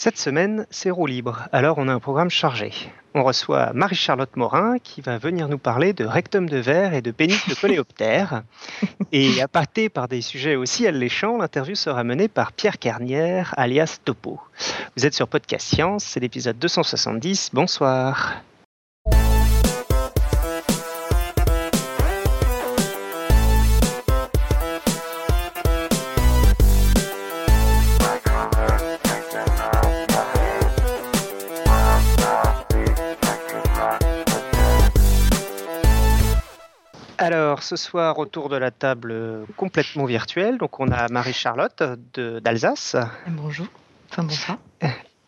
Cette semaine, c'est roue libre, alors on a un programme chargé. On reçoit Marie-Charlotte Morin qui va venir nous parler de rectum de verre et de pénis de coléoptère. et appâté par des sujets aussi alléchants, l'interview sera menée par Pierre Carnière, alias Topo. Vous êtes sur Podcast Science, c'est l'épisode 270. Bonsoir. Alors, ce soir, autour de la table complètement virtuelle, donc on a Marie-Charlotte d'Alsace. Bonjour, enfin bonsoir.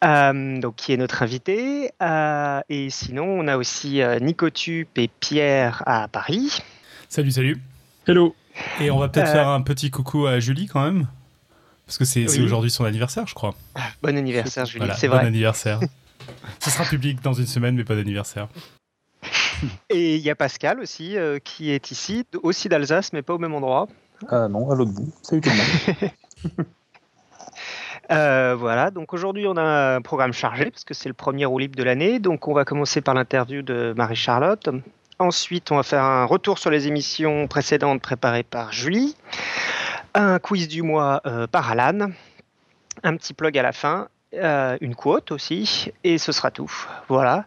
Euh, donc, qui est notre invité. Euh, et sinon, on a aussi euh, Nico Tup et Pierre à Paris. Salut, salut. Hello. Et on va peut-être faire un petit coucou à Julie quand même. Parce que c'est aujourd'hui son anniversaire, je crois. Bon anniversaire, Julie, c'est vrai. Bon anniversaire. Ce sera public dans une semaine, mais pas d'anniversaire. Et il y a Pascal aussi, euh, qui est ici, aussi d'Alsace, mais pas au même endroit. Ah non, à l'autre bout. Salut tout le monde. Euh, voilà, donc aujourd'hui on a un programme chargé parce que c'est le premier roue libre de l'année. Donc on va commencer par l'interview de Marie-Charlotte. Ensuite, on va faire un retour sur les émissions précédentes préparées par Julie. Un quiz du mois par Alan. Un petit plug à la fin. une quote aussi. Et ce sera tout. Voilà.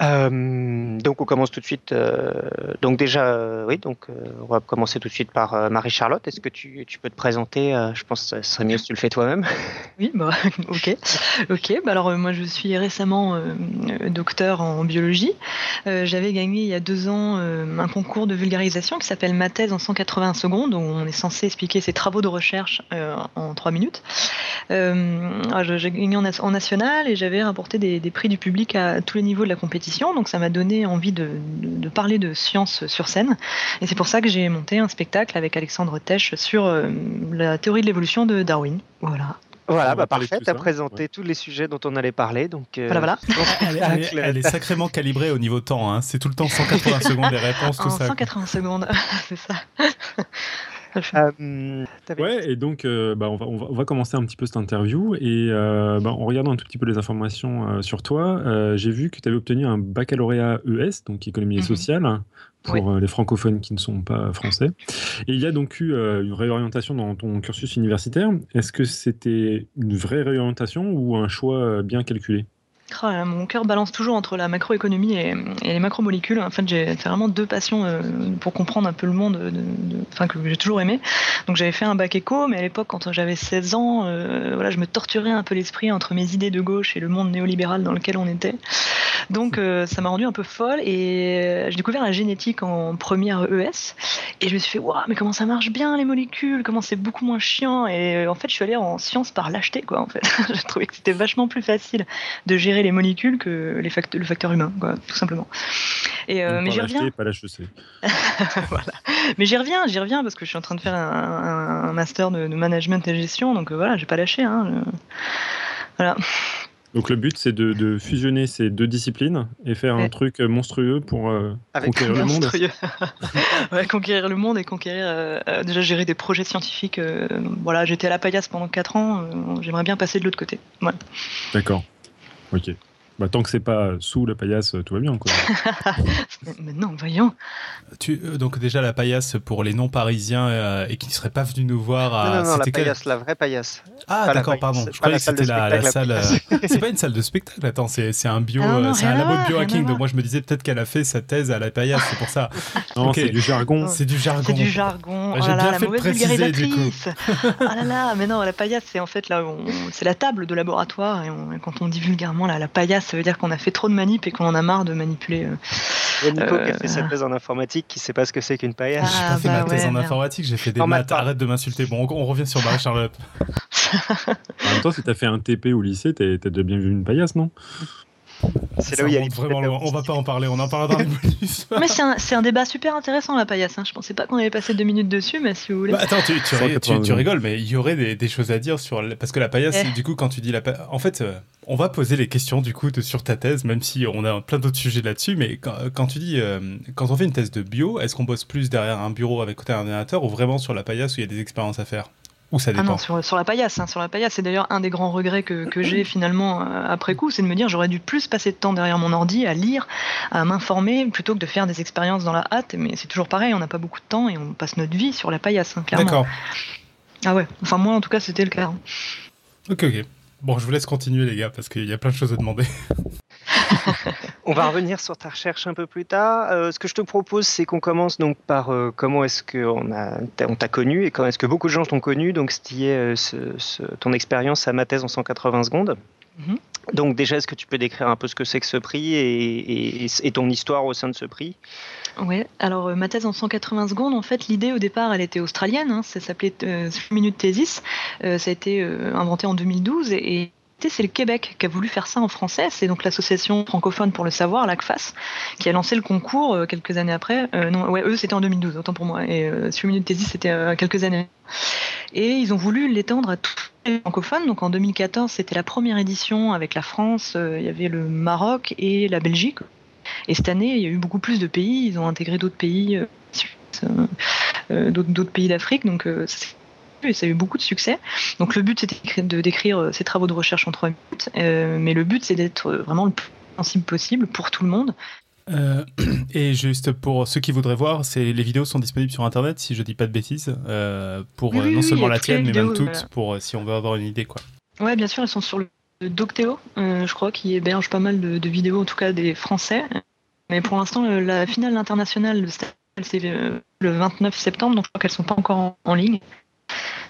Euh, donc on commence tout de suite. Euh, donc déjà, euh, oui, donc on va commencer tout de suite par Marie-Charlotte. Est-ce que tu, peux te présenter Je pense que ce serait mieux si tu le fais toi-même. Oui, bah, ok, ok. Bah, alors moi je suis récemment docteur en biologie. J'avais gagné il y a deux ans un concours de vulgarisation qui s'appelle Ma thèse en 180 secondes, où on est censé expliquer ses travaux de recherche en trois minutes. J'ai gagné en, national et j'avais rapporté des prix du public à tous les niveaux de la compétition donc ça m'a donné envie de, parler de science sur scène. Et c'est pour ça que j'ai monté un spectacle avec Alexandre Tesch sur euh, la théorie de l'évolution de Darwin. Voilà. Voilà, bah parfait, tu as présenté tous les sujets dont on allait parler. Donc, euh, voilà, voilà. Elle, est, sacrément calibrée au niveau temps. Hein. C'est tout le temps 180 secondes les réponses, tout ça. 180 secondes, c'est ça. Euh, ouais, et donc euh, bah, on, va, on, va, commencer un petit peu cette interview. Et euh, bah, en regardant un tout petit peu les informations sur toi, j'ai vu que tu avais obtenu un baccalauréat ES, donc économie et mhm. sociale, pour les francophones qui ne sont pas français. Et il y a donc eu une réorientation dans ton cursus universitaire. Est-ce que c'était une vraie réorientation ou un choix bien calculé? Oh mon cœur balance toujours entre la macroéconomie et, les macromolécules. En fait, j'ai vraiment deux passions euh, pour comprendre un peu le monde, enfin que j'ai toujours aimé. Donc j'avais fait un bac éco, mais à l'époque, quand j'avais 16 ans, euh, voilà, je me torturais un peu l'esprit entre mes idées de gauche et le monde néolibéral dans lequel on était. Donc euh, ça m'a rendu un peu folle et j'ai découvert la génétique en première ES et je me suis fait waouh, mais comment ça marche bien les molécules, comment c'est beaucoup moins chiant? Et en fait, je suis allée en sciences par lâcheté quoi. En fait, j'ai trouvé que c'était vachement plus facile de gérer les molécules que les le facteur humain, quoi, tout simplement. Et, euh, mais j'y reviens. Pas voilà. Mais j'y reviens, j'y reviens parce que je suis en train de faire un, master de, management et gestion, donc euh, voilà, j'ai pas lâché. Hein, Voilà. Donc le but, c'est de, fusionner ces deux disciplines et faire un truc monstrueux pour euh, conquérir le monde. ouais, conquérir le monde et conquérir, déjà gérer des projets scientifiques. voilà, j'étais à la paillasse pendant 4 ans, j'aimerais bien passer de l'autre côté. D'accord. Ok. Bah, tant que c'est pas sous la paillasse, tout va bien. Quoi. Mais non, voyons. Tu, euh, donc déjà la paillasse pour les non-parisiens euh, et qui ne seraient pas venus nous voir. À... Non, non, la paillasse, la vraie paillasse. Ah d'accord, pardon. Je croyais que c'était la, salle. Euh, c'est pas une salle de spectacle. Attends, c'est un bio, ah c'est un labo de biohacking. Donc moi je me disais peut-être qu'elle a fait sa thèse à la paillasse, c'est pour ça. non, c'est du jargon. C'est du jargon. C'est du jargon. J'ai oh bien fait de préciser du coup. ah là là, mais non, la paillasse c'est en fait là, c'est la table de laboratoire et quand on dit vulgairement là, la paillasse ça veut dire qu'on a fait trop de manip et qu'on en a marre de manipuler. Euh, il y a Nico qui a fait sa euh, thèse en informatique, qui sait pas ce que c'est qu'une paillasse. j'ai pas fait ma thèse en informatique, j'ai fait des maths. Arrête de m'insulter. Bon, on, revient sur Marie-Charlotte. en même temps, si t'as fait un TP au lycée, t'as déjà bien vu une paillasse, non? C'est là où il y a vraiment loin. On va pas en parler, on en parlera dans les bonus. mais c'est un, débat super intéressant la paillasse. Hein. Je pensais pas qu'on allait passer deux minutes dessus, mais si vous voulez. Bah, attends, tu, tu, rigoles, mais il y aurait des, choses à dire sur parce que la paillasse, eh. du coup, quand tu dis la paillasse, en fait, euh, on va poser les questions du coup de, sur ta thèse, même si on a plein d'autres sujets là-dessus. Mais quand, tu dis, euh, quand on fait une thèse de bio, est-ce qu'on bosse plus derrière un bureau avec un ordinateur ou vraiment sur la paillasse où il y a des expériences à faire? Ou ça Ah non, sur, sur la paillasse. hein, sur la paillasse, c'est d'ailleurs un des grands regrets que, que j'ai finalement euh, après coup, c'est de me dire j'aurais dû plus passer de temps derrière mon ordi à lire, à m'informer, plutôt que de faire des expériences dans la hâte. Mais c'est toujours pareil, on n'a pas beaucoup de temps et on passe notre vie sur la paillasse, hein, clairement. D'accord. Ah ouais, enfin moi en tout cas c'était le cas. hein. Ok, ok. Bon, je vous laisse continuer, les gars, parce qu'il y a plein de choses à demander. On va revenir sur ta recherche un peu plus tard. Euh, ce que je te propose, c'est qu'on commence donc par euh, comment est-ce qu'on a, on t'a connu et comment est-ce que beaucoup de gens t'ont connu. Donc, ce qui est euh, ce- ce- ton expérience à ma thèse en 180 secondes. Mhm. Donc, déjà, est-ce que tu peux décrire un peu ce que c'est que ce prix et, et- et ton histoire au sein de ce prix? Ouais, alors euh, ma thèse en 180 secondes, en fait, l'idée au départ, elle était australienne, hein, ça s'appelait euh, Three Minute Thesis, Euh, ça a été inventé en 2012 et, et c'est le Québec qui a voulu faire ça en français, c'est donc l'association francophone pour le savoir, l'ACFAS, qui a lancé le concours euh, quelques années après. Euh, non, ouais, eux c'était en 2012, autant pour moi, et euh, Three Minute Thesis c'était quelques années. Et ils ont voulu l'étendre à tous les francophones. Donc en 2014, c'était la première édition avec la France, il y avait le Maroc et la Belgique. Et cette année, il y a eu beaucoup plus de pays. Ils ont intégré d'autres pays, d'autres pays d'Afrique. Et ça a eu beaucoup de succès. Donc le but, c'était de décrire euh, ces travaux de recherche en trois minutes. Euh, mais le but, c'est d'être euh, vraiment le plus sensible possible pour tout le monde. Euh, et juste pour ceux qui voudraient voir, c'est les vidéos sont disponibles sur internet, si je dis pas de bêtises, euh, pour Oui, oui, non oui, seulement la tienne, mais même toutes, voilà. pour si on veut avoir une idée, quoi. Ouais, bien sûr, ils sont sur le Docteo, je crois, qui héberge pas mal de, de vidéos, en tout cas des Français. Mais pour l'instant, la finale internationale c'est le 29 septembre, donc je crois qu'elles sont pas encore en, en ligne.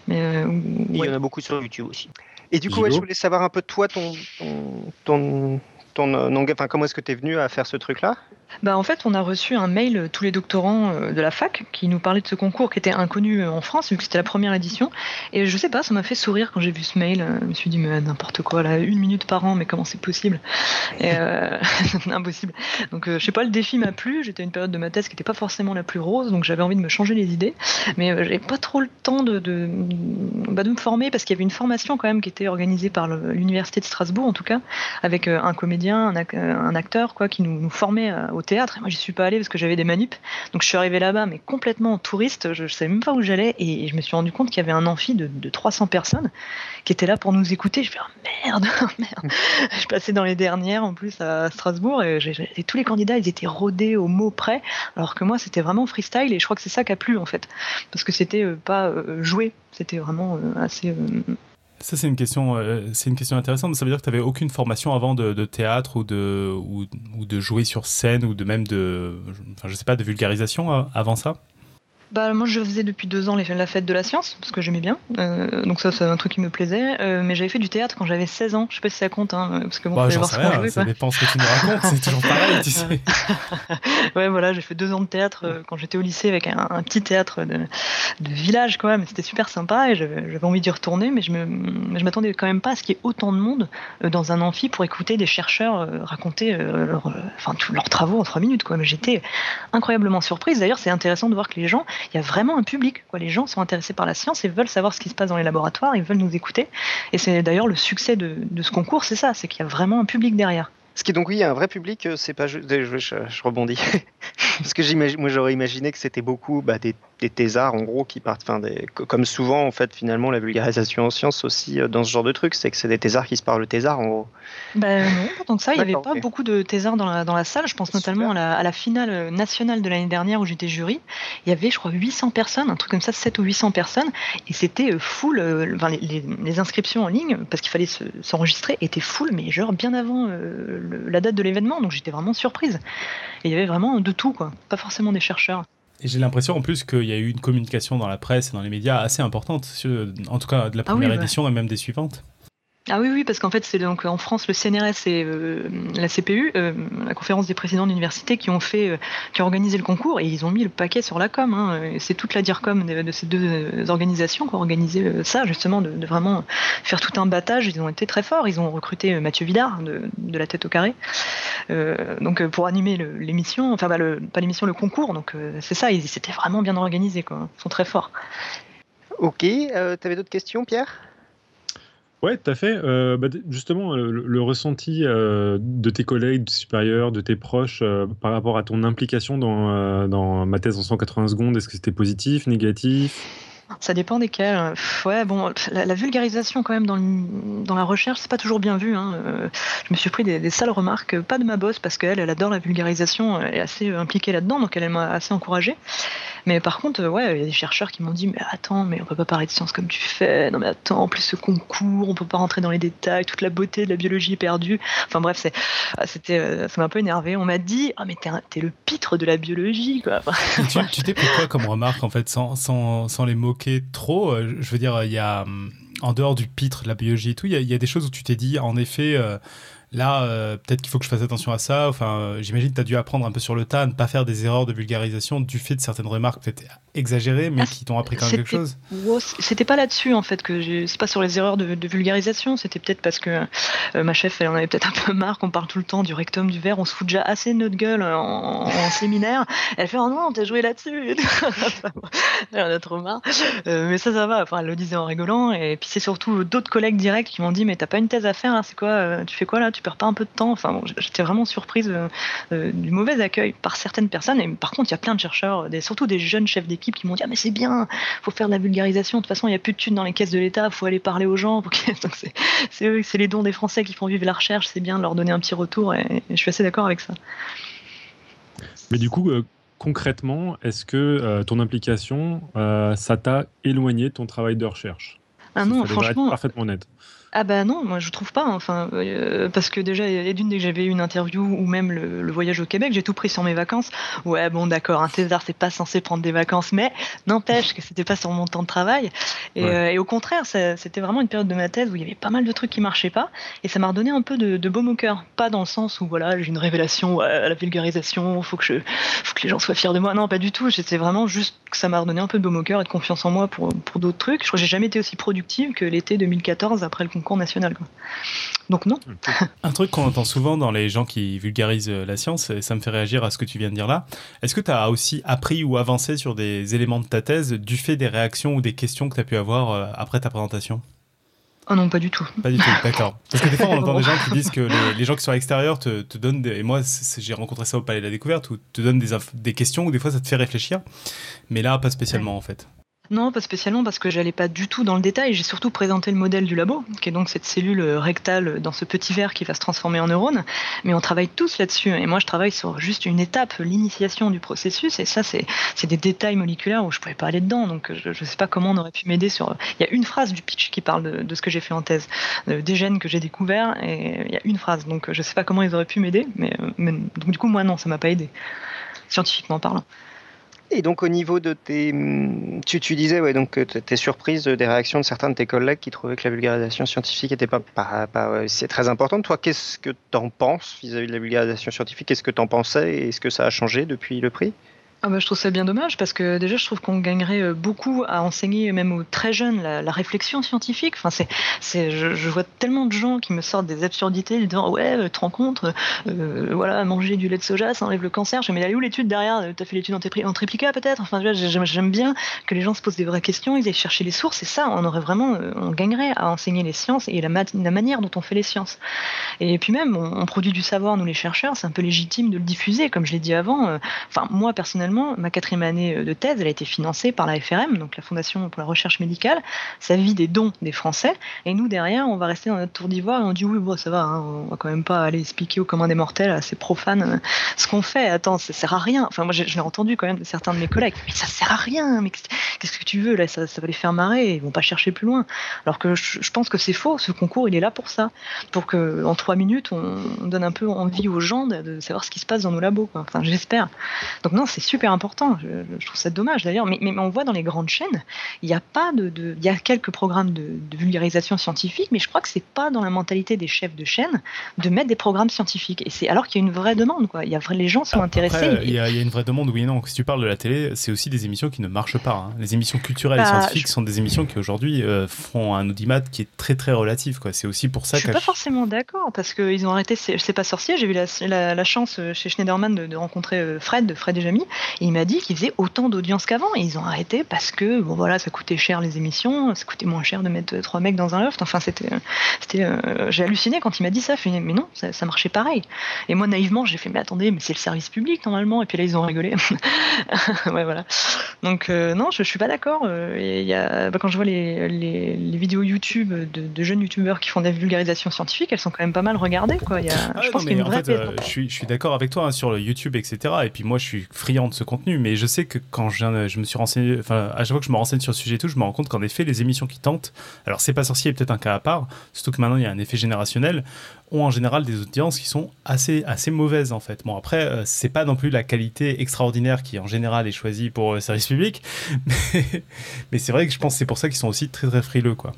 Mais euh, Et Il y en a beaucoup sur YouTube aussi. Et du coup, ouais, je voulais savoir un peu de toi, ton, ton, ton, ton, euh, enfin, comment est-ce que tu es venu à faire ce truc-là? Bah, en fait, on a reçu un mail, euh, tous les doctorants euh, de la fac, qui nous parlaient de ce concours qui était inconnu euh, en France, vu que c'était la première édition. Et je sais pas, ça m'a fait sourire quand j'ai vu ce mail. Je me suis dit, mais n'importe quoi, là, une minute par an, mais comment c'est possible? Impossible. Donc, je sais pas, le défi m'a plu. J'étais à une période de ma thèse qui n'était pas forcément la plus rose, donc j'avais envie de me changer les idées. Mais j'avais pas trop le temps bah, de me former, parce qu'il y avait une formation quand même qui était organisée par l'Université de Strasbourg, en tout cas, avec un comédien, un, ac- un acteur, quoi, qui nous, nous formait euh, au théâtre. Et moi, j'y suis pas allée parce que j'avais des manips. Donc, je suis arrivée là-bas, mais complètement en touriste. Je, savais même pas où j'allais. Et je me suis rendu compte qu'il y avait un amphi de, de 300 personnes qui étaient là pour nous écouter. Je fais, oh, merde, merde. je passais dans les dernières, en plus, à Strasbourg. Et tous les candidats, ils étaient rodés au mot près. Alors que moi, c'était vraiment freestyle. Et je crois que c'est ça qui a plu, en fait. Parce que c'était euh, pas euh, joué. C'était vraiment euh, assez. Ça, c'est une question, euh, c'est une question intéressante. Ça veut dire que tu n'avais aucune formation avant de, théâtre ou de, de jouer sur scène ou de même de vulgarisation euh, avant ça? Bah, moi, je faisais depuis deux ans les- la fête de la science, parce que j'aimais bien. Euh, donc, ça, c'est un truc qui me plaisait. Euh, mais j'avais fait du théâtre quand j'avais 16 ans. Je sais pas si ça compte, hein, parce que bon, Bah, voir sais ce rien, jouait, ça quoi. dépend ce que tu nous racontes, c'est toujours pareil, tu sais. Ouais, voilà, j'ai fait deux ans de théâtre euh, quand j'étais au lycée avec un, un petit théâtre de, de village, quand même. C'était super sympa et j'avais envie d'y retourner, mais je me, mais je m'attendais quand même pas à ce qu'il y ait autant de monde euh, dans un amphi pour écouter des chercheurs euh, raconter euh, leur, euh, enfin, tous leurs travaux en trois minutes, quoi. Mais j'étais incroyablement surprise. D'ailleurs, c'est intéressant de voir que les gens, il y a vraiment un public. Les gens sont intéressés par la science et veulent savoir ce qui se passe dans les laboratoires, ils veulent nous écouter. Et c'est d'ailleurs le succès de ce concours, c'est ça, c'est qu'il y a vraiment un public derrière. Ce qui est donc oui, un vrai public, euh, c'est pas juste. Je, je- je rebondis. Parce que j'imagine, moi j'aurais imaginé que c'était beaucoup bah, des, des thésards en gros qui partent. Enfin, des, comme souvent en fait, finalement, la vulgarisation en sciences aussi euh, dans ce genre de truc, c'est que c'est des thésards qui se parlent le thésard en gros. Ben non, que ça. Il n'y avait pas beaucoup de thésards dans la, dans la salle. Je pense notamment à la, à la finale nationale de l'année dernière où j'étais jury. Il y avait, je crois, 800 personnes, un truc comme ça, 7 ou 800 personnes. Et c'était euh, full. euh, enfin, les, les- les inscriptions en ligne, parce qu'il fallait se- s'enregistrer, étaient full, mais genre bien avant euh, le- la date de l'événement. Donc j'étais vraiment surprise. Et il y avait vraiment de tout, quoi. Pas forcément des chercheurs. Et j'ai l'impression en plus qu'il y a eu une communication dans la presse et dans les médias assez importante, en tout cas de la Ah oui, première ouais. édition et même des suivantes. Ah oui, oui, parce qu'en fait, c'est donc en France le CNRS et euh, la CPU, euh, la conférence des présidents d'université, qui ont fait, euh, qui ont organisé le concours et ils ont mis le paquet sur la com. hein. C'est toute la DIRCOM de, ces deux organisations qui ont organisé ça, justement, de, vraiment faire tout un battage. Ils ont été très forts. Ils ont recruté Mathieu Vidard de, la tête au carré, donc pour animer l'émission, enfin bah, pas l'émission, le concours. Donc c'est ça, ils s'étaient vraiment bien organisés, quoi. Ils sont très forts. Ok, euh, t'avais d'autres questions, Pierre? Ouais, tout à fait. Euh, bah, justement, euh, le, le ressenti euh, de tes collègues, de supérieurs, de tes proches euh, par rapport à ton implication dans, euh, dans ma thèse en 180 secondes, est-ce que c'était positif, négatif? Ça dépend desquels. Ouais, bon, la, vulgarisation quand même dans, dans la recherche, c'est pas toujours bien vu. Hein. Euh, je me suis pris des, sales remarques, pas de ma boss parce qu'elle, elle adore la vulgarisation, elle est assez impliquée là-dedans, donc elle, m'a assez encouragée. Mais par contre, ouais, il y a des chercheurs qui m'ont dit, mais attends, mais on peut pas parler de science comme tu fais. Non mais attends, en plus ce concours, on peut pas rentrer dans les détails, toute la beauté de la biologie est perdue. Enfin bref, c'est, ah, c'était, euh, ça m'a un peu énervé. On m'a dit, ah mais t'es, es le pitre de la biologie, quoi. tu, t'es pris quoi comme remarque en fait, sans, sans, sans les trop euh, Je veux dire, il y a hum, en dehors du pitre, de la biologie et tout, il y, a des choses où tu t'es dit, en effet, euh, là, euh, peut-être qu'il faut que je fasse attention à ça. Enfin, euh, j'imagine que tu as dû apprendre un peu sur le tas à ne pas faire des erreurs de vulgarisation du fait de certaines remarques peut-être exagérées, mais ah, qui t'ont appris quand même quelque chose. C'était pas là-dessus, en fait, que c'est pas sur les erreurs de, vulgarisation. C'était peut-être parce que euh, ma chef, elle en avait peut-être un peu marre qu'on parle tout le temps du rectum, du verre. On se fout déjà assez de notre gueule en, séminaire. Elle fait Oh non, t'as joué là-dessus. elle en a trop marre. mais ça, ça va. Enfin, elle le disait en rigolant. Et puis, c'est surtout d'autres collègues directs qui m'ont dit Mais t'as pas une thèse à faire, hein, c'est quoi Tu fais quoi là? Tu perds pas un peu de temps. Enfin, j'étais vraiment surprise euh, euh, du mauvais accueil par certaines personnes. Et par contre, il y a plein de chercheurs, des, surtout des jeunes chefs d'équipe, qui m'ont dit ah mais c'est bien, faut faire de la vulgarisation. De toute façon, il n'y a plus de thunes dans les caisses de l'État, faut aller parler aux gens. c'est c'est les dons des Français qui font vivre la recherche. C'est bien de leur donner un petit retour. Et, je suis assez d'accord avec ça. Mais du coup. Euh, concrètement, est-ce que ton implication, ça t'a éloigné de ton travail de recherche? Ah non, franchement. parfaitement honnête. Ah bah non, moi je trouve pas. Hein. Enfin, euh, parce que déjà, d'une dès que j'avais eu une interview ou même le, voyage au Québec, j'ai tout pris sur mes vacances. Ouais, bon, d'accord, un thésard c'est pas censé prendre des vacances, mais n'empêche que c'était pas sur mon temps de travail. Et, euh, au contraire, c'était vraiment une période de ma thèse où il y avait pas mal de trucs qui marchaient pas, et ça m'a redonné un peu de, de baume au cœur. Pas dans le sens où voilà, j'ai une révélation à la vulgarisation, faut que je, faut que les gens soient fiers de moi. Non, pas du tout. C'était vraiment juste que ça m'a redonné un peu de baume au cœur et de confiance en moi pour, pour d'autres trucs. Je crois que j'ai jamais été aussi productive que l'été 2014 après le concours national. Donc non. Un truc qu'on entend souvent dans les gens qui vulgarisent euh, la science, et ça me fait réagir à ce que tu viens de dire là, est-ce que tu as aussi appris ou avancé sur des éléments de ta thèse du fait des réactions ou des questions que tu as pu avoir euh, après ta présentation? Oh non, pas du tout. Pas du tout, d'accord. Parce que des fois, on entend des gens qui disent que les, gens qui sont à l'extérieur te, te, donnent, des, et moi j'ai rencontré ça au Palais de la Découverte, où te donnent des, des questions où des fois ça te fait réfléchir, mais là, pas spécialement en fait. Non, pas spécialement parce que j'allais pas du tout dans le détail. J'ai surtout présenté le modèle du labo, qui est donc cette cellule rectale dans ce petit verre qui va se transformer en neurone. Mais on travaille tous là-dessus. Et moi, je travaille sur juste une étape, l'initiation du processus. Et ça, c'est des détails moléculaires où je pouvais pas aller dedans. Donc, je, ne sais pas comment on aurait pu m'aider sur. Il y a une phrase du pitch qui parle de, ce que j'ai fait en thèse, des gènes que j'ai découverts. Et il y a une phrase. Donc, je sais pas comment ils auraient pu m'aider. Mais, mais, donc, du coup, moi, non, ça m'a pas aidé, scientifiquement parlant. Et donc au niveau de tes... Tu, tu disais ouais, donc, que tu étais surprise des réactions de certains de tes collègues qui trouvaient que la vulgarisation scientifique n'était pas, pas, c'est très important. Toi, qu'est-ce que tu en penses vis-à-vis de la vulgarisation scientifique? Qu'est-ce que tu en pensais et est-ce que ça a changé depuis le prix? Ah bah, je trouve ça bien dommage parce que déjà je trouve qu'on gagnerait euh, beaucoup à enseigner même aux très jeunes la, réflexion scientifique. Enfin c'est, c'est je, vois tellement de gens qui me sortent des absurdités disant ouais euh, te rends compte euh, voilà manger du lait de soja ça enlève le cancer. Je me mais où l'étude derrière? T'as fait l'étude en, en triplicate peut-être? Enfin j'aime, bien que les gens se posent des vraies questions, ils aillent chercher les sources et ça on aurait vraiment on gagnerait à enseigner les sciences et la, la manière dont on fait les sciences. Et puis même on, on, produit du savoir nous les chercheurs c'est un peu légitime de le diffuser comme je l'ai dit avant. Enfin moi personnellement ma quatrième année euh, de thèse, elle a été financée par la FRM, donc la Fondation pour la recherche médicale. Ça vit des dons des Français. Et nous, derrière, on va rester dans notre tour d'ivoire et on dit oui, bon, ça va, hein, on va quand même pas aller expliquer aux commun des mortels, assez profane, euh, ce qu'on fait. Attends, ça sert à rien. Enfin, moi, je, l'ai entendu quand même de certains de mes collègues. Mais ça sert à rien. Mais qu'est-ce que tu veux là ça, va les faire marrer. Ils vont pas chercher plus loin. Alors que je, pense que c'est faux. Ce concours, il est là pour ça, pour que en trois minutes, on, donne un peu envie aux gens de, savoir ce qui se passe dans nos labos. Enfin, j'espère. Donc non, c'est super important. Je, trouve ça dommage d'ailleurs. Mais, mais, on voit dans les grandes chaînes, il y a pas de, il y a quelques programmes de, vulgarisation scientifique, mais je crois que c'est pas dans la mentalité des chefs de chaîne de mettre des programmes scientifiques. Et c'est alors qu'il y a une vraie demande. Quoi. Il y a, les gens sont intéressés. il, y a, une vraie demande, oui et non. Si tu parles de la télé, c'est aussi des émissions qui ne marchent pas. Hein. Les émissions culturelles et bah, scientifiques sont des émissions qui aujourd'hui euh, font un audimat qui est très très relatif. Quoi. C'est aussi pour ça je suis pas forcément d'accord parce qu'ils ont arrêté. C'est pas sorcier. J'ai eu la, la, chance euh, chez Schneiderman de, rencontrer euh, Fred, Fred et Jamie, il m'a dit qu'ils faisaient autant d'audience qu'avant. Et ils ont arrêté parce que, bon voilà, ça coûtait cher les émissions, ça coûtait moins cher de mettre trois mecs dans un loft. Enfin, c'était. c'était j'ai halluciné quand il m'a dit ça. mais non, ça, marchait pareil. Et moi, naïvement, j'ai fait, mais attendez, mais c'est le service public normalement. Et puis là, ils ont rigolé. ouais, voilà. Donc, non, je, je suis pas d'accord. Y a, bah, quand je vois les, les, les vidéos YouTube de, de jeunes youtubeurs qui font des vulgarisations scientifiques, elles sont quand même pas mal regardées. Quoi. Il y a, je pense qu'il y a une vraie euh, je suis, je suis d'accord avec toi hein, sur le YouTube, etc. Et puis moi, je suis friand de contenu, mais je sais que quand je, me suis renseigné, enfin, à chaque fois que je me renseigne sur le sujet et tout, je me rends compte qu'en effet, les émissions qui tentent, alors c'est pas sorcier, peut-être un cas à part, surtout que maintenant il y a un effet générationnel, ont en général des audiences qui sont assez, assez mauvaises en fait. Bon, après, euh, c'est pas non plus la qualité extraordinaire qui en général est choisie pour le service public, mais, mais c'est vrai que je pense que c'est pour ça qu'ils sont aussi très très frileux quoi.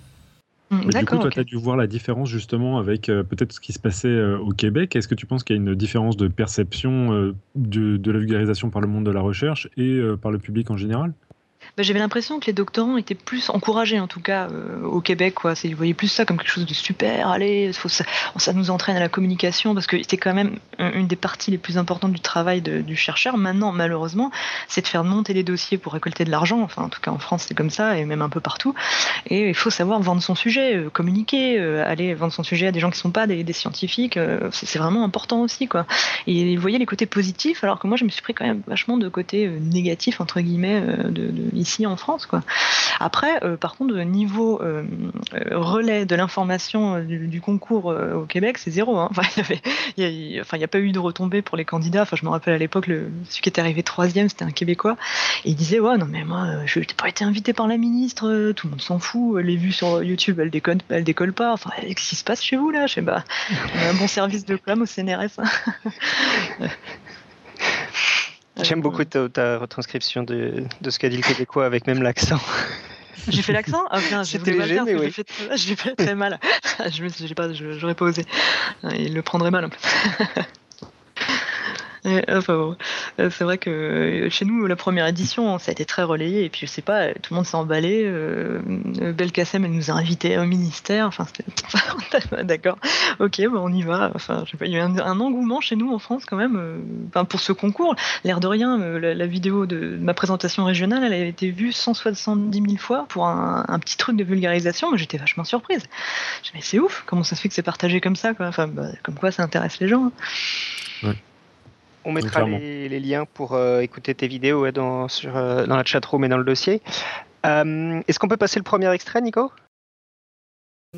Mmh, du coup, toi, tu as dû voir la différence justement avec euh, peut-être ce qui se passait euh, au Québec. Est-ce que tu penses qu'il y a une différence de perception euh, de, de, la vulgarisation par le monde de la recherche et par le public en général? Bah, j'avais l'impression que les doctorants étaient plus encouragés, en tout cas euh, au Québec. Ils voyaient plus ça comme quelque chose de super. Allez, ça, nous entraîne à la communication parce que c'était quand même une des parties les plus importantes du travail du chercheur. Maintenant, malheureusement, c'est de faire monter les dossiers pour récolter de l'argent. Enfin, en tout cas, en France, c'est comme ça et même un peu partout. Et il faut savoir vendre son sujet, euh, communiquer, euh, aller vendre son sujet à des gens qui ne sont pas des, scientifiques. c'est vraiment important aussi. Et ils voyaient les côtés positifs, alors que moi, je me suis pris quand même vachement de côtés négatifs, entre guillemets, de, de ici en France. Quoi. Après, euh, par contre, niveau euh, euh, relais de l'information du, concours au Québec, c'est zéro. Hein. Enfin, il n'y a, pas eu de retombées pour les candidats. Enfin, je me rappelle à l'époque, celui qui était arrivé troisième, c'était un Québécois. Et il disait, ouais, non, mais moi, je n'ai pas été invité par la ministre, tout le monde s'en fout, les vues sur YouTube, elles décollent, pas. Enfin, qu'est-ce qui se passe chez vous là? Je sais pas. On a un bon service de com au CNRS. J'aime beaucoup ta, retranscription de, ce qu'a dit le Québécois avec même l'accent. J'ai fait l'accent ah, C'était léger, mais oui. J'ai fait, très mal. je n'aurais pas, pas osé. Il le prendrait mal. enfin, euh, c'est vrai que euh, chez nous, la première édition, ça a été très relayé. Et puis, je sais pas, tout le monde s'est emballé. Euh, Belkacem, elle nous a invités au ministère. Enfin, d'accord. Ok, bah, on y va. Enfin, je sais pas, il y a eu un, engouement chez nous en France quand même. enfin, pour ce concours, l'air de rien, la, vidéo de ma présentation régionale, elle a été vue 170 000 fois pour un, petit truc de vulgarisation. J'étais vachement surprise. Je me mais c'est ouf. Comment ça se fait que c'est partagé comme ça, quoi. Enfin, bah, comme quoi, ça intéresse les gens. Hein. On mettra les, liens pour euh, écouter tes vidéos dans, sur, euh, dans la chatroom et dans le dossier. Euh, est-ce qu'on peut passer le premier extrait, Nico?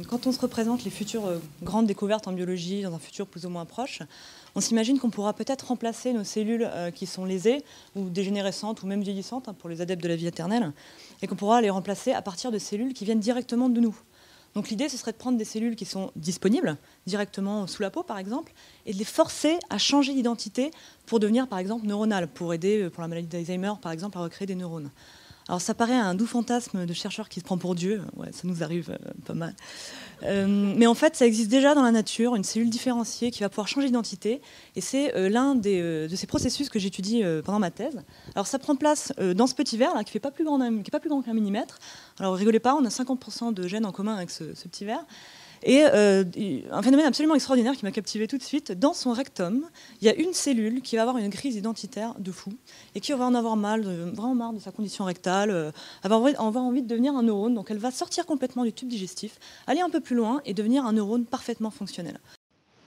Quand on se représente les futures grandes découvertes en biologie dans un futur plus ou moins proche, on s'imagine qu'on pourra peut-être remplacer nos cellules qui sont lésées ou dégénérescentes ou même vieillissantes hein, pour les adeptes de la vie éternelle, et qu'on pourra les remplacer à partir de cellules qui viennent directement de nous. Donc l'idée, ce serait de prendre des cellules qui sont disponibles directement sous la peau, par exemple, et de les forcer à changer d'identité pour devenir, par exemple, neuronales, pour aider, euh, pour la maladie d'Alzheimer, par exemple, à recréer des neurones. Alors ça paraît un doux fantasme de chercheur qui se prend pour Dieu, ouais, ça nous arrive euh, pas mal. Euh, mais en fait, ça existe déjà dans la nature, une cellule différenciée qui va pouvoir changer d'identité, et c'est l'un de ces processus que j'étudie pendant ma thèse. Alors ça prend place dans ce petit verre là, qui fait pas plus grand, qu'un millimètre. Alors rigolez pas, on a 50% de gènes en commun avec ce petit verre. Et euh, un phénomène absolument extraordinaire qui m'a captivé tout de suite, dans son rectum, il y a une cellule qui va avoir une crise identitaire de fou et qui va en avoir mal, vraiment marre de sa condition rectale, euh, avoir, avoir envie de devenir un neurone. Donc elle va sortir complètement du tube digestif, aller un peu plus loin et devenir un neurone parfaitement fonctionnel.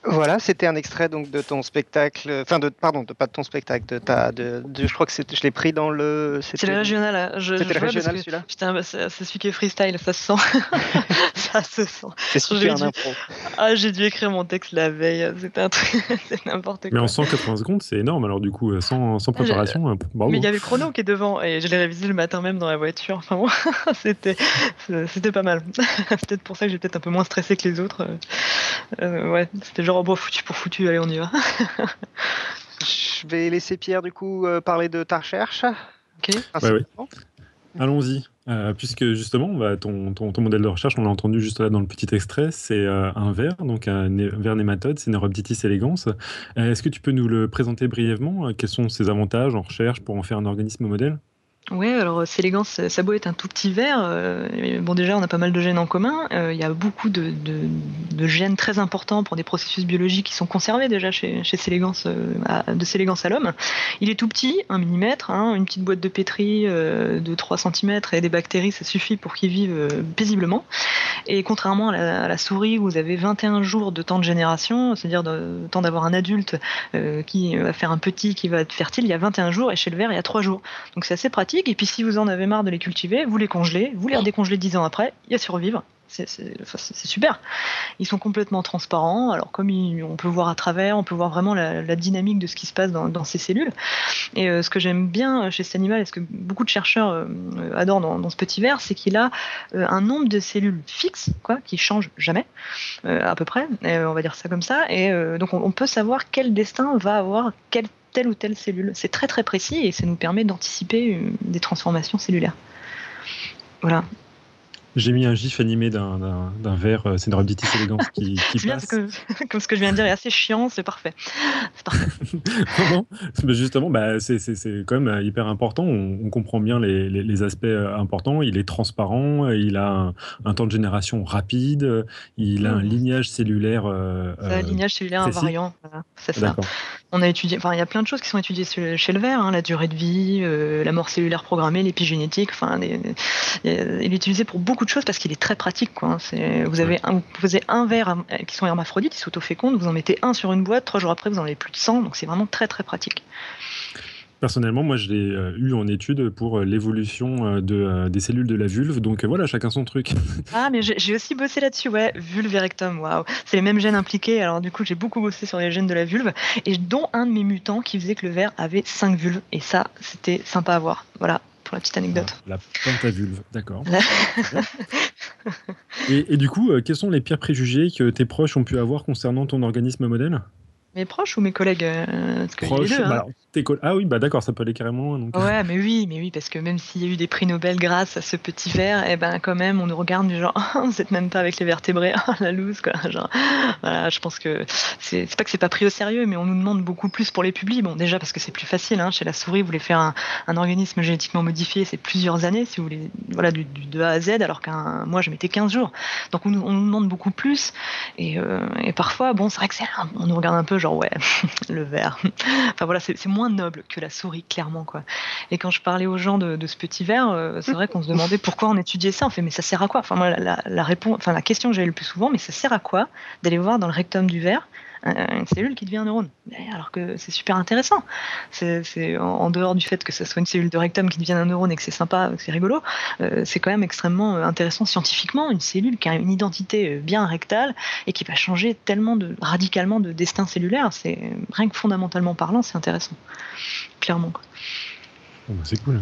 Voilà, c'était un extrait donc de ton spectacle, enfin de pardon, de, pas de ton spectacle, de ta, de, je crois que je l'ai pris dans le. C'était le régional. Hein. C'était le régional celui-là. Putain, bah, c'est celui qui est freestyle, ça se sent, ça se sent. C'est super dû... Ah, j'ai dû écrire mon texte la veille, c'était un truc, c'est n'importe quoi. Mais en 180 secondes, c'est énorme. Alors du coup, sans, sans préparation, euh, Mais il y avait le chrono qui est devant et je l'ai révisé le matin même dans la voiture. Enfin bon, c'était, c'était pas mal. c'est peut-être pour ça que j'ai peut-être un peu moins stressé que les autres. Euh, ouais, c'était genre bon foutu pour foutu, allez on y va. Je vais laisser Pierre du coup euh, parler de ta recherche. Ok. Allons-y. Euh, puisque justement, bah, ton, ton, ton, modèle de recherche, on l'a entendu juste là dans le petit extrait, c'est un ver, donc un ver nématode, c'est Neuroptitis elegans. Est-ce que tu peux nous le présenter brièvement? Quels sont ses avantages en recherche pour en faire un organisme modèle? Oui, alors Célégance, Sabot est un tout petit verre. Euh, bon, déjà, on a pas mal de gènes en commun. Euh, il y a beaucoup de, gènes très importants pour des processus biologiques qui sont conservés déjà chez, chez Célégance, de Célégance à l'homme. Il est tout petit, 1 mm, hein, une petite boîte de pétri de 3 cm et des bactéries, ça suffit pour qu'il vive paisiblement. Et contrairement à la, souris, où vous avez 21 jours de temps de génération, c'est-à-dire le temps d'avoir un adulte qui va faire un petit qui va être fertile, il y a 21 jours, et chez le verre, il y a 3 jours. Donc c'est assez pratique. Et puis si vous en avez marre de les cultiver, vous les congelez, vous les redécongelez 10 ans après, il y a survivre. C'est super. Ils sont complètement transparents. Alors comme on peut voir à travers, on peut voir vraiment la, dynamique de ce qui se passe dans, ces cellules. Et euh, ce que j'aime bien chez cet animal, et ce que beaucoup de chercheurs euh, adorent dans, ce petit verre, c'est qu'il a euh, un nombre de cellules fixes, quoi, qui change jamais, à peu près. on va dire ça comme ça. Et donc on, on, peut savoir quel destin va avoir quel telle ou telle cellule. C'est très très précis et ça nous permet d'anticiper euh, des transformations cellulaires. Voilà. J'ai mis un gif animé d'un verre euh, Cenorhabditis elegans qui, qui passe. Bien, comme ce que je viens de dire est assez chiant, c'est parfait. parfait. Justement, bah, c'est quand même hyper important. On, comprend bien les, les, aspects euh, importants. Il est transparent, il a un, temps de génération rapide, il a un lignage cellulaire. un lignage cellulaire invariant, voilà, c'est ça on a étudié, enfin, il y a plein de choses qui sont étudiées chez le ver, hein, la durée de vie, euh, la mort cellulaire programmée, l'épigénétique. Enfin, il est utilisé pour beaucoup de choses parce qu'il est très pratique. Quoi. Hein. Vous avez un, vous un ver qui sont hermaphrodites, ils s'autofécondent, vous en mettez un sur une boîte, trois jours après, vous en avez plus de 100, donc c'est vraiment très très pratique. Personnellement, moi, je l'ai euh, eu en étude pour euh, l'évolution euh, de, des cellules de la vulve. Donc voilà, chacun son truc. Ah, mais j'ai aussi bossé là-dessus, ouais. Vulve et rectum, waouh. C'est les mêmes gènes impliqués. Alors du coup, j'ai beaucoup bossé sur les gènes de la vulve. Et dont un de mes mutants qui faisait que le ver avait 5 vulves. Et ça, c'était sympa à voir. Voilà, pour la petite anecdote. la plante à vulve, d'accord. et, et, du coup, quels sont les pires préjugés que tes proches ont pu avoir concernant ton organisme modèle? Mes proches ou mes collègues euh, Proches, hein. bah, Ah oui, bah d'accord, ça peut aller carrément. Donc... Ouais, mais oui, mais oui, parce que même s'il y a eu des prix Nobel grâce à ce petit verre, et eh ben quand même, on nous regarde du genre, oh, vous êtes même pas avec les vertébrés, oh, la loose, quoi. Genre, voilà, je pense que c'est pas que c'est pas pris au sérieux, mais on nous demande beaucoup plus pour les publics. Bon, déjà parce que c'est plus facile, hein, chez la souris, vous voulez faire un, un organisme génétiquement modifié, c'est plusieurs années, si vous voulez, voilà, du, de A à Z, alors qu'un moi, je mettais 15 jours. Donc on, on, nous demande beaucoup plus, et, euh, et parfois, bon, c'est vrai que c'est, on nous regarde un peu genre ouais, le verre. enfin voilà, c'est moins noble que la souris, clairement quoi. Et quand je parlais aux gens de, ce petit verre, euh, c'est vrai qu'on se demandait pourquoi on étudiait ça. On fait mais ça sert à quoi? Enfin la, réponse, enfin la question que j'avais le plus souvent, mais ça sert à quoi d'aller voir dans le rectum du verre une cellule qui devient un neurone. Alors que c'est super intéressant. C'est en, dehors du fait que ce soit une cellule de rectum qui devienne un neurone et que c'est sympa, que c'est rigolo, euh, c'est quand même extrêmement euh, intéressant scientifiquement. Une cellule qui a une identité euh, bien rectale et qui va changer tellement de, radicalement de destin cellulaire. C'est rien que fondamentalement parlant, c'est intéressant. Clairement. Bah, c'est cool.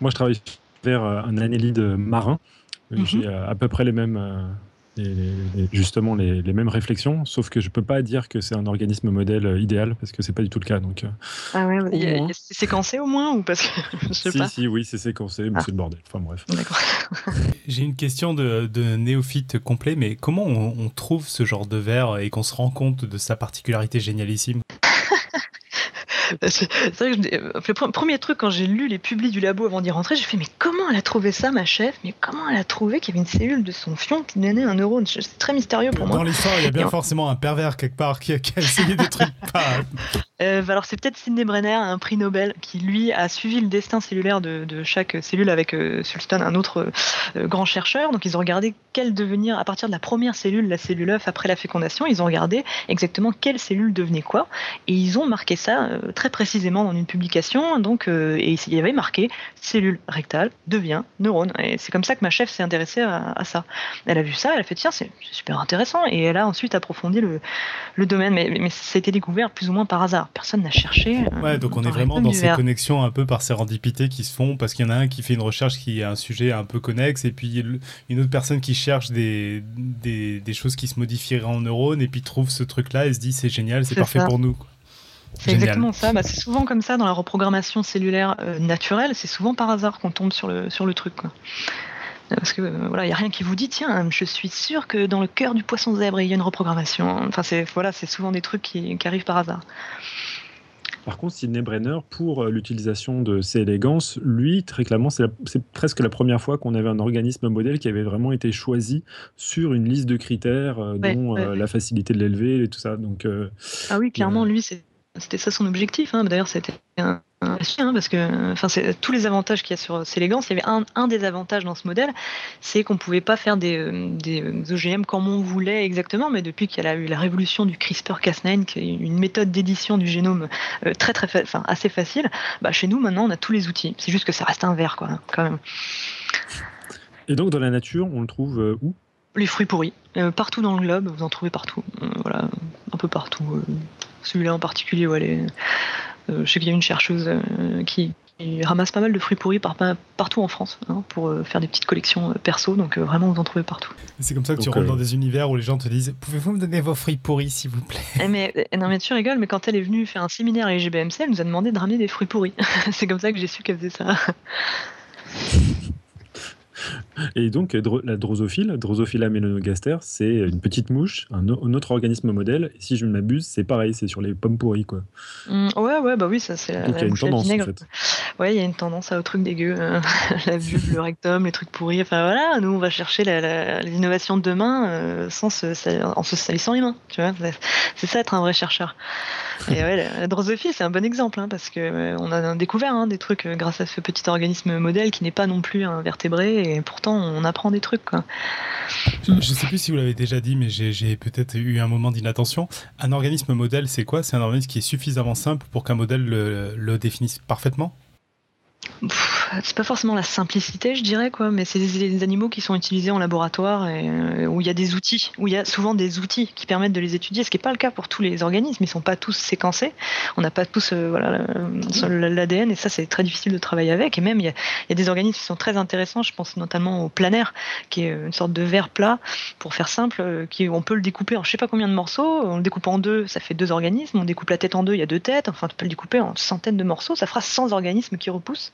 Moi, je travaille vers un annélide marin. Mhm. J'ai à peu près les mêmes justement les, mêmes réflexions, sauf que je peux pas dire que c'est un organisme modèle euh, idéal parce que c'est pas du tout le cas. Donc, euh, ah ouais, c'est séquencé au moins ou parce que je sais si, pas. Si, oui, c'est séquencé, mais ah. c'est le bordel. Enfin bref. J'ai une question de, néophyte complet, mais comment on, on trouve ce genre de verre et qu'on se rend compte de sa particularité génialissime? C'est vrai que le premier truc quand j'ai lu les publis du labo avant d'y rentrer, j'ai fait mais comment elle a trouvé ça ma chef? Mais comment elle a trouvé qu'il y avait une cellule de son fion qui donnait un neurone? C'est très mystérieux pour moi. Dans l'histoire, il y a bien forcément un pervers quelque part qui a, essayé des trucs pas. Euh, alors c'est peut-être Sidney Brenner, un prix Nobel, qui lui a suivi le destin cellulaire de, chaque cellule avec euh, Sulston, un autre euh, grand chercheur. Donc ils ont regardé quel devenir à partir de la première cellule, la cellule œuf après la fécondation. Ils ont regardé exactement quelle cellule devenait quoi, et ils ont marqué ça très précisément dans une publication. Donc, euh, et il y avait marqué cellule rectale devient neurone. Et c'est comme ça que ma chef s'est intéressée à, ça. Elle a vu ça, elle a fait tiens, c'est super intéressant. Et elle a ensuite approfondi le, le domaine. Mais, mais, ça a été découvert plus ou moins par hasard. Personne n'a cherché. Euh, ouais, donc on est vraiment dans ces connexions un peu par sérendipité qui se font parce qu'il y en a un qui fait une recherche qui a un sujet un peu connexe et puis une autre personne qui cherche des, des, des choses qui se modifieraient en neurones et puis trouve ce truc-là et se dit c'est génial, c'est parfait pour nous. C'est exactement ça. Bah, c'est souvent comme ça dans la reprogrammation cellulaire euh, naturelle. C'est souvent par hasard qu'on tombe sur le, sur le truc. Quoi. Parce que euh, voilà, il y a rien qui vous dit tiens, je suis sûr que dans le cœur du poisson zèbre il y a une reprogrammation. Enfin c'est voilà, c'est souvent des trucs qui, qui, arrivent par hasard. Par contre, Sidney Brenner, pour l'utilisation de ces élégances, lui, très clairement, c'est presque la première fois qu'on avait un organisme modèle qui avait vraiment été choisi sur une liste de critères, dont la facilité de l'élever et tout ça. Donc, ah oui, clairement, lui, c'était ça son objectif. Hein. D'ailleurs, c'était un, Hein, parce que enfin, c'est tous les avantages qu'il y a sur Célégance, il y avait un, un, des avantages dans ce modèle, c'est qu'on pouvait pas faire des, euh, des, OGM comme on voulait exactement, mais depuis qu'il y a eu la révolution du CRISPR-Cas9, qui est une méthode d'édition du génome euh, très très enfin, assez facile, bah, chez nous maintenant on a tous les outils. C'est juste que ça reste un verre quoi, quand même. Et donc dans la nature, on le trouve euh, où? Les fruits pourris, partout dans le globe, vous en trouvez partout, voilà, un peu partout. Celui-là en particulier, ouais, les, euh, je sais qu'il y a une chercheuse euh, qui, ramasse pas mal de fruits pourris partout en France hein, pour euh, faire des petites collections perso. Donc vraiment, vous en trouvez partout. C'est comme ça que tu rentres dans des univers où les gens te disent Pouvez-vous me donner vos fruits pourris, s'il vous plaît? Eh, mais, Non, mais tu rigoles, mais quand elle est venue faire un séminaire à l'IGBMC, elle nous a demandé de ramener des fruits pourris. C'est comme ça que j'ai su qu'elle faisait ça. Et donc, la drosophile, Drosophila melanogaster, c'est une petite mouche, un, autre organisme modèle. Et si je ne m'abuse, c'est pareil, c'est sur les pommes pourries, quoi. Mmh, ouais, ouais, bah oui, ça c'est. Donc il y a une tendance, en fait. Ouais, il y a une tendance à au truc dégueu, hein. la vulve, le rectum, les trucs pourris. Enfin voilà, nous on va chercher l'innovation de demain euh, sans se, en se salissant les mains, tu vois. C'est ça être un vrai chercheur. Et ouais, la, drosophile, c'est un bon exemple, hein, parce que euh, on a découvert hein, des trucs euh, grâce à ce petit organisme modèle qui n'est pas non plus un vertébré et pourtant on apprend des trucs. Quoi. Je ne sais plus si vous l'avez déjà dit, mais j'ai peut-être eu un moment d'inattention. Un organisme modèle, c'est quoi? C'est un organisme qui est suffisamment simple pour qu'un modèle le définisse parfaitement? C'est pas forcément la simplicité, je dirais, quoi, mais c'est des, animaux qui sont utilisés en laboratoire et euh, où il y a des outils, où il y a souvent des outils qui permettent de les étudier, ce qui n'est pas le cas pour tous les organismes, ils sont pas tous séquencés, on n'a pas tous euh, voilà, l'ADN et ça c'est très difficile de travailler avec. Et même il y, a, des organismes qui sont très intéressants, je pense notamment au planaire, qui est une sorte de verre plat, pour faire simple, euh, qui, on peut le découper en je sais pas combien de morceaux, on le découpe en deux, ça fait deux organismes, on découpe la tête en deux, il y a deux têtes, enfin tu peux le découper en centaines de morceaux, ça fera 100 organismes qui repoussent.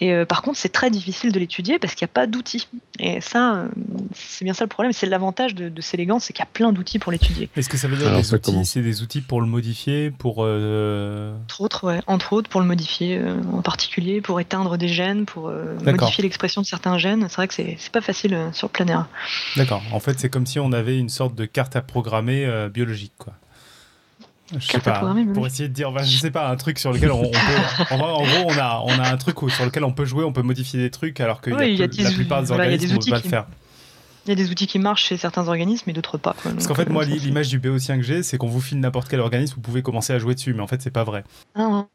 Et euh, par contre, c'est très difficile de l'étudier parce qu'il n'y a pas d'outils. Et ça, euh, c'est bien ça le problème. C'est l'avantage de, de Célégance, c'est qu'il y a plein d'outils pour l'étudier. Est-ce que ça veut dire des outils C'est des outils pour le modifier, pour euh, entre autres, ouais, entre autres pour le modifier, en particulier pour éteindre des gènes, pour modifier l'expression de certains gènes. C'est vrai que c'est pas facile sur le. D'accord. En fait, c'est comme si on avait une sorte de carte à programmer biologique, quoi. Je sais pas, pour essayer de dire, je sais pas, un truc sur lequel on, peut. En, gros, on a, on a un truc sur lequel on peut jouer, on peut modifier des trucs, alors que la plupart des organismes ne peuvent pas le faire. Il y a des outils qui marchent chez certains organismes et d'autres pas. Parce qu'en fait, moi, euh, l'image du BO5 que j'ai, c'est qu'on vous file n'importe quel organisme, vous pouvez commencer à jouer dessus, mais en fait, c'est pas vrai. Ah.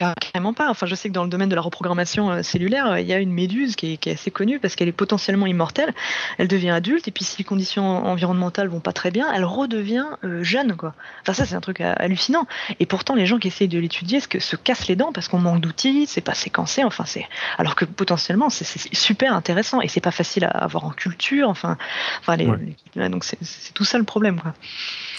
Carrément pas. Enfin, je sais que dans le domaine de la reprogrammation euh, cellulaire, euh, il y a une méduse qui est, assez connue parce qu'elle est potentiellement immortelle. Elle devient adulte et puis si les conditions environnementales vont pas très bien, elle redevient euh, jeune, quoi. Enfin, ça, c'est un truc hallucinant. Et pourtant, les gens qui essayent de l'étudier se, se cassent les dents parce qu'on manque d'outils, c'est pas séquencé. Enfin, c'est alors que potentiellement, c'est super intéressant et c'est pas facile à avoir en culture. Enfin, enfin, donc c'est tout ça le problème, quoi.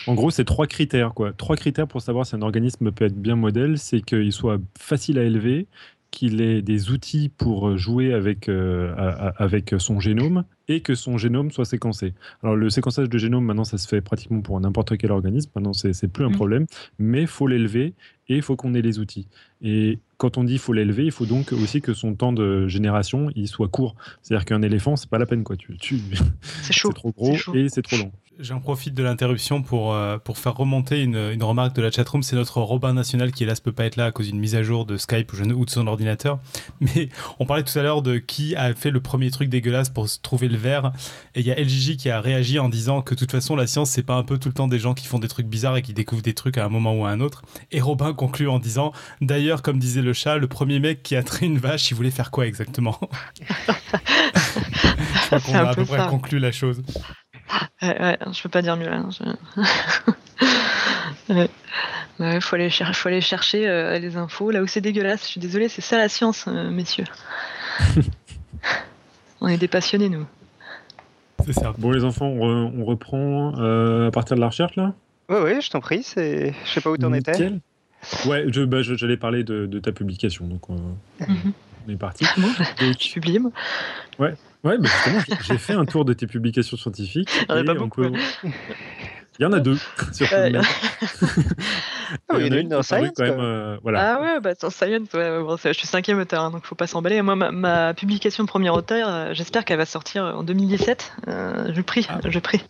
En gros, c'est trois critères. Quoi. Trois critères pour savoir si un organisme peut être bien modèle. C'est qu'il soit facile à élever, qu'il ait des outils pour jouer avec, euh, avec son génome et que son génome soit séquencé. Alors le séquençage de génome, maintenant, ça se fait pratiquement pour n'importe quel organisme. Maintenant, c'est plus un mmh. problème, mais il faut l'élever et il faut qu'on ait les outils. Et quand on dit faut l'élever, il faut donc aussi que son temps de génération il soit court. C'est-à-dire qu'un éléphant, c'est pas la peine quoi. Tu, tu... c'est trop gros et c'est trop long. J'en profite de l'interruption pour, euh, pour faire remonter une, une remarque de la chatroom. C'est notre Robin national qui, hélas, peut pas être là à cause d'une mise à jour de Skype ou de son ordinateur. Mais on parlait tout à l'heure de qui a fait le premier truc dégueulasse pour trouver le verre. Et il y a LGJ qui a réagi en disant que de toute façon, la science, c'est pas un peu tout le temps des gens qui font des trucs bizarres et qui découvrent des trucs à un moment ou à un autre. Et Robin conclut en disant D'ailleurs, comme disait le chat, le premier mec qui a traité une vache, il voulait faire quoi exactement? Je crois qu'on a à peu près conclu la chose. Ouais, je peux pas dire mieux là. Il faut, aller faut aller chercher euh, les infos là où c'est dégueulasse. Je suis désolée, c'est ça la science, euh, messieurs. on est des passionnés, nous. C'est ça. Bon, les enfants, on, reprend euh, à partir de la recherche là? Oui, oui, je t'en prie. Je sais pas où t'en étais. Ouais, bah, j'allais parler de, ta publication, donc mhm. on est parti. Bon, tu publies, moi. Ouais. Ouais, mais justement, j'ai fait un tour de tes publications scientifiques. Il y en a pas beaucoup. Il y en a deux sur Ah, il y en a une dans Science. Quand même, voilà. Ah ouais, bah, dans Science, je suis cinquième auteur, hein, donc faut pas s'emballer. Moi, ma, publication de premier auteur, j'espère qu'elle va sortir en 2017. je prie, ah. je prie.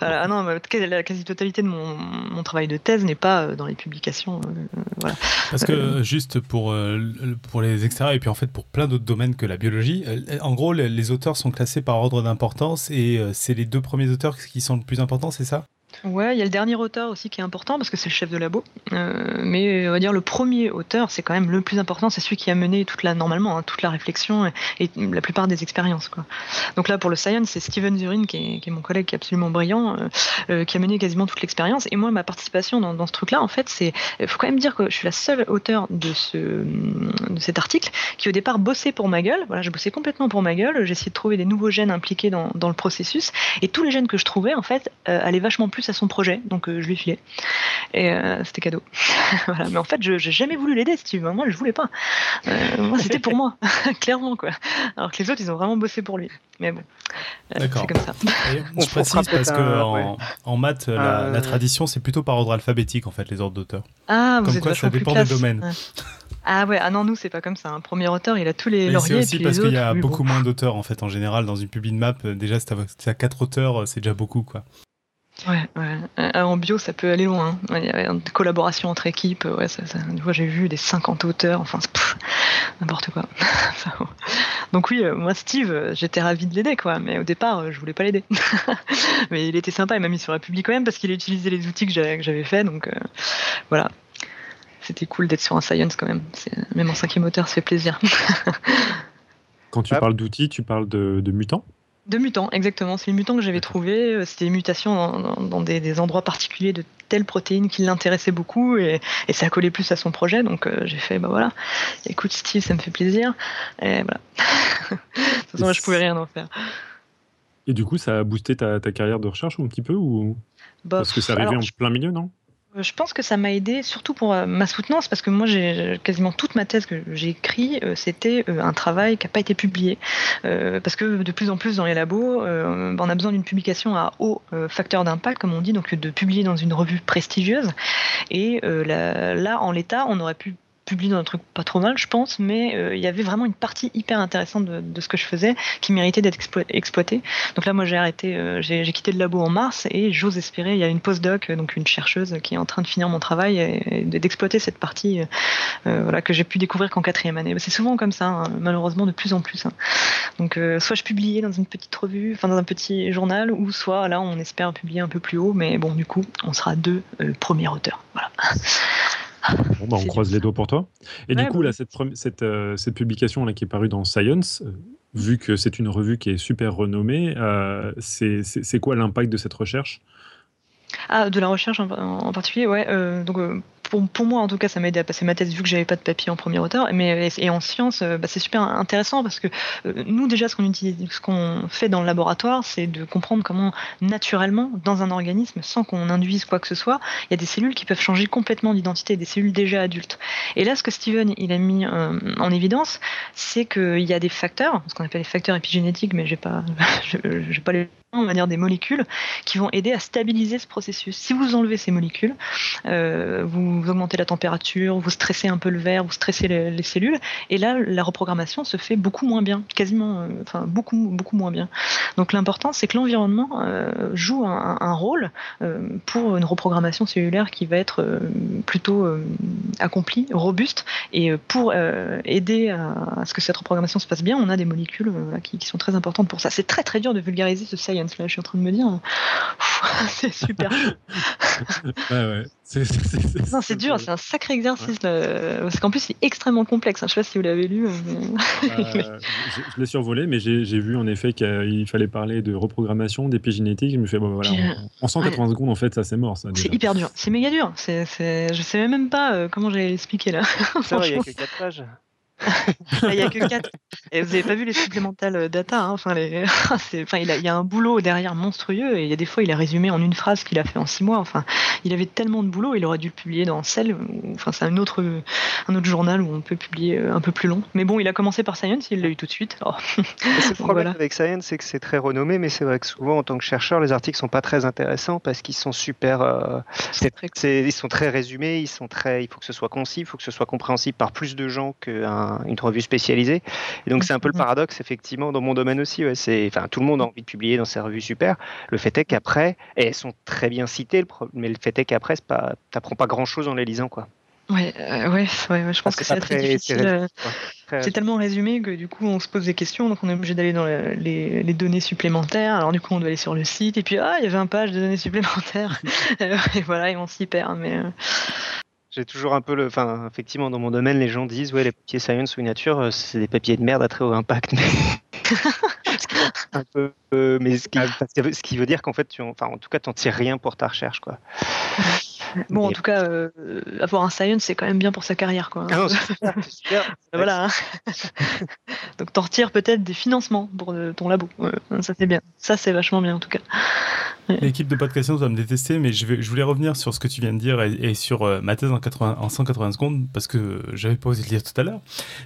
Ah non, la quasi-totalité de mon, mon, travail de thèse n'est pas dans les publications. voilà. Parce que juste pour, pour les extérieurs et puis en fait pour plein d'autres domaines que la biologie, en gros, les auteurs sont classés par ordre d'importance et c'est les deux premiers auteurs qui sont le plus importants, c'est ça? Ouais, il y a le dernier auteur aussi qui est important parce que c'est le chef de labo. Euh, mais on va dire le premier auteur, c'est quand même le plus important. C'est celui qui a mené toute la normalement hein, toute la réflexion et, la plupart des expériences. Donc là, pour le science, c'est Steven Zurin qui est, mon collègue qui est absolument brillant, euh, euh, qui a mené quasiment toute l'expérience. Et moi, ma participation dans, ce truc-là, en fait, c'est, faut quand même dire que je suis la seule auteur de ce de cet article qui au départ bossait pour ma gueule. Voilà, je bossais complètement pour ma gueule. Essayé de trouver des nouveaux gènes impliqués dans, le processus et tous les gènes que je trouvais, en fait, allaient vachement plus à son projet, donc euh, je lui filais. Et euh, c'était cadeau. voilà. Mais en fait, je n'ai jamais voulu l'aider, Steve. Moi, je voulais pas. Euh, moi, c'était pour moi, clairement. quoi. Alors que les autres, ils ont vraiment bossé pour lui. Mais bon, c'est comme ça. je précise parce que en, maths, la, tradition, c'est plutôt par ordre alphabétique, en fait, les ordres d'auteurs. Ah, Comme quoi, ça dépend des domaines. Ah ouais, ah non, nous, c'est pas comme ça. Un premier auteur, il a tous les lauriers. C'est aussi parce qu'il y a beaucoup moins d'auteurs, en fait, en général. Dans une de map, déjà, si tu as quatre auteurs, c'est déjà beaucoup, quoi. Ouais, ouais. Euh, en bio, ça peut aller loin. Hein. Il y a une collaboration entre équipes. Ouais, ça, ça, j'ai vu des 50 auteurs. Enfin, n'importe quoi. Donc oui, euh, moi, Steve, euh, j'étais ravi de l'aider, quoi. Mais au départ, je voulais pas l'aider. mais il était sympa. Il m'a mis sur la public quand même parce qu'il a utilisé les outils que j'avais fait. Donc voilà. C'était cool d'être sur un science quand même. Même en cinquième auteur, ça fait plaisir. Quand tu parles d'outils, tu parles de, de mutants? De mutants, exactement. C'est les mutants que j'avais trouvé. Euh, c'était des mutations dans, des, endroits particuliers de telles protéines qui l'intéressaient beaucoup et, ça collait plus à son projet. Donc euh, j'ai fait, bah voilà, écoute Steve, ça me fait plaisir. Et voilà. de toute façon, je pouvais rien en faire. Et du coup, ça a boosté ta, carrière de recherche un petit peu ou? Bah, Parce que c'est arrivé en plein milieu, non? Je pense que ça m'a aidé surtout pour euh, ma soutenance parce que moi j'ai quasiment toute ma thèse que j'ai écrite euh, c'était un travail qui n'a pas été publié. Parce que de plus en plus dans les labos on a besoin d'une publication à haut facteur d'impact comme on dit donc de publier dans une revue prestigieuse. Et là en l'état on aurait pu publié dans un truc pas trop mal, je pense, mais euh, il y avait vraiment une partie hyper intéressante de, ce que je faisais qui méritait d'être exploitée. Donc là, moi, j'ai arrêté, euh, j'ai quitté le labo en mars et j'ose espérer, il y a une postdoc, donc une chercheuse qui est en train de finir mon travail et, d'exploiter cette partie euh, que j'ai pu découvrir qu'en quatrième année. C'est souvent comme ça, hein, malheureusement, de plus en plus. Hein. Donc, soit je publiais dans une petite revue, enfin dans un petit journal, ou soit là, on espère publier un peu plus haut, mais bon, du coup, on sera deux premiers auteurs. Voilà. Bon, bah, on croise les doigts pour toi. Et du coup, là, cette, cette, euh, cette, publication là, qui est parue dans Science, euh, vu que c'est une revue qui est super renommée, euh, c'est quoi l'impact de cette recherche? Ah, de la recherche en, particulier, ouais. donc, pour, moi, en tout cas, ça m'a aidé à passer ma thèse vu que j'avais pas de papier en premier auteur. Mais et en sciences, euh, bah, c'est super intéressant parce que euh, nous déjà, ce qu'on utilise, ce qu'on fait dans le laboratoire, c'est de comprendre comment naturellement, dans un organisme, sans qu'on induise quoi que ce soit, il y a des cellules qui peuvent changer complètement d'identité, des cellules déjà adultes. Et là, ce que Steven il a mis euh, en évidence, c'est qu'il y a des facteurs, ce qu'on appelle les facteurs épigénétiques, mais j'ai pas, j'ai pas les on va dire des molécules qui vont aider à stabiliser ce processus. Si vous enlevez ces molécules, euh, vous, augmentez la température, vous stressez un peu le verre, vous stressez les, cellules, et là la reprogrammation se fait beaucoup moins bien, quasiment, euh, enfin beaucoup beaucoup moins bien. Donc l'important c'est que l'environnement euh, joue un, rôle pour une reprogrammation cellulaire qui va être plutôt accomplie, robuste, et pour aider à, ce que cette reprogrammation se passe bien, on a des molécules qui, sont très importantes pour ça. C'est très très dur de vulgariser ce science Là, je suis en train de me dire, c'est super C'est dur, c'est un sacré exercice. Parce qu'en plus, c'est extrêmement complexe. Hein. Je ne sais pas si vous l'avez lu. Euh, je, l'ai survolé, mais j'ai vu en effet qu'il fallait parler de reprogrammation, d'épigénétique. Je me fais, bon, voilà, en, 180 secondes, en fait, ça c'est mort. C'est hyper dur, c'est méga dur. Je ne sais même pas euh, comment j'allais l'expliquer là. il n'y a que 4 pages. Il n'y a que 4. Et vous n'avez pas vu les supplémentales data. Hein enfin, les... enfin, il, a, il y a un boulot derrière monstrueux et il y a des fois, il a résumé en une phrase qu'il a fait en 6 mois. Enfin, il avait tellement de boulot, il aurait dû le publier dans Cell. Enfin, c'est un autre, un autre journal où on peut publier un peu plus long. Mais bon, il a commencé par Science, il l'a eu tout de suite. Oh. le problème avec Science, c'est que c'est très renommé, mais c'est vrai que souvent, en tant que chercheur, les articles sont pas très intéressants parce qu'ils sont super. Euh, ils sont très résumés, ils sont très. Il faut que ce soit concis, il faut que ce soit compréhensible par plus de gens qu'une revue spécialisée. Et donc, c'est un peu le paradoxe, effectivement, dans mon domaine aussi. Ouais, c'est, enfin, tout le monde a envie de publier dans ses revues super. Le fait est qu'après, et elles sont très bien citées, mais le fait est qu'après, tu n'apprends pas grand chose en les lisant, quoi. Ouais, euh, ouais, ouais, je pense que c'est très difficile. Euh, c'est tellement résumé que du coup on se pose des questions, donc on est obligé d'aller dans les, les, données supplémentaires. Alors du coup on doit aller sur le site et puis ah il y avait un page de données supplémentaires et voilà et on s'y perd. Mais euh. J'ai toujours un peu le, enfin effectivement dans mon domaine les gens disent ouais les papiers science ou nature c'est des papiers de merde à très haut impact. Mais... un peu, mais ce qui, ce qui, veut dire qu'en fait tu, enfin en tout cas t'en tires rien pour ta recherche quoi. Bon, en tout cas, euh, avoir un science, c'est quand même bien pour sa carrière. Quoi. Ah voilà. Hein. Donc, t'en retires peut-être des financements pour euh, ton labo. ça, c'est bien. Ça, c'est vachement bien, en tout cas. L'équipe de podcast va me détester, mais je, vais, je voulais revenir sur ce que tu viens de dire et, sur euh, ma thèse en, 80, en 180 secondes, parce que j'avais pas osé le dire tout à l'heure.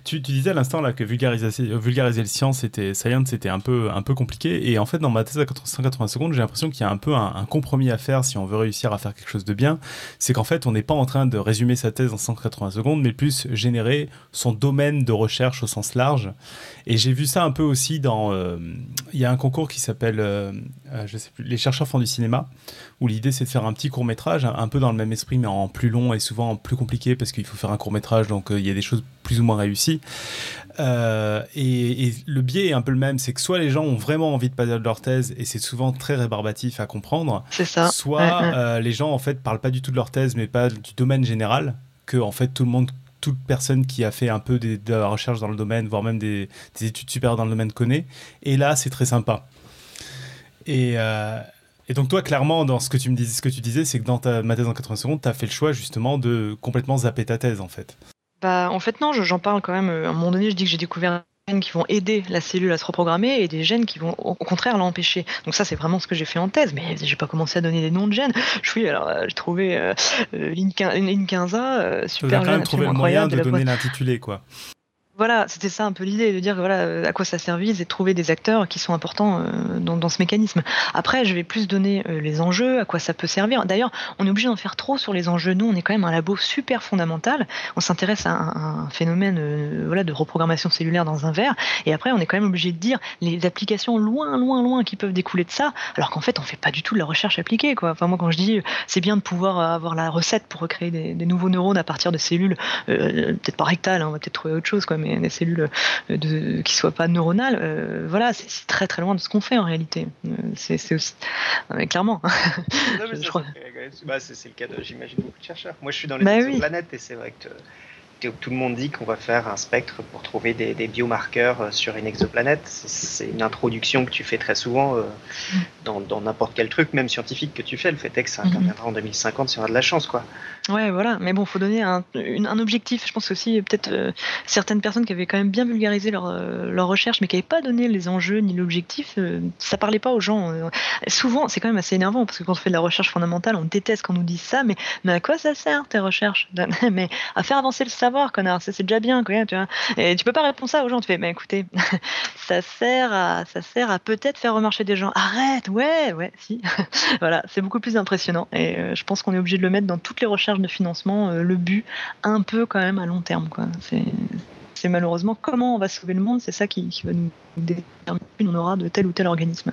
Tu, tu, disais à l'instant là que vulgariser, vulgariser le science, c'était, science, c'était un peu, un peu compliqué. Et en fait, dans ma thèse à 180 secondes, j'ai l'impression qu'il y a un peu un, un compromis à faire si on veut réussir à faire quelque chose de bien c'est qu'en fait, on n'est pas en train de résumer sa thèse en 180 secondes, mais plus générer son domaine de recherche au sens large. Et j'ai vu ça un peu aussi dans. Euh, il y a un concours qui s'appelle, euh, euh, je sais plus, Les chercheurs font du cinéma, où l'idée c'est de faire un petit court métrage, un, peu dans le même esprit, mais en plus long et souvent plus compliqué parce qu'il faut faire un court métrage, donc il y a des choses plus ou moins réussies. Et, le biais est un peu le même, c'est que soit les gens ont vraiment envie de parler de leur thèse et c'est souvent très rébarbatif à comprendre, ça. soit les gens en fait parlent pas du tout de leur thèse mais pas du domaine général, que en fait tout le monde toute personne qui a fait un peu de la recherche dans le domaine, voire même des, études supérieures dans le domaine connaît. Et là, c'est très sympa. Et, euh, et, donc toi, clairement, dans ce que tu me disais, ce que tu disais, c'est que dans ta, ma thèse en 80 secondes, tu as fait le choix justement de complètement zapper ta thèse, en fait. Bah, en fait, non, j'en parle quand même. À un moment donné, je dis que j'ai découvert qui vont aider la cellule à se reprogrammer et des gènes qui vont au contraire l'empêcher. Donc ça, c'est vraiment ce que j'ai fait en thèse, mais j'ai pas commencé à donner des noms de gènes. Je suis alors euh, j'ai trouvé euh, euh, l'Inquinza, euh, super. Tu quand même trouvé le moyen de, de donner l'intitulé, quoi voilà, c'était ça un peu l'idée, de dire voilà à quoi ça servit, c'est de trouver des acteurs qui sont importants euh, dans, ce mécanisme. Après, je vais plus donner euh, les enjeux, à quoi ça peut servir. D'ailleurs, on est obligé d'en faire trop sur les enjeux. Nous, on est quand même un labo super fondamental. On s'intéresse à un, phénomène euh, de reprogrammation cellulaire dans un verre. Et après, on est quand même obligé de dire les applications loin, loin, loin qui peuvent découler de ça, alors qu'en fait, on fait pas du tout de la recherche appliquée. Enfin, moi, quand je dis c'est bien de pouvoir avoir la recette pour recréer des, nouveaux neurones à partir de cellules, peut-être pas rectales, hein, on va peut-être trouver autre chose, des cellules euh, de, qui soient pas neuronales, euh, voilà, c'est très très loin de ce qu'on fait en réalité. Euh, c'est aussi, clairement. Bah, c'est le cas de, j'imagine, beaucoup de chercheurs. Moi, je suis dans les bah, planètes et c'est vrai que tout le monde dit qu'on va faire un spectre pour trouver des, biomarqueurs euh, sur une exoplanète. C'est une introduction que tu fais très souvent euh, mm. dans n'importe quel truc, même scientifique que tu fais. Le fait est que ça interviendra mm-hmm. en 2050 si on a de la chance. quoi. Ouais, voilà. Mais bon, il faut donner un, objectif. Je pense aussi, peut-être euh, certaines personnes qui avaient quand même bien vulgarisé leur, leur recherche, mais qui n'avaient pas donné les enjeux ni l'objectif, ça parlait pas aux gens. souvent, c'est quand même assez énervant parce que quand on fait de la recherche fondamentale, on déteste quand on nous dit ça, mais, mais à quoi ça sert tes recherches? Mais à faire avancer le savoir connard, c'est déjà bien, quoi, tu vois. Et tu peux pas répondre ça aux gens, tu fais, mais écoutez, ça sert à, ça sert à peut-être faire remarcher des gens. Arrête, ouais, ouais, si. voilà, c'est beaucoup plus impressionnant. Et euh, je pense qu'on est obligé de le mettre dans toutes les recherches de financement, euh, le but, un peu quand même à long terme, quoi. C'est malheureusement comment on va sauver le monde, c'est ça qui, qui va nous déterminer on aura de tel ou tel organisme.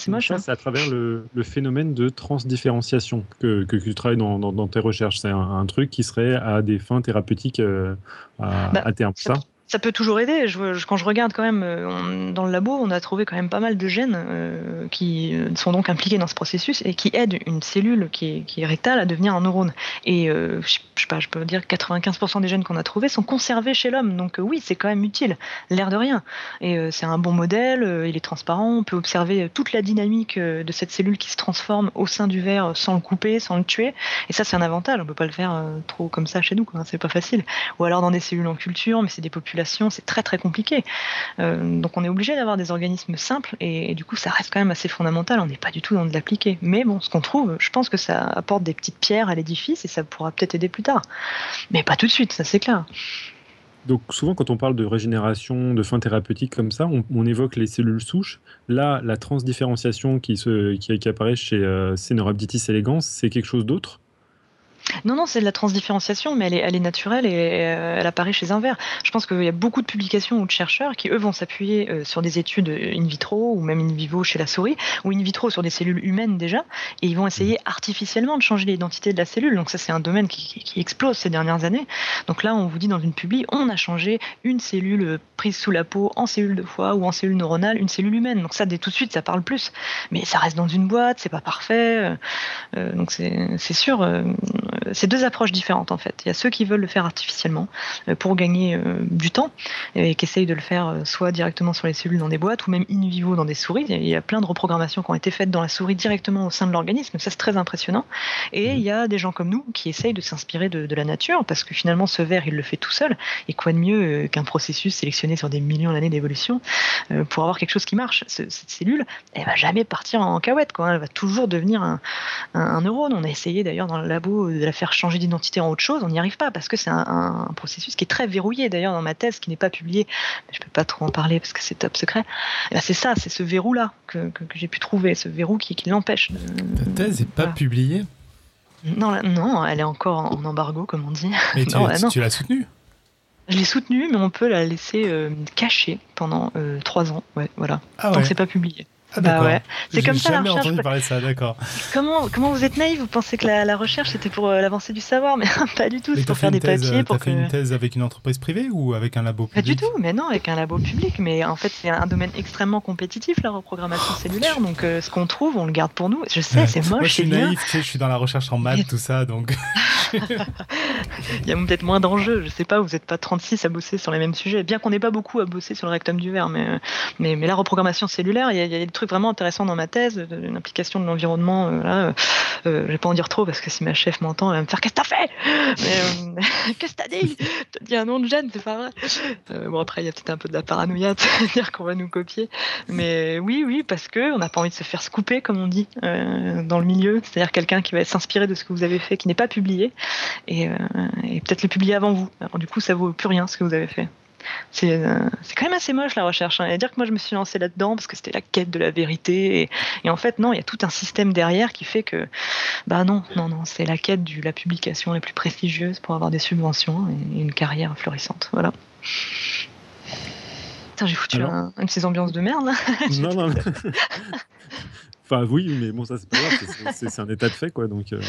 C'est moche. Hein. C'est à travers le, phénomène de transdifférenciation que, que, tu travailles dans, dans, tes recherches. C'est un, truc qui serait à des fins thérapeutiques euh, à, bah, à, terme, ça, ça peut toujours aider. Je, quand je regarde quand même euh, dans le labo, on a trouvé quand même pas mal de gènes euh, qui sont donc impliquées dans ce processus et qui aident une cellule qui est, rectale à devenir un neurone. Et je, sais pas, je peux dire 95% des gènes qu'on a trouvés sont conservés chez l'homme. Donc oui, c'est quand même utile, l'air de rien. Et c'est un bon modèle, il est transparent, on peut observer toute la dynamique de cette cellule qui se transforme au sein du verre sans le couper, sans le tuer. Et ça, c'est un avantage. On peut pas le faire trop comme ça chez nous. C'est pas facile. Ou alors dans des cellules en culture, mais c'est des populations, c'est très très compliqué. Euh, donc on est obligé d'avoir des organismes simples et, du coup ça reste quand même assez fondamental. On n'est pas du tout dans de l'appliquer. Mais bon, ce qu'on trouve, je pense que ça apporte des petites pierres à l'édifice et ça pourra peut-être aider plus tard. Mais pas tout de suite, ça c'est clair. Donc souvent quand on parle de régénération, de fin thérapeutique comme ça, on, évoque les cellules souches. Là, la transdifférenciation qui, qui, apparaît chez euh, elegans, c'est quelque chose d'autre? Non, non, c'est de la transdifférenciation, mais elle est, elle est naturelle et euh, elle apparaît chez un ver. Je pense qu'il y a beaucoup de publications ou de chercheurs qui, eux, vont s'appuyer euh, sur des études in vitro ou même in vivo chez la souris, ou in vitro sur des cellules humaines déjà, et ils vont essayer artificiellement de changer l'identité de la cellule. Donc ça, c'est un domaine qui, qui, explose ces dernières années. Donc là, on vous dit dans une publi, on a changé une cellule euh, prise sous la peau en cellule de foie ou en cellule neuronale, une cellule humaine. Donc ça, dès tout de suite, ça parle plus. Mais ça reste dans une boîte, c'est pas parfait. donc c'est sûr c'est deux approches différentes en fait. Il y a ceux qui veulent le faire artificiellement euh, pour gagner euh, du temps et qui essayent de le faire euh, soit directement sur les cellules dans des boîtes ou même in vivo dans des souris. Il y a plein de reprogrammations qui ont été faites dans la souris directement au sein de l'organisme. Ça, c'est très impressionnant. Et il y a des gens comme nous qui essayent de s'inspirer de, la nature parce que finalement, ce verre, il le fait tout seul. Et quoi de mieux qu'un processus sélectionné sur des millions d'années d'évolution pour avoir quelque chose qui marche Cette cellule, elle va jamais partir en cahuète. Quoi. Elle va toujours devenir un, un neurone. On a essayé d'ailleurs dans le labo de la faire changer d'identité en autre chose, on n'y arrive pas parce que c'est un, processus qui est très verrouillé. D'ailleurs, dans ma thèse, qui n'est pas publiée, je ne peux pas trop en parler parce que c'est top secret. Ben, c'est ça, c'est ce verrou-là que, j'ai pu trouver, ce verrou qui, l'empêche. Ta thèse n'est pas publiée? Non, non, elle est encore en embargo, comme on dit. Mais tu, tu, l'as soutenue? Je l'ai soutenue, mais on peut la laisser euh, cachée pendant euh, trois ans. Ouais, voilà. Ah Tant que c'est pas publié. Ah, bah ouais. C'est comme ça la recherche. entendu parler de ça, d'accord. Comment, comment vous êtes naïf Vous pensez que la, recherche c'était pour euh, l'avancée du savoir, mais pas du tout. C'est pour faire des papiers. Pour fait une thèse avec une entreprise privée ou avec un labo public Pas du tout, mais non, avec un labo public. Mais en fait, c'est un domaine extrêmement compétitif la reprogrammation cellulaire. Donc euh, ce qu'on trouve, on le garde pour nous. Je sais, c'est moche. Moi, je suis naïf. Tu sais, je suis dans la recherche en maths, tout ça, donc. Il y a peut-être moins d'enjeux. Je sais pas. Vous n'êtes pas 36 à bosser sur les mêmes sujets. Bien qu'on n'ait pas beaucoup à bosser sur le rectum du verre, mais mais, mais la reprogrammation cellulaire, il y, a, il y a des trucs vraiment intéressants dans ma thèse, une application de l'environnement. Euh, là, euh, euh, je vais pas en dire trop parce que si ma chef m'entend, elle va me faire Qu'est-ce que t'as fait? Qu'est-ce que t'as dit? T'as dit un nom de gêne, c'est pas vrai. bon, après, il y a peut-être un peu de la paranoïa de dire qu'on va nous copier. Mais oui, oui, parce que on n'a pas envie de se faire scooper, comme on dit, dans le milieu. C'est-à-dire quelqu'un qui va s'inspirer de ce que vous avez fait, qui n'est pas publié, et, et peut-être le publier avant vous. Alors, du coup, ça vaut plus rien ce que vous avez fait. Euh, c'est quand même assez moche la recherche. Hein. Et dire que moi je me suis lancé là-dedans parce que c'était la quête de la vérité. Et, en fait, non, il y a tout un système derrière qui fait que, bah non, non, non, c'est la quête de la publication la plus prestigieuse pour avoir des subventions et une carrière florissante. Voilà. J'ai foutu une de ces ambiances de merde. Là. Non, non. Enfin, oui, mais bon, ça, c'est pas grave, c'est un état de fait, quoi. Donc, euh,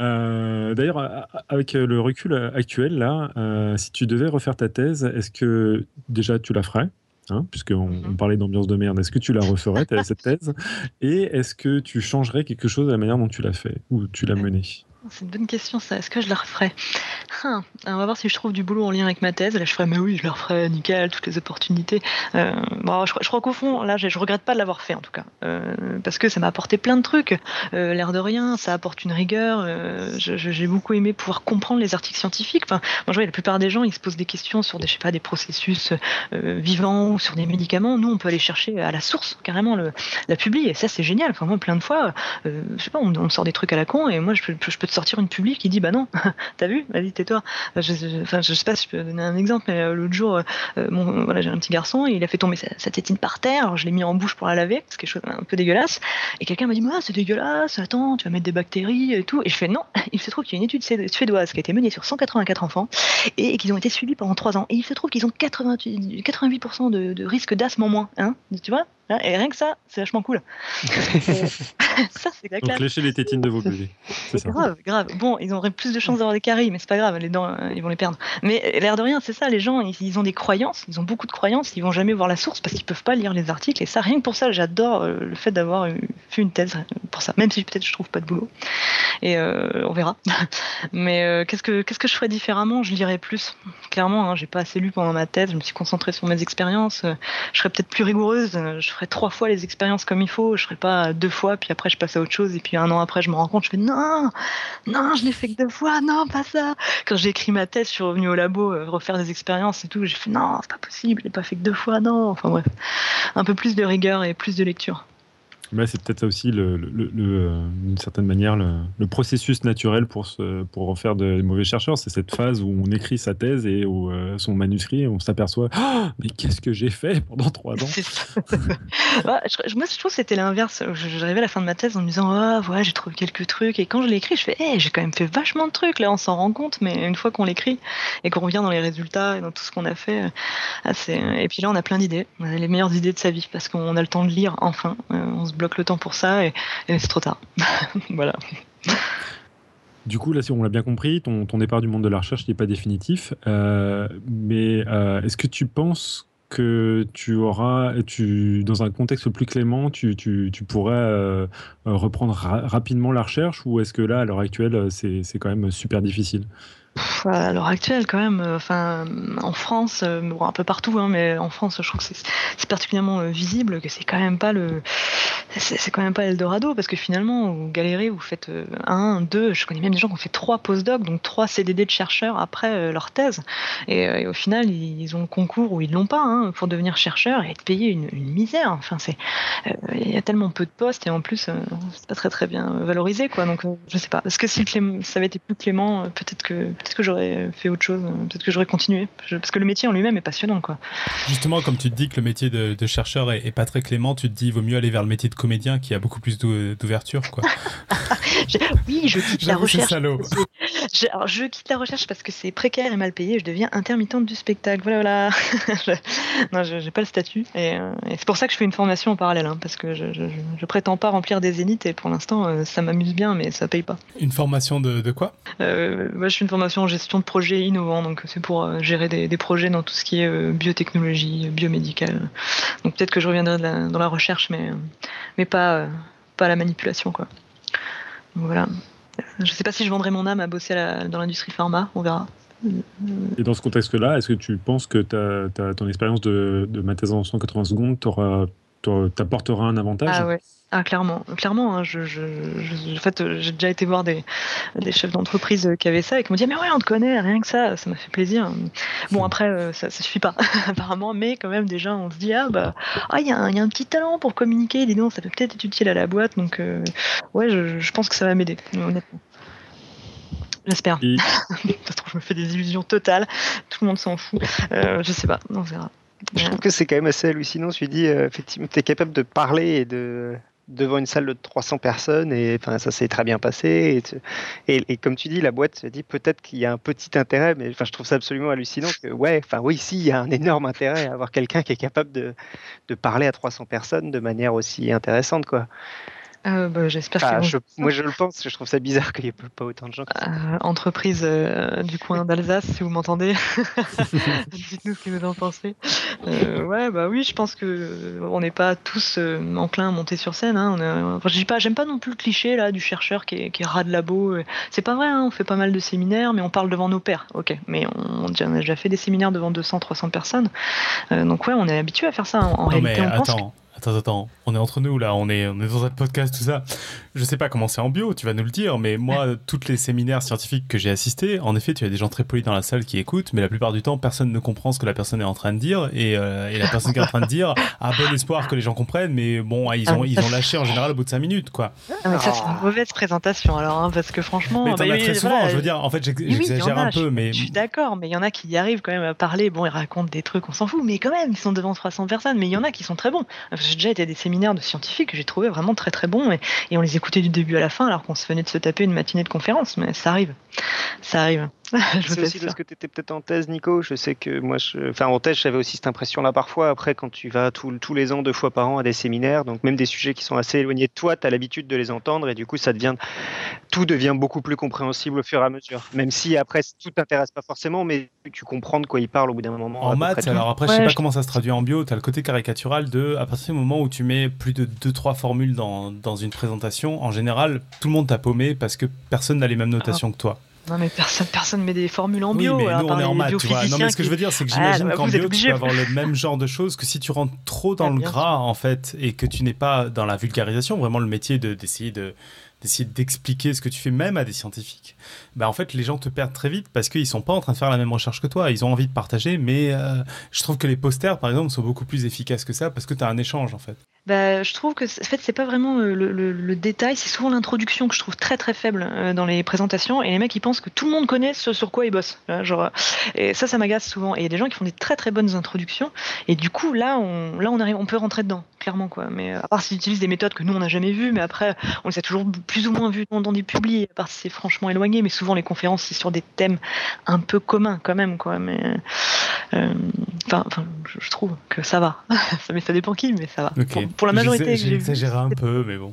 euh, d'ailleurs, avec le recul actuel, là, euh, si tu devais refaire ta thèse, est-ce que déjà tu la ferais Hein, puisqu'on on mm-hmm. parlait d'ambiance de merde, est-ce que tu la referais, cette thèse? Et est-ce que tu changerais quelque chose de la manière dont tu l'as fait ou tu l'as menée? C'est une bonne question ça. Est-ce que je la referais hein, On va voir si je trouve du boulot en lien avec ma thèse. Là, je ferais, mais oui, je la referais, nickel, toutes les opportunités. Euh, bon, je, crois qu'au fond, là, je, je, regrette pas de l'avoir fait en tout cas, euh, parce que ça m'a apporté plein de trucs. Euh, l'air de rien, ça apporte une rigueur. j'ai beaucoup aimé pouvoir comprendre les articles scientifiques. Enfin, moi, je vois, la plupart des gens, ils se posent des questions sur des, je sais pas, des processus vivants ou sur des médicaments. Nous, on peut aller chercher à la source carrément le, la publier. Et ça, c'est génial. Enfin, moi, plein de fois, je sais pas, on, on, sort des trucs à la con, et moi, je peux, je peux te sortir une publique qui dit bah non, t'as vu, vas-y tais-toi. Je, enfin, je sais pas si je peux donner un exemple, mais euh, l'autre jour, euh, voilà, j'ai un petit garçon, et il a fait tomber sa, tétine par terre, alors je l'ai mis en bouche pour la laver, c'est quelque chose un peu dégueulasse, et quelqu'un m'a dit ah, c'est dégueulasse, attends, tu vas mettre des bactéries et tout, et je fais non, il se trouve qu'il y a une étude suédoise qui a été menée sur 184 enfants et qu'ils ont été suivis pendant 3 ans, et il se trouve qu'ils ont 88%, de, risque d'asthme en moins, hein, tu vois et rien que ça, c'est vachement cool. ça, c'est la Donc lécher les tétines de vos bébés. C'est ça. Grave, grave. Bon, ils auraient plus de chances d'avoir des caries, mais c'est pas grave, les dents, euh, ils vont les perdre. Mais l'air de rien, c'est ça, les gens, ils, ont des croyances, ils ont beaucoup de croyances, ils vont jamais voir la source parce qu'ils peuvent pas lire les articles. Et ça, rien que pour ça, j'adore euh, le fait d'avoir fait une thèse pour ça, même si peut-être je trouve pas de boulot. Et euh, on verra. mais qu'est-ce que qu'est-ce que je ferais différemment? Je lirais plus. Clairement, hein, j'ai pas assez lu pendant ma thèse, je me suis concentrée sur mes expériences. je serais peut-être plus rigoureuse. Je ferais trois fois les expériences comme il faut. Je ferais pas deux fois, puis après je passe à autre chose, et puis un an après je me rends compte, je fais non, non, je l'ai fait que deux fois, non, pas ça. Quand j'ai écrit ma thèse, je suis revenu au labo euh, refaire des expériences et tout. J'ai fait non, c'est pas possible, je l'ai pas fait que deux fois, non. Enfin bref, un peu plus de rigueur et plus de lecture c'est peut-être ça aussi, le, d'une certaine manière, le, processus naturel pour, en faire de mauvais chercheurs. C'est cette phase où on écrit sa thèse et où, euh, son manuscrit et on s'aperçoit oh, Mais qu'est-ce que j'ai fait pendant trois ans? Je, Moi, je trouve que c'était l'inverse. J'arrivais à la fin de ma thèse en me disant oh, j'ai trouvé quelques trucs. Et quand je l'écris, je fais hey, j'ai quand même fait vachement de trucs. Là, on s'en rend compte, mais une fois qu'on l'écrit et qu'on revient dans les résultats et dans tout ce qu'on a fait, ah, et puis là, on a plein d'idées. On a les meilleures idées de sa vie parce qu'on a le temps de lire enfin. Euh, on se bloque le temps pour ça et, c'est trop tard. voilà. Du coup, là, si on l'a bien compris, ton, départ du monde de la recherche n'est pas définitif. Euh, mais euh, est-ce que tu penses que tu auras, tu, dans un contexte plus clément, tu, tu, pourrais euh, reprendre rapidement la recherche ou est-ce que là, à l'heure actuelle, c'est quand même super difficile? À l'heure actuelle, quand même, euh, enfin, en France, euh, un peu partout, hein, mais en France, je trouve que c'est particulièrement euh, visible que c'est quand même pas le, c'est quand même pas Eldorado, parce que finalement, vous galérez, vous faites un, deux, je connais même des gens qui ont fait trois postdocs, donc trois CDD de chercheurs après leur thèse, et, au final, ils, ont le concours ou ils l'ont pas hein, pour devenir chercheur et être payé une, misère. Enfin, c'est, il y a tellement peu de postes et en plus, c'est pas très très bien valorisé, quoi. Donc, je sais pas. Est-ce que si ça avait été plus clément, peut-être que peut-être que j'aurais fait autre chose, peut-être que j'aurais continué, parce que le métier en lui-même est passionnant, quoi. Justement, comme tu te dis que le métier de, chercheur est, pas très clément, tu te dis il vaut mieux aller vers le métier de comédien qui a beaucoup plus d'ouverture, quoi. oui, je quitte la recherche. Je, alors, je quitte la recherche parce que c'est précaire et mal payé. Je deviens intermittente du spectacle. Voilà, voilà. non, j'ai pas le statut, euh, et, c'est pour ça que je fais une formation en parallèle, hein, parce que je, je, prétends pas remplir des zéniths et pour l'instant, euh, ça m'amuse bien, mais ça paye pas. Une formation de, de quoi? Euh, Moi, je fais une formation en gestion de projets innovants, donc c'est pour euh, gérer des, projets dans tout ce qui est euh, biotechnologie, biomédical. Donc peut-être que je reviendrai dans la recherche, mais, mais pas, pas la manipulation. Quoi. voilà. Je sais pas si je vendrai mon âme à bosser dans l'industrie pharma, on verra. Et dans ce contexte-là, est-ce que tu penses que ton expérience de, de ma thèse en 180 secondes t'apportera un avantage? Ah ouais. Ah, clairement, clairement. Hein, je, je, en fait, j'ai déjà été voir des, des chefs d'entreprise qui avaient ça et qui m'ont dit mais ouais, on te connaît, rien que ça, ça m'a fait plaisir. Bon après, euh, ça, ça suffit pas apparemment, mais quand même déjà, on se dit ah bah ah il y, a un, y a un petit talent pour communiquer, dis donc, ça peut peut-être être utile à la boîte, donc euh, ouais, je, je, pense que ça va m'aider, honnêtement. J'espère. Et... je me fais des illusions totales. Tout le monde s'en fout. Euh, je sais pas, on verra. Je trouve que c'est quand même assez hallucinant. Je lui dis, effectivement, tu es capable de parler et de, devant une salle de 300 personnes et enfin ça s'est très bien passé. Et, et, comme tu dis la boîte se dit peut-être qu'il y a un petit intérêt mais enfin je trouve ça absolument hallucinant que ouais enfin oui si il y a un énorme intérêt à avoir quelqu'un qui est capable de, de parler à 300 personnes de manière aussi intéressante quoi euh, bah, j'espère Moi, je le pense. Je trouve ça bizarre qu'il n'y ait pas autant de gens. Euh, entreprise euh, du coin d'Alsace, si vous m'entendez, dites-nous ce que vous en pensez. ouais, bah oui, je pense que on n'est pas tous enclins à monter sur scène. Hein. je dis pas, j'aime pas non plus le cliché là du chercheur qui est, qui est rat de labo. C'est pas vrai. Hein. On fait pas mal de séminaires, mais on parle devant nos pairs. Ok, mais on, a déjà fait des séminaires devant 200, 300 personnes. donc ouais, on est habitué à faire ça. En, réalité, on pense Attends, attends, on est entre nous là, on est, on est dans un podcast, tout ça. Je sais pas comment c'est en bio, tu vas nous le dire, mais moi, toutes les séminaires scientifiques que j'ai assistés, en effet, tu as des gens très polis dans la salle qui écoutent, mais la plupart du temps, personne ne comprend ce que la personne est en train de dire, et, euh, et la personne qui est en train de dire a bon espoir que les gens comprennent, mais bon, ils ont, ils ont lâché en général au bout de 5 minutes, quoi. Ah, mais ça, c'est une mauvaise présentation alors, hein, parce que franchement. Mais t'en bah, as très souvent, je veux dire, en fait, j'exagère un peu, mais. Je suis d'accord, mais il y en a qui y arrivent quand même à parler, bon, ils racontent des trucs, on s'en fout, mais quand même, ils sont devant 300 personnes, mais il y en a qui sont très bons j'ai déjà été à des séminaires de scientifiques que j'ai trouvé vraiment très très bons et, on les écoutait du début à la fin alors qu'on se venait de se taper une matinée de conférence. Mais ça arrive, ça arrive. c'est aussi parce que tu étais peut-être en thèse, Nico. Je sais que moi, je... enfin en thèse, j'avais aussi cette impression-là parfois. Après, quand tu vas tous les ans, deux fois par an à des séminaires, donc même des sujets qui sont assez éloignés de toi, tu as l'habitude de les entendre et du coup, ça devient tout devient beaucoup plus compréhensible au fur et à mesure. Même si après, tout t'intéresse pas forcément, mais tu comprends de quoi il parle au bout d'un moment. En maths, alors après, je sais pas comment ça se traduit en bio. Tu as le côté caricatural de à partir du moment où tu mets plus de deux trois formules dans, dans une présentation, en général, tout le monde t'a paumé parce que personne n'a les mêmes notations que toi. Non mais personne, personne met des formules en bio. Oui, mais nous on est en maths, tu vois. Non mais ce que je veux dire, c'est que j'imagine qu'en bio, tu peux avoir le même genre de choses que si tu rentres trop dans le gras en fait et que tu n'es pas dans la vulgarisation, vraiment le métier d'essayer de d'essayer d'expliquer ce que tu fais même à des scientifiques, bah en fait les gens te perdent très vite parce qu'ils sont pas en train de faire la même recherche que toi. Ils ont envie de partager, mais euh, je trouve que les posters par exemple sont beaucoup plus efficaces que ça parce que tu as un échange en fait. Bah, je trouve que en fait c'est pas vraiment euh, le, détail, c'est souvent l'introduction que je trouve très très faible euh, dans les présentations et les mecs ils pensent que tout le monde connaît ce sur quoi ils bossent. Genre et ça ça m'agace souvent et il y a des gens qui font des très très bonnes introductions et du coup là on là on arrive on peut rentrer dedans clairement quoi. Mais à part s'ils utilisent des méthodes que nous on n'a jamais vues, mais après on les a toujours plus ou moins vues dans, des publis, à part si c'est franchement éloigné, mais souvent les conférences c'est sur des thèmes un peu communs quand même quoi. Mais euh, enfin, je trouve que ça va. ça dépend qui, mais ça va pour la majorité. J'ai exagéré un peu, mais bon.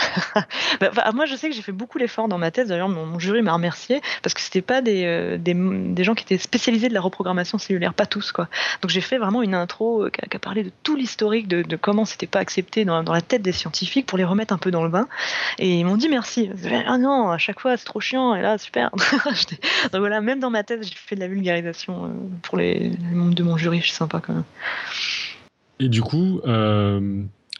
bah, moi, je sais que j'ai fait beaucoup d'efforts dans ma thèse. D'ailleurs, mon, jury m'a remercié parce que c'était pas des, euh, des, des, gens qui étaient spécialisés de la reprogrammation cellulaire, pas tous quoi. Donc j'ai fait vraiment une intro euh, qui, a, parlé de tout l'historique de, de, comment c'était pas accepté dans, dans, la tête des scientifiques pour les remettre un peu dans le bain. Et ils m'ont dit merci. Ah non, à chaque fois c'est trop chiant. Et là super. Donc voilà, même dans ma thèse, j'ai fait de la vulgarisation euh, pour les, membres de mon jury. C'est sympa quand même. Et du coup.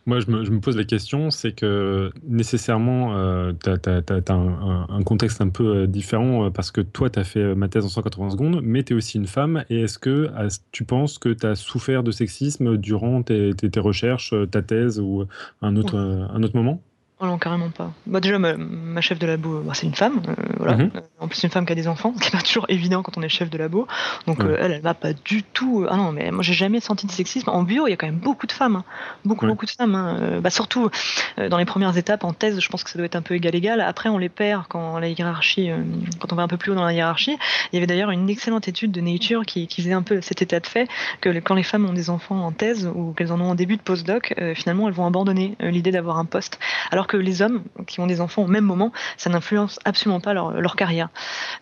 Euh moi, je me, pose la question, c'est que nécessairement, euh, tu as, un, contexte un peu euh, différent euh, parce que toi, tu as fait ma thèse en 180 secondes, mais tu es aussi une femme. Et est-ce que tu penses que tu as souffert de sexisme durant tes, recherches, ta thèse ou un autre, un autre moment? Oh non, carrément pas. Bah déjà, ma, chef de labo, bah, c'est une femme, euh, voilà. Mhm. Euh, en plus, une femme qui a des enfants, ce qui n'est pas toujours évident quand on est chef de labo. Donc, euh, elle, elle va pas du tout. Ah non, mais moi, j'ai jamais senti de sexisme. En bio, il y a quand même beaucoup de femmes, hein. beaucoup, beaucoup de femmes. Hein. Bah, surtout dans les premières étapes en thèse, je pense que ça doit être un peu égal-égal. Après, on les perd quand la hiérarchie, quand on va un peu plus haut dans la hiérarchie. Il y avait d'ailleurs une excellente étude de Nature qui, qui, faisait un peu cet état de fait que quand les femmes ont des enfants en thèse ou qu'elles en ont en début de postdoc, finalement, elles vont abandonner l'idée d'avoir un poste, alors que les hommes qui ont des enfants au même moment, ça n'influence absolument pas leur, leur carrière.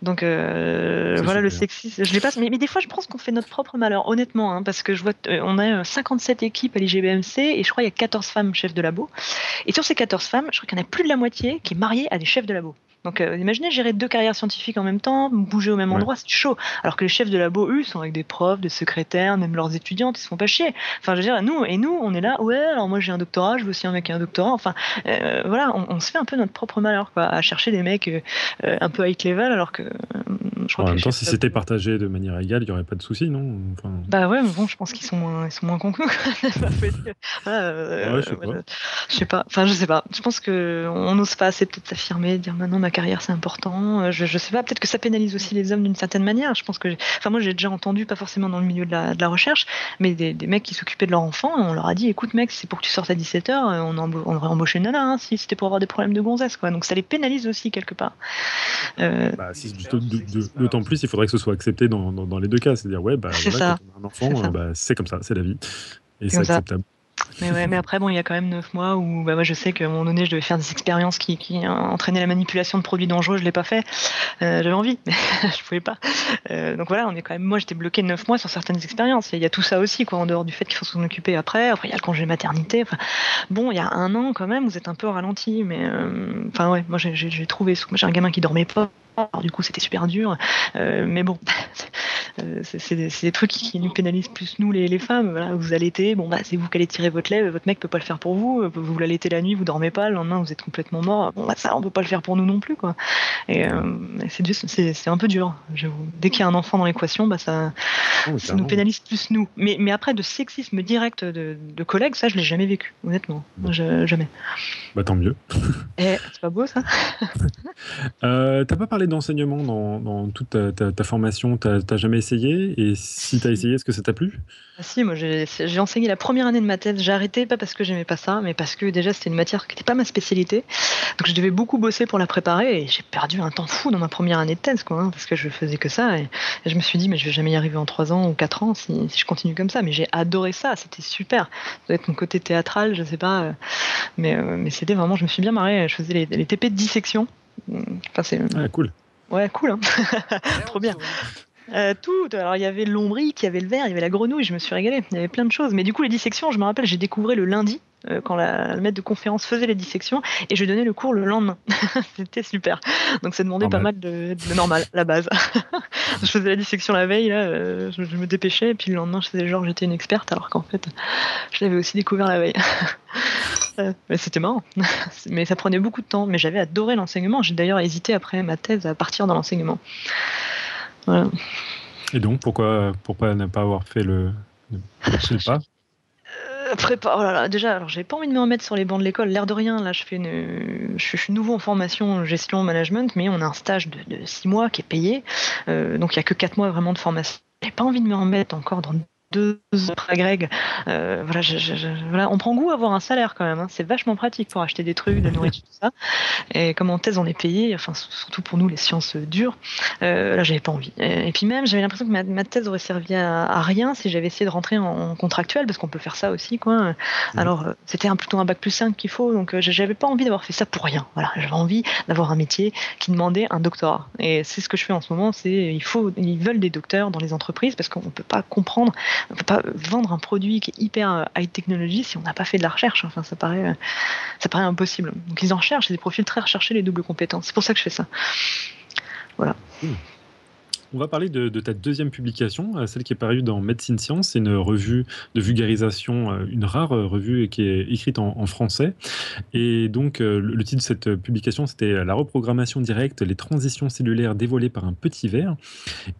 Donc euh, voilà le sexisme, je les passe, mais, mais, des fois je pense qu'on fait notre propre malheur, honnêtement, hein, parce que je vois, euh, on a 57 équipes à l'IGBMC et je crois qu'il y a 14 femmes chefs de labo. Et sur ces 14 femmes, je crois qu'il y en a plus de la moitié qui est mariée à des chefs de labo. Donc euh, imaginez gérer deux carrières scientifiques en même temps, bouger au même endroit, c'est chaud. Alors que les chefs de labo, eux, sont avec des profs, des secrétaires, même leurs étudiantes, ils se font pas chier. Enfin, je veux dire, nous, et nous, on est là, ouais, alors moi j'ai un doctorat, je veux aussi un mec qui a un doctorat. Enfin, euh, voilà, on, se fait un peu notre propre malheur, quoi, à chercher des mecs euh, un peu high level, alors que je crois en même temps, si c'était partagé de manière égale, il n'y aurait pas de souci, non enfin... Bah ouais, mais bon, je pense qu'ils sont moins, ils sont moins cons que nous. ouais, je sais pas. Je sais pas. Enfin, je sais pas. Je pense que on n'ose pas assez peut-être s'affirmer, dire maintenant ma carrière c'est important. Euh, je, je sais pas. Peut-être que ça pénalise aussi les hommes d'une certaine manière. Je pense que, enfin, moi j'ai déjà entendu, pas forcément dans le milieu de la, de la recherche, mais des, des mecs qui s'occupaient de leur enfant, on leur a dit, écoute mec, c'est pour que tu sortes à 17 h on, on aurait embauché une nana hein, si c'était pour avoir des problèmes de gonzesse, quoi. Donc ça les pénalise aussi quelque part. Euh, bah, D'autant plus, il faudrait que ce soit accepté dans, dans, les deux cas. C'est-à-dire, ouais, bah, voilà, quand on a un enfant, euh, bah, c'est comme ça, c'est la vie. Et c'est acceptable. Mais, ouais, mais après, bon, il y a quand même 9 mois où bah, moi, je sais qu'à un moment donné, je devais faire des expériences qui, qui entraînaient la manipulation de produits dangereux. Je ne l'ai pas fait. Euh, J'avais envie, mais je ne pouvais pas. Euh, donc voilà, on est quand même. Moi, j'étais bloqué 9 mois sur certaines expériences. Il y a tout ça aussi, quoi, en dehors du fait qu'il faut s'en occuper après. Après, il y a le congé maternité. Enfin, bon, il y a un an, quand même, vous êtes un peu ralenti. Mais euh, enfin, ouais, moi, j'ai trouvé. J'ai un gamin qui dormait pas alors, du coup, c'était super dur. Euh, mais bon, euh, c'est des, trucs qui, nous pénalisent plus nous, les, les femmes. Voilà, vous allaitez, bon, bah, c'est vous qui allez tirer votre lait, votre mec peut pas le faire pour vous. Vous l'allaitez la nuit, vous dormez pas, le lendemain, vous êtes complètement mort. Bon, bah, ça, on peut pas le faire pour nous non plus, quoi. Et euh, c'est un peu dur. Dès qu'il y a un enfant dans l'équation, bah, ça, oh, ça nous pénalise plus nous. Mais, mais après, de sexisme direct de, de collègues, ça, je l'ai jamais vécu, honnêtement. jamais. Bah, tant mieux. Eh, c'est pas beau, ça T'as pas parlé d'enseignement dans, dans, toute ta, ta, formation Tu n'as jamais essayé? Et si tu as essayé, est-ce que ça t'a plu? Ah, Si, moi j'ai enseigné la première année de ma thèse. J'ai arrêté, pas parce que j'aimais pas ça, mais parce que déjà c'était une matière qui n'était pas ma spécialité. Donc je devais beaucoup bosser pour la préparer et j'ai perdu un temps fou dans ma première année de thèse, quoi, hein, parce que je faisais que ça. Et, je me suis dit, mais je vais jamais y arriver en 3 ans ou 4 ans si, je continue comme ça. Mais j'ai adoré ça, c'était super. Ça doit être mon côté théâtral, je sais pas. Euh, mais, euh, mais c'était vraiment, je me suis bien marré. Je faisais les, les TP de dissection. Enfin, c'est. Ah, cool. Ouais, cool, hein trop bien. Euh, tout. Alors il y avait l'ombrique, il y avait le verre, il y avait la grenouille, je me suis régalée. Il y avait plein de choses. Mais du coup, les dissections, je me rappelle, j'ai découvert le lundi euh, quand la, le maître de conférence faisait les dissections et je donnais le cours le lendemain. C'était super. Donc ça demandait pas mal de, normal, la base. je faisais la dissection la veille, là, euh, je, me dépêchais et puis le lendemain, je faisais genre j'étais une experte alors qu'en fait, je l'avais aussi découvert la veille. mais c'était marrant. mais ça prenait beaucoup de temps. Mais j'avais adoré l'enseignement. J'ai d'ailleurs hésité après ma thèse à partir dans l'enseignement. Et donc, pourquoi, pourquoi ne pas avoir fait le, sais pas? euh, prépa oh là là, déjà, alors j'ai pas envie de me remettre sur les bancs de l'école. L'air de rien, là, je fais une, je, suis nouveau en formation gestion management, mais on a un stage de, de six mois qui est payé, euh, donc il y a que quatre mois vraiment de formation. J'ai pas envie de me remettre encore dans deux après Greg. Euh, voilà, voilà, on prend goût à avoir un salaire quand même. Hein. C'est vachement pratique pour acheter des trucs, de nourriture, tout ça. Et comme en thèse, on est payé, enfin, surtout pour nous, les sciences dures. Euh, là, j'avais pas envie. Et, puis même, j'avais l'impression que ma, thèse aurait servi à, rien si j'avais essayé de rentrer en, contractuel, parce qu'on peut faire ça aussi, quoi. Mmh. Alors, euh, c'était un, plutôt un bac plus 5 qu'il faut, donc euh, j'avais pas envie d'avoir fait ça pour rien. Voilà, j'avais envie d'avoir un métier qui demandait un doctorat. Et c'est ce que je fais en ce moment. C'est il faut, ils veulent des docteurs dans les entreprises parce qu'on peut pas comprendre on peut pas vendre un produit qui est hyper euh, high technology si on n'a pas fait de la recherche. Enfin, ça paraît, euh, ça paraît impossible. Donc ils en recherchent, c'est des profils très recherchés, les doubles compétences. C'est pour ça que je fais ça. Voilà. Hmm. On va parler de, ta deuxième publication, euh, celle qui est parue dans Medicine Science. C'est une revue de vulgarisation, une rare revue qui est écrite en, français. Et donc, le, titre de cette publication, c'était La reprogrammation directe, les transitions cellulaires dévoilées par un petit verre.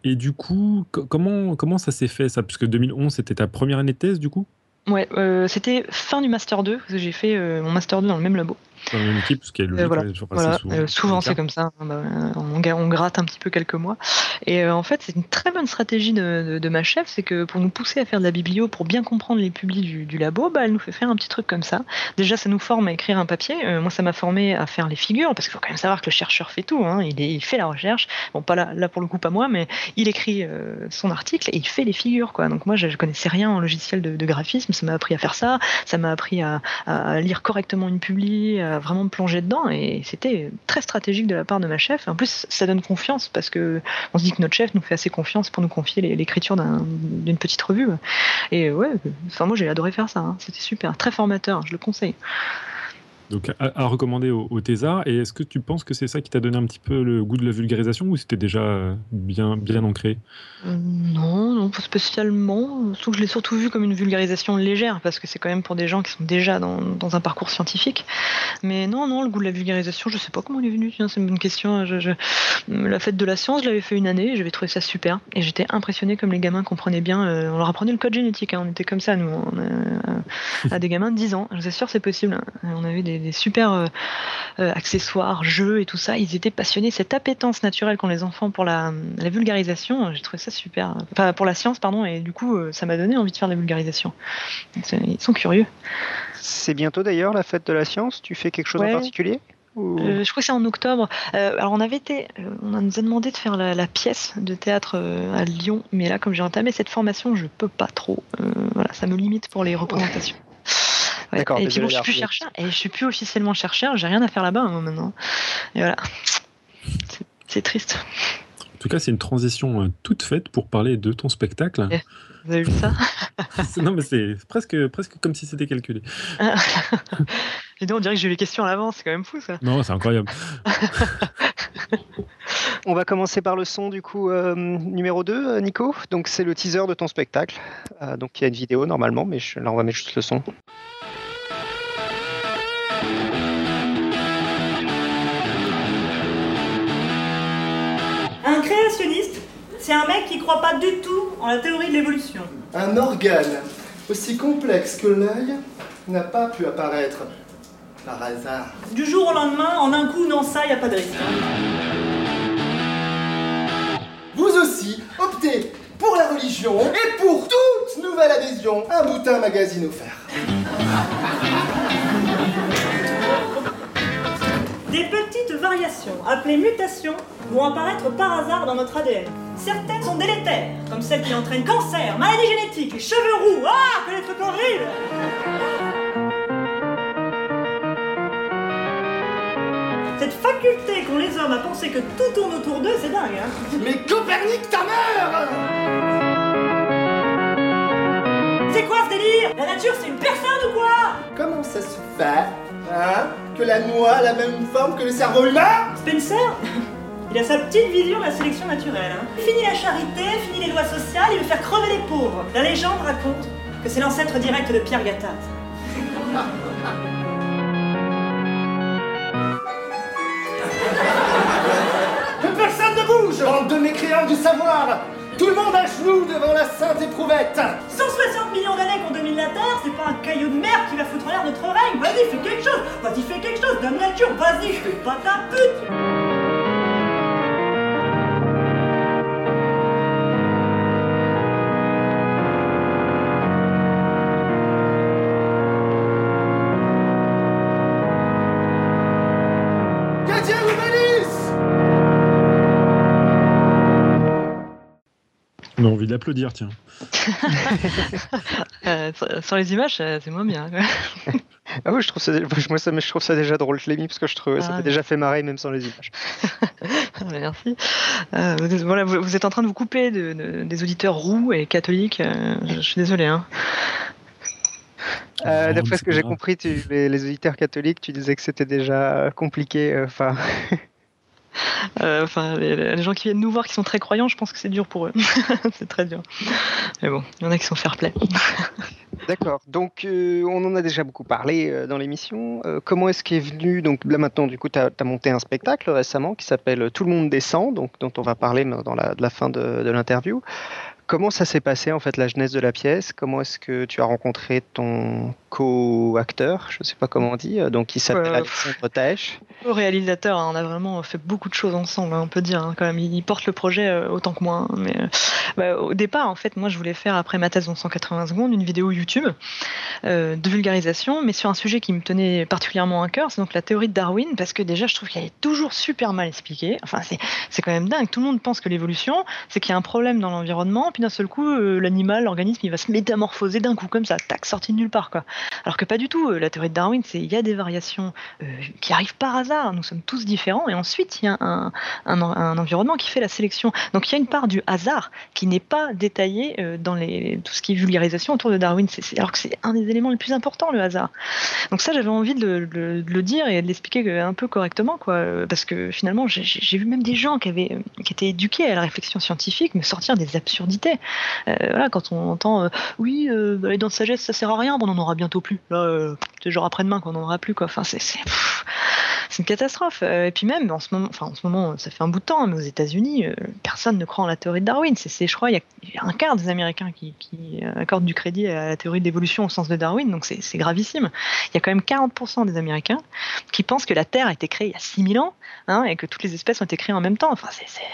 Et du coup, comment, comment ça s'est fait ça? Puisque 2011, c'était ta première année de thèse, du coup? Ouais, euh, c'était fin du Master 2, parce que j'ai fait euh, mon Master 2 dans le même labo. Dans même équipe, ce qui est logique. voilà. souvent, souvent c'est comme ça. Hein, bah, on, on, gratte un petit peu quelques mois. Et en fait, c'est une très bonne stratégie de, de, ma chef, c'est que pour nous pousser à faire de la biblio, pour bien comprendre les publis du, du, labo, bah, elle nous fait faire un petit truc comme ça. Déjà, ça nous forme à écrire un papier. moi, ça m'a formé à faire les figures, parce qu'il faut quand même savoir que le chercheur fait tout. Hein. Il, il, fait la recherche. Bon, pas là, là pour le coup, pas moi, mais il écrit son article et il fait les figures. Quoi. Donc moi, je, je connaissais rien en logiciel de, de graphisme. Ça m'a appris à faire ça, ça m'a appris à, lire correctement une publi, à vraiment me plonger dedans, et c'était très stratégique de la part de ma chef. En plus, ça donne confiance parce que on se dit que notre chef nous fait assez confiance pour nous confier l'écriture d'une petite revue. Et ouais, enfin moi j'ai adoré faire ça, hein. c'était super, très formateur, je le conseille. Donc à, recommander au, au thésard. Et est-ce que tu penses que c'est ça qui t'a donné un petit peu le goût de la vulgarisation ou c'était déjà euh, bien, bien ancré? Euh, Non, non, pas spécialement. Je l'ai surtout vu comme une vulgarisation légère parce que c'est quand même pour des gens qui sont déjà dans, dans, un parcours scientifique. Mais non, non, le goût de la vulgarisation, je sais pas comment il est venu. C'est une bonne question. La fête de la science, je l'avais fait une année. J'avais trouvé ça super et j'étais impressionné comme les gamins comprenaient bien. Euh, on leur apprenait le code génétique. Hein. on était comme ça nous, à des gamins de 10 ans. Je vous assure, c'est possible. On avait des des, super euh, euh, accessoires, jeux et tout ça. Ils étaient passionnés. Cette appétence naturelle qu'ont les enfants pour la, vulgarisation, j'ai trouvé ça super. Enfin, pour la science, pardon. Et du coup, euh, ça m'a donné envie de faire de la vulgarisation. Ils sont curieux. C'est bientôt d'ailleurs la fête de la science. Tu fais quelque chose en particulier je crois que c'est en octobre. alors on avait été, on nous a demandé de faire la, pièce de théâtre à Lyon, mais là comme j'ai entamé cette formation, je peux pas trop. voilà, ça me limite pour les représentations. Et puis bon, je suis plus chercheur, et je suis plus officiellement chercheur, j'ai rien à faire là-bas hein, maintenant. Et voilà, c'est triste. En tout cas, c'est une transition euh, toute faite pour parler de ton spectacle. Eh, vous avez vu ça? Non, mais c'est presque, presque comme si c'était calculé. Dis donc, on dirait que j'ai eu les questions à l'avance, c'est quand même fou ça. Non, c'est incroyable. on va commencer par le son du coup euh, numéro 2, euh, Nico. Donc c'est le teaser de ton spectacle. donc il y a une vidéo normalement, mais je, là on va mettre juste le son. C'est un mec qui croit pas du tout en la théorie de l'évolution. Un organe aussi complexe que l'œil n'a pas pu apparaître par hasard. Du jour au lendemain, en un coup, non, ça, y a pas de risque. Vous aussi, optez pour la religion et pour toute nouvelle adhésion, un boutin magazine offert. Des petites variations, appelées mutations, vont apparaître par hasard dans notre ADN. Certaines sont délétères, comme celles qui entraînent cancer, maladies génétiques, les cheveux roux, ah, que les trucs horribles. Cette faculté qu'ont les hommes à penser que tout tourne autour d'eux, c'est dingue, hein. Mais Copernic, ta mère! C'est quoi ce délire? La nature, c'est une personne ou quoi? Comment ça se fait, hein, que la noix a la même forme que le cerveau humain? Spencer? Il a sa petite vision de la sélection naturelle. Hein. Fini la charité, fini les lois sociales, il veut faire crever les pauvres. La légende raconte que c'est l'ancêtre direct de Pierre Gattaz. Que personne ne bouge Bande de mécréants du savoir Tout le monde à genoux devant la sainte éprouvette 160 millions d'années qu'on domine la Terre, c'est pas un caillou de merde qui va foutre en l'air notre règne. Vas-y, fais quelque chose Vas-y, fais quelque chose Dame nature, vas-y, fais pas ta pute a envie d'applaudir, tiens. Euh, sur- sur les images, euh, c'est moins bien. Ah oui, je trouve ça, moi, ça, je trouve ça déjà drôle. Je l'ai mis parce que je trouve ça m'a déjà fait marrer même sans les images. Merci. Euh, vous, voilà, vous, vous êtes en train de vous couper de- de- des auditeurs roux et catholiques. euh, je, je suis désolé. Hein. Euh, D'après ce que j'ai compris, tu- les, les auditeurs catholiques, tu disais que c'était déjà compliqué. Enfin, Euh, Enfin, les, gens qui viennent nous voir qui sont très croyants, je pense que c'est dur pour eux. c'est très dur. Mais bon, il y en a qui sont fair play. D'accord. Donc, euh, on en a déjà beaucoup parlé euh, dans l'émission. Euh, comment est-ce qu'est venu Donc là maintenant, du coup, tu as, monté un spectacle récemment qui s'appelle Tout le monde descend, donc dont on va parler dans la, fin de, de l'interview. Comment ça s'est passé en fait la genèse de la pièce? Comment est-ce que tu as rencontré ton co-acteur Je ne sais pas comment on dit. euh, Donc, qui s'appelle Alexandre Taesch. Au réalisateur, hein, on a vraiment fait beaucoup de choses ensemble, hein, on peut dire. hein, quand même, il il porte le projet euh, autant que moi. mais euh, bah, au départ, en fait, moi, je voulais faire après ma thèse en 180 secondes une vidéo YouTube euh, de vulgarisation, mais sur un sujet qui me tenait particulièrement à cœur, c'est donc la théorie de Darwin, parce que déjà, je trouve qu'elle est toujours super mal expliquée. Enfin, c'est c'est quand même dingue. Tout le monde pense que l'évolution, c'est qu'il y a un problème dans l'environnement, puis d'un seul coup, l'animal, l'organisme, il va se métamorphoser d'un coup comme ça, tac, sorti de nulle part, quoi. Alors que pas du tout. euh, La théorie de Darwin, c'est il y a des variations euh, qui arrivent par hasard. Nous sommes tous différents, et ensuite il y a un, un, en- un environnement qui fait la sélection. Donc il y a une part du hasard qui n'est pas détaillée euh, dans tout ce qui est vulgarisation autour de Darwin. Alors que c'est un des éléments les plus importants, le hasard. Donc ça, j'avais envie de le, dire et de l'expliquer un peu correctement, quoi, parce que finalement, j'ai- vu même des gens qui avaient, qui étaient éduqués à la réflexion scientifique me sortir des absurdités. Voilà, quand on entend, oui, dents de sagesse, ça sert à rien, bon, on en aura bientôt plus. Là, euh, c'est genre après-demain qu'on n'en aura plus, quoi. Enfin, c'est une catastrophe. Euh, et puis même, en ce moment, enfin, en ce moment, ça fait un bout de temps, hein, mais aux États-Unis, euh, personne ne croit en la théorie de Darwin. C'est, je crois, il y, a- un quart des Américains qui, accordent du crédit à la théorie de l'évolution au sens de Darwin, donc c'est, gravissime. Il y a quand même 40% des Américains qui pensent que la Terre a été créée il y a 6000 ans hein, et que toutes les espèces ont été créées en même temps. Enfin,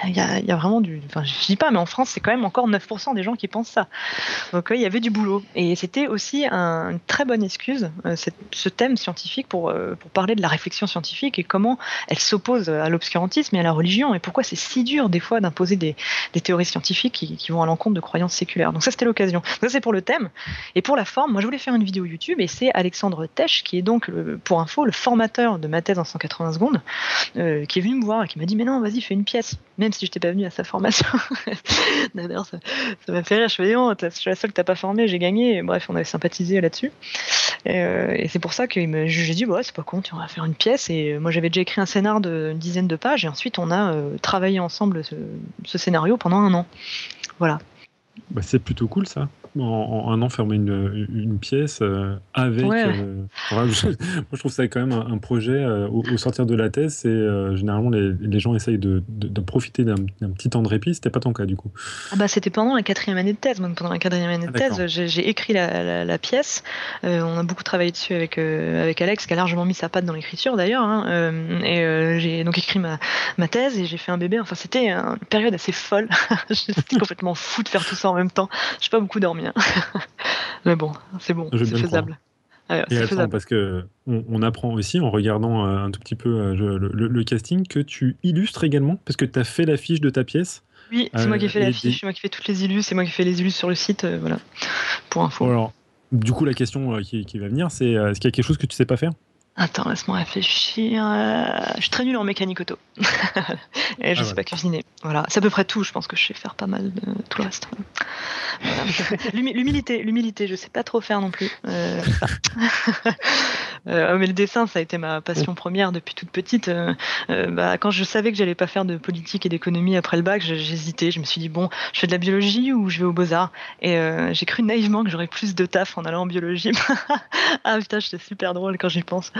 il y, a, vraiment du. Enfin, je dis pas, mais en France, c'est quand même encore 9% des gens qui pensent ça. Donc, il y avait du boulot. Et c'était aussi un- une très bonne excuse, euh, ce thème scientifique, pour, euh, pour parler de la réflexion scientifique et comment elle s'oppose à l'obscurantisme et à la religion, et pourquoi c'est si dur, des fois, d'imposer des, des théories scientifiques qui, qui vont à l'encontre de croyances séculaires. Donc, ça, c'était l'occasion. Ça, c'est pour le thème. Et pour la forme, moi, je voulais faire une vidéo YouTube, et c'est Alexandre Tesch, qui est donc, pour info, le formateur de ma thèse en 180 secondes, euh, qui est venu me voir et qui m'a dit Mais non, vas-y, fais une pièce, même si je n'étais pas venu à sa formation. D'ailleurs, ça, m'a fait rire. Je fais, non, t'as- je suis la seule que t'as pas formée, j'ai gagné. Bref, on avait sympathisé là-dessus. Et, euh, et c'est pour ça que j'ai dit, ouais, c'est pas con, on va faire une pièce. Et euh, moi, j'avais déjà écrit un scénar d'une dizaine de pages. Et ensuite, on a euh, travaillé ensemble ce, ce scénario pendant un an. Voilà. Bah, c'est plutôt cool ça. En, un an, fermer une, une pièce euh, avec. Euh, moi, je trouve ça quand même un, projet. Euh, au, sortir de la thèse, c'est généralement les, les, gens essayent de, de, profiter d'un petit temps de répit. C'était pas ton cas du coup. Ah bah, c'était pendant la quatrième année de thèse. Donc, pendant la quatrième année de ah, thèse, j'ai écrit la, la, pièce. on a beaucoup travaillé dessus avec, avec Alex, qui a largement mis sa patte dans l'écriture d'ailleurs. Hein. et j'ai donc écrit ma, ma thèse et j'ai fait un bébé. Enfin, c'était une période assez folle. J'étais complètement fou de faire tout ça en même temps. Je pas beaucoup dormi. Mais bon, c'est bon, c'est faisable. et attends, parce que on, apprend aussi en regardant euh, un tout petit peu euh, le, casting que tu illustres également, parce que tu as fait l'affiche de ta pièce. Oui, c'est moi qui ai fait euh, l'affiche, c'est moi qui fais toutes les illus, c'est moi qui fais les illus sur le site, voilà, pour info. Alors, du coup, la question qui, qui va venir, c'est est-ce qu'il y a quelque chose que tu sais pas faire? Attends, laisse-moi réfléchir. Je suis très nul en mécanique auto. et je ne ah, sais pas cuisiner. Voilà, c'est à peu près tout. Je pense que je sais faire pas mal de tout le reste. L'humilité, l'humilité, je sais pas trop faire non plus. Euh, euh, mais le dessin, ça a été ma passion première depuis toute petite. Euh, bah, quand je savais que j'allais pas faire de politique et d'économie après le bac, j'hésitais. Je me suis dit bon, je fais de la biologie ou je vais au beaux arts. Et j'ai cru naïvement que j'aurais plus de taf en allant en biologie. ah putain, j'étais super drôle quand j'y pense.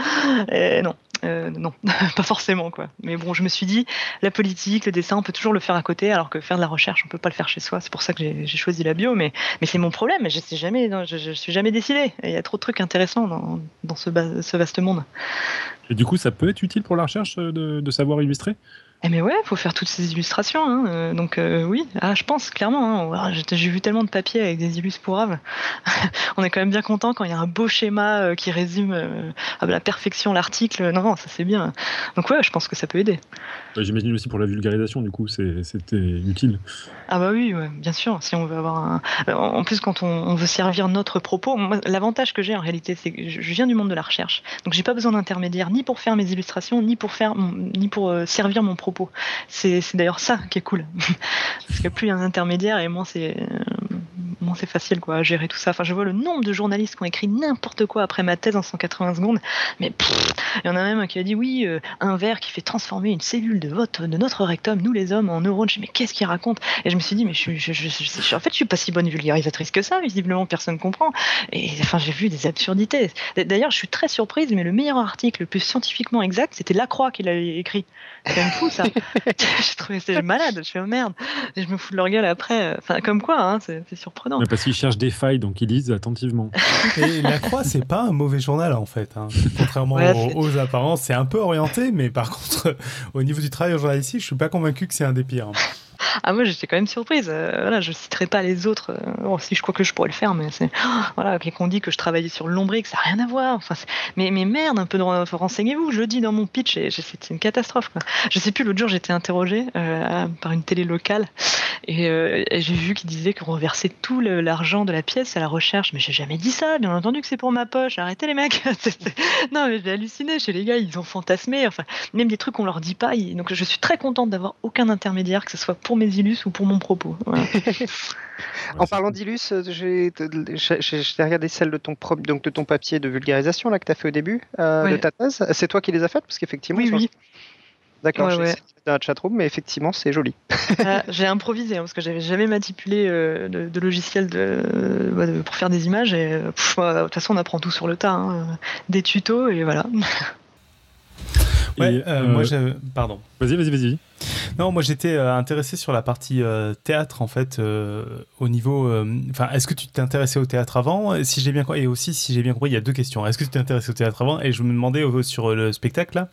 Et non, euh, non, pas forcément quoi. Mais bon, je me suis dit, la politique, le dessin, on peut toujours le faire à côté, alors que faire de la recherche, on peut pas le faire chez soi. C'est pour ça que j'ai choisi la bio, mais, mais c'est mon problème. Je sais jamais, je, je, suis jamais décidé. Il y a trop de trucs intéressants dans, dans ce, ce, vaste monde. Et du coup, ça peut être utile pour la recherche de, de savoir illustrer? Eh mais ouais, faut faire toutes ces illustrations. Hein. Euh, donc euh, oui, ah, je pense clairement. Hein. J'ai vu tellement de papiers avec des illus pourraves. On est quand même bien content quand il y a un beau schéma euh, qui résume à la perfection l'article. Non, non, ça c'est bien. Donc ouais, je pense que ça peut aider. J'imagine aussi pour la vulgarisation, du coup, c'était utile. Ah bah oui, bien sûr. Si on veut avoir un... En plus, quand on, veut servir notre propos, l'avantage que j'ai en réalité, c'est que je viens du monde de la recherche. Donc j'ai pas besoin d'intermédiaire ni pour faire mes illustrations, ni pour faire, ni pour servir mon propos C'est d'ailleurs ça qui est cool. Parce que plus il y a un intermédiaire et moins c'est c'est facile quoi, à gérer tout ça. Enfin, je vois le nombre de journalistes qui ont écrit n'importe quoi après ma thèse en 180 secondes, mais il y en a même qui a dit oui, euh, un verre qui fait transformer une cellule de votre, de notre rectum, nous les hommes, en neurones. Je dis mais qu'est-ce qu'il raconte? Et je me suis dit mais je, je, en fait je suis pas si bonne vulgarisatrice que ça. Visiblement personne comprend. Et enfin j'ai vu des absurdités. D'ailleurs je suis très surprise, mais le meilleur article, le plus scientifiquement exact, c'était Lacroix qui l'a écrit. C'est quand même fou ça. j'ai trouvé c'est malade. Je fais oh, merde. Et je me fous de leur gueule après. Enfin comme quoi, hein, c'est surprenant parce qu'ils cherchent des failles, donc ils lisent attentivement. Et La Croix, c'est pas un mauvais journal en fait. Hein. Contrairement aux, apparences, c'est un peu orienté, mais par contre, au niveau du travail en journalistique, je suis pas convaincu que c'est un des pires. Ah moi j'étais quand même surprise. Euh, voilà, je citerai pas les autres. Euh, si je crois que je pourrais le faire, mais c'est voilà qu'on dit que je travaillais sur le que ça n'a rien à voir. Enfin, mais mais merde, un peu de renseignez-vous. Je le dis dans mon pitch et c'est une catastrophe. Quoi. Je sais plus. L'autre jour j'étais interrogé euh, par une télé locale et, j'ai vu qu'ils disaient qu'on reversait tout l'argent de la pièce à la recherche. Mais j'ai jamais dit ça. Bien entendu que c'est pour ma poche. Arrêtez les mecs. non mais j'ai halluciné chez les gars. Ils ont fantasmé. Enfin même des trucs qu'on leur dit pas. Donc je suis très contente d'avoir aucun intermédiaire que ce soit pour mes illus ou pour mon propos. en parlant d'illus, j'ai regardé celle de ton, donc de ton papier de vulgarisation là, que tu as fait au début euh, de ta thèse. C'est toi qui les as faites Parce qu'effectivement, oui, oui. D'accord, ouais, j'ai dans la chatroom, mais effectivement, c'est joli. Ah, j'ai improvisé, hein, parce que j'avais jamais manipulé euh, de, logiciel de, pour faire des images. Et de toute façon, on apprend tout sur le tas. Hein, des tutos, et voilà. Ouais, euh, moi, pardon. Vas-y, vas-y, vas-y. Non, moi j'étais euh, intéressé sur la partie euh, théâtre en fait, euh, au niveau. Enfin, est-ce que tu t'es intéressé au théâtre avant? Si j'ai bien et aussi si j'ai bien compris, il y a deux questions. Est-ce que tu t'es intéressé au théâtre avant? Et je me demandais sur le spectacle là,